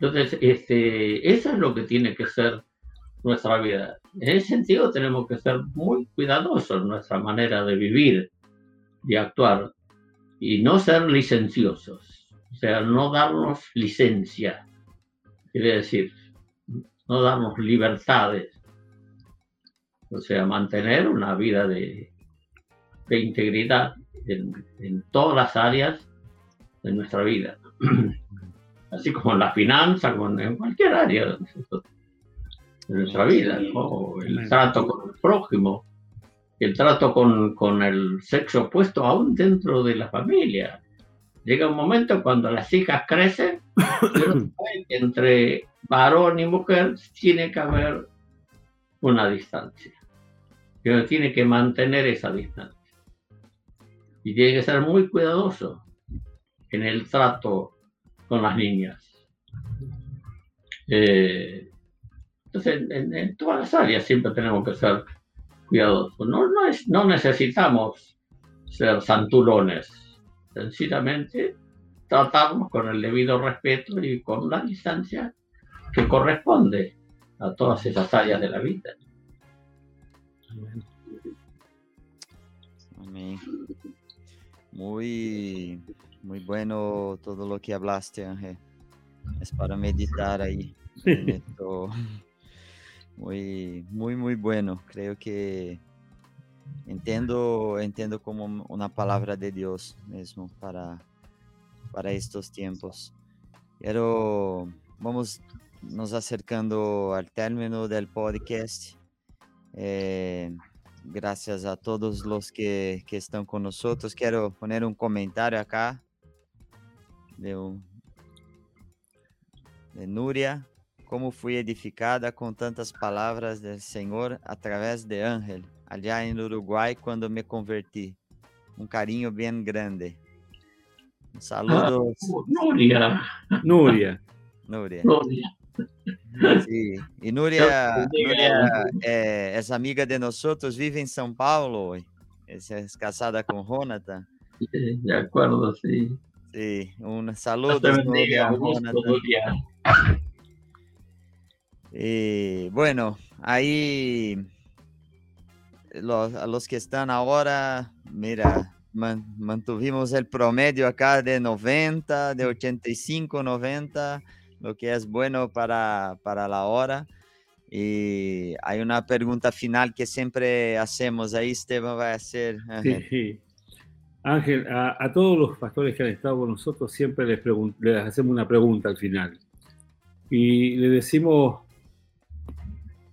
Entonces, este, eso es lo que tiene que ser nuestra vida. En ese sentido, tenemos que ser muy cuidadosos en nuestra manera de vivir y actuar y no ser licenciosos, o sea, no darnos licencia, quiere decir, no darnos libertades, o sea, mantener una vida de, de integridad en, en todas las áreas de nuestra vida, (clears throat) así como en la finanza, como en cualquier área de, nuestra vida, el trato con el prójimo, el trato con, con, el sexo opuesto aún dentro de la familia. Llega un momento cuando las hijas crecen, (coughs) entre varón y mujer tiene que haber una distancia. Pero tiene que mantener esa distancia. Y tiene que ser muy cuidadoso en el trato con las niñas. Eh, entonces, en, todas las áreas siempre tenemos que ser cuidadosos. No, no, es, no necesitamos ser santurones, sencillamente tratarnos con el debido respeto y con la distancia que corresponde a todas esas áreas de la vida. Amén. Muy muy bueno todo lo que hablaste, Ángel. Es para meditar ahí. (laughs) (laughs) Muy, muy, muy bueno. Creo que entiendo, entiendo como una palabra de Dios mismo para, para estos tiempos. Pero vamos nos acercando al término del podcast. Eh, gracias a todos los que, que, están con nosotros. Quiero poner un comentario acá de, de Núria, como fui edificada com tantas palavras do Senhor através de Ángel, allá em Uruguai, quando me converti. Um carinho bem grande. Um saludo. Ah, Núria. Núria. (laughs) Núria. Núria. Sí. E Núria, Núria é, é amiga de nós, vive em São Paulo, é casada com Jonathan. De acordo, sim. Sí, un saludo. Y (laughs) bueno, ahí los, a los que están ahora, mira, mantuvimos el promedio acá de 90, de 85, 90, lo que es bueno para, para la hora. Y hay una pregunta final que siempre hacemos ahí, Esteban va a hacer. Sí, Ángel, a, todos los pastores que han estado con nosotros siempre les, les hacemos una pregunta al final. Y le decimos,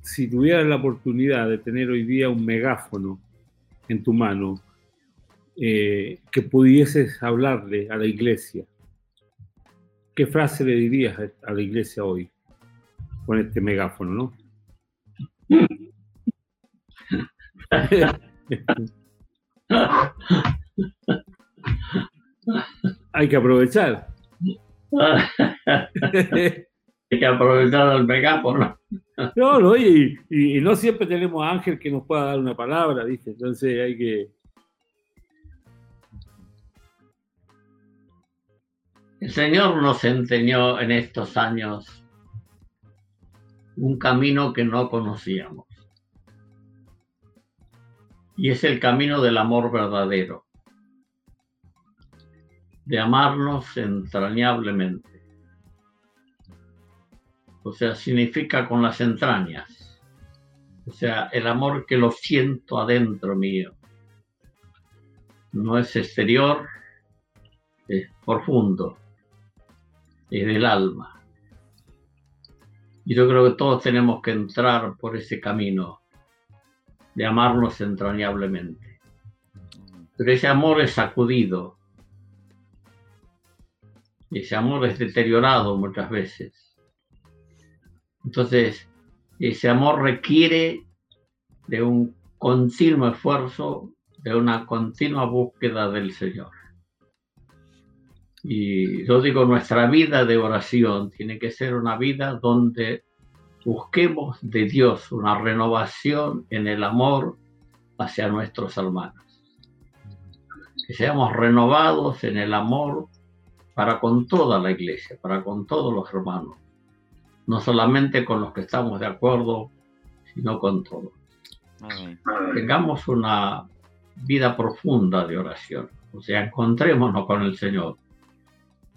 si tuvieras la oportunidad de tener hoy día un megáfono en tu mano, eh, que pudieses hablarle a la iglesia, ¿qué frase le dirías a la iglesia hoy con este megáfono, no? (laughs) (laughs) Hay que aprovechar. (laughs) Hay que aprovechar el megáfono. No, no, y, y, no siempre tenemos a Ángel que nos pueda dar una palabra, ¿viste? Entonces hay que. El Señor nos enseñó en estos años un camino que no conocíamos. Y es el camino del amor verdadero, de amarnos entrañablemente. O sea, significa con las entrañas. O sea, el amor que lo siento adentro mío. No es exterior, es profundo, es del alma. Y yo creo que todos tenemos que entrar por ese camino de amarnos entrañablemente. Pero ese amor es sacudido, ese amor es deteriorado muchas veces. Entonces, ese amor requiere de un continuo esfuerzo, de una continua búsqueda del Señor. Y yo digo, nuestra vida de oración tiene que ser una vida donde busquemos de Dios una renovación en el amor hacia nuestros hermanos. Que seamos renovados en el amor para con toda la iglesia, para con todos los hermanos. No solamente con los que estamos de acuerdo, sino con todos. Tengamos una vida profunda de oración. O sea, encontrémonos con el Señor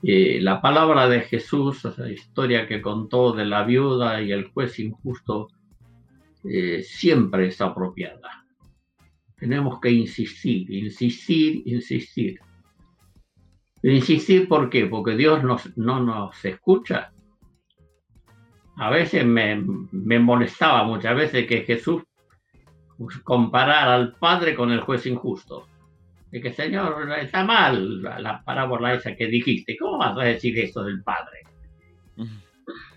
eh, la palabra de Jesús, esa historia que contó de la viuda y el juez injusto, eh, siempre es apropiada. Tenemos que insistir, insistir, insistir. Insistir, ¿por qué? Porque Dios no nos escucha. A veces me, me molestaba muchas veces que Jesús comparara al Padre con el juez injusto de que Señor, está mal la, parábola esa que dijiste, ¿cómo vas a decir esto del Padre?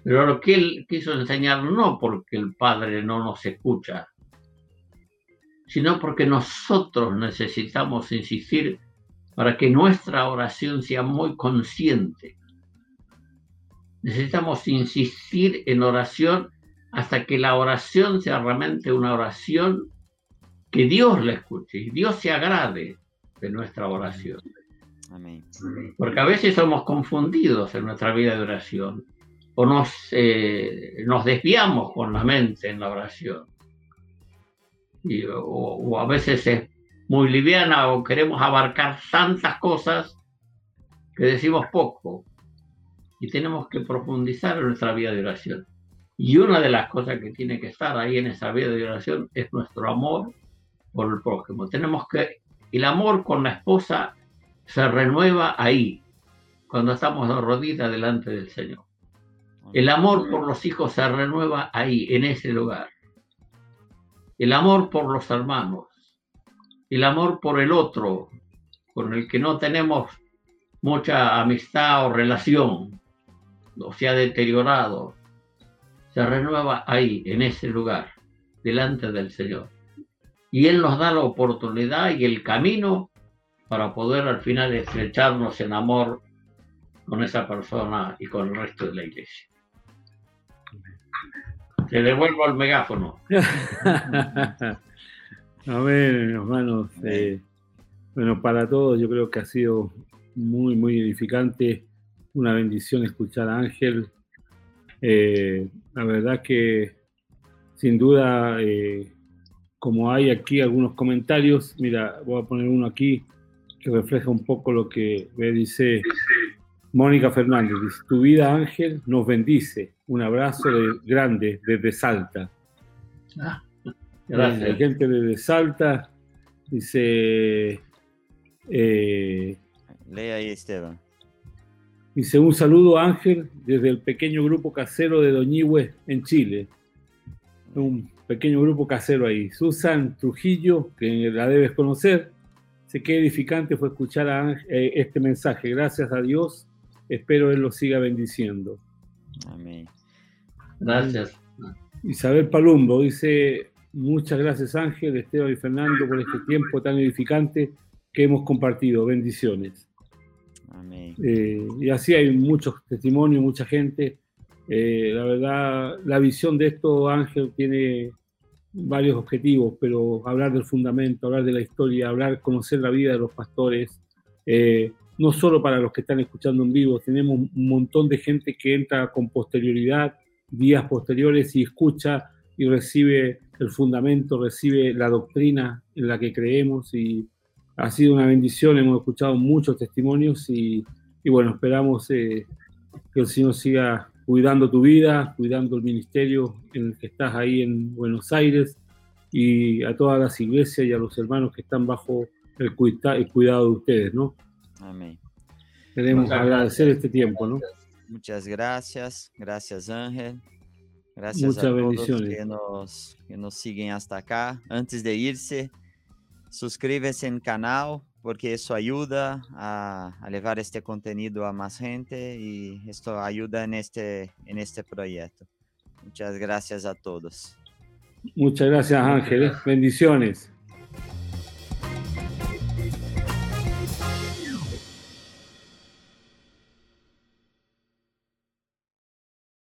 Pero lo que él quiso enseñar no porque el Padre no nos escucha, sino porque nosotros necesitamos insistir para que nuestra oración sea muy consciente. Necesitamos insistir en oración hasta que la oración sea realmente una oración que Dios le escuche y Dios se agrade de nuestra oración. Porque a veces somos confundidos en nuestra vida de oración o nos, eh, nos desviamos con la mente en la oración. Y, o, a veces es muy liviana o queremos abarcar tantas cosas que decimos poco. Y tenemos que profundizar en nuestra vida de oración. Y una de las cosas que tiene que estar ahí en esa vida de oración es nuestro amor por el prójimo. Tenemos que el amor con la esposa se renueva ahí, cuando estamos de rodillas delante del Señor. El amor por los hijos se renueva ahí, en ese lugar. El amor por los hermanos. El amor por el otro, con el que no tenemos mucha amistad o relación, o se ha deteriorado, se renueva ahí, en ese lugar, delante del Señor y Él nos da la oportunidad y el camino para poder al final estrecharnos en amor con esa persona y con el resto de la iglesia. Te devuelvo el megáfono. (laughs) Amén, hermanos. Eh, bueno, para todos yo creo que ha sido muy, muy edificante, una bendición escuchar a Ángel. Eh, la verdad que sin duda eh, como hay aquí algunos comentarios, mira, voy a poner uno aquí que refleja un poco lo que me dice Mónica Fernández. Dice, tu vida Ángel nos bendice. Un abrazo grande desde Salta. Ah, gracias. La gente desde Salta dice... Eh, Lee ahí, Esteban. Dice, un saludo Ángel desde el pequeño grupo casero de Doñihue en Chile. Un pequeño grupo casero ahí. Susan Trujillo, que la debes conocer. Sé que edificante fue escuchar a eh, este mensaje. Gracias a Dios. Espero Él lo siga bendiciendo. Amén. Gracias. Isabel Palumbo dice, muchas gracias Ángel, Esteban y Fernando por este tiempo tan edificante que hemos compartido. Bendiciones. Amén. Eh, y así hay muchos testimonios, mucha gente. Eh, la verdad, la visión de esto, Ángel, tiene varios objetivos, pero hablar del fundamento, hablar de la historia, hablar, conocer la vida de los pastores, eh, no solo para los que están escuchando en vivo, tenemos un montón de gente que entra con posterioridad, días posteriores y escucha y recibe el fundamento, recibe la doctrina en la que creemos y ha sido una bendición, hemos escuchado muchos testimonios y, bueno, esperamos eh, que el Señor siga cuidando tu vida, cuidando el ministerio en el que estás ahí en Buenos Aires y a todas las iglesias y a los hermanos que están bajo el, cuidado de ustedes, ¿no? Amén. Queremos agradecer este tiempo, ¿no? Muchas gracias, gracias Ángel. Gracias a todos que nos, que nos siguen hasta acá. Antes de irse, suscríbete en canal porque eso ayuda a, a, llevar este contenido a más gente y esto ayuda en este, en este proyecto. Muchas gracias a todos. Muchas gracias Ángel. Bendiciones.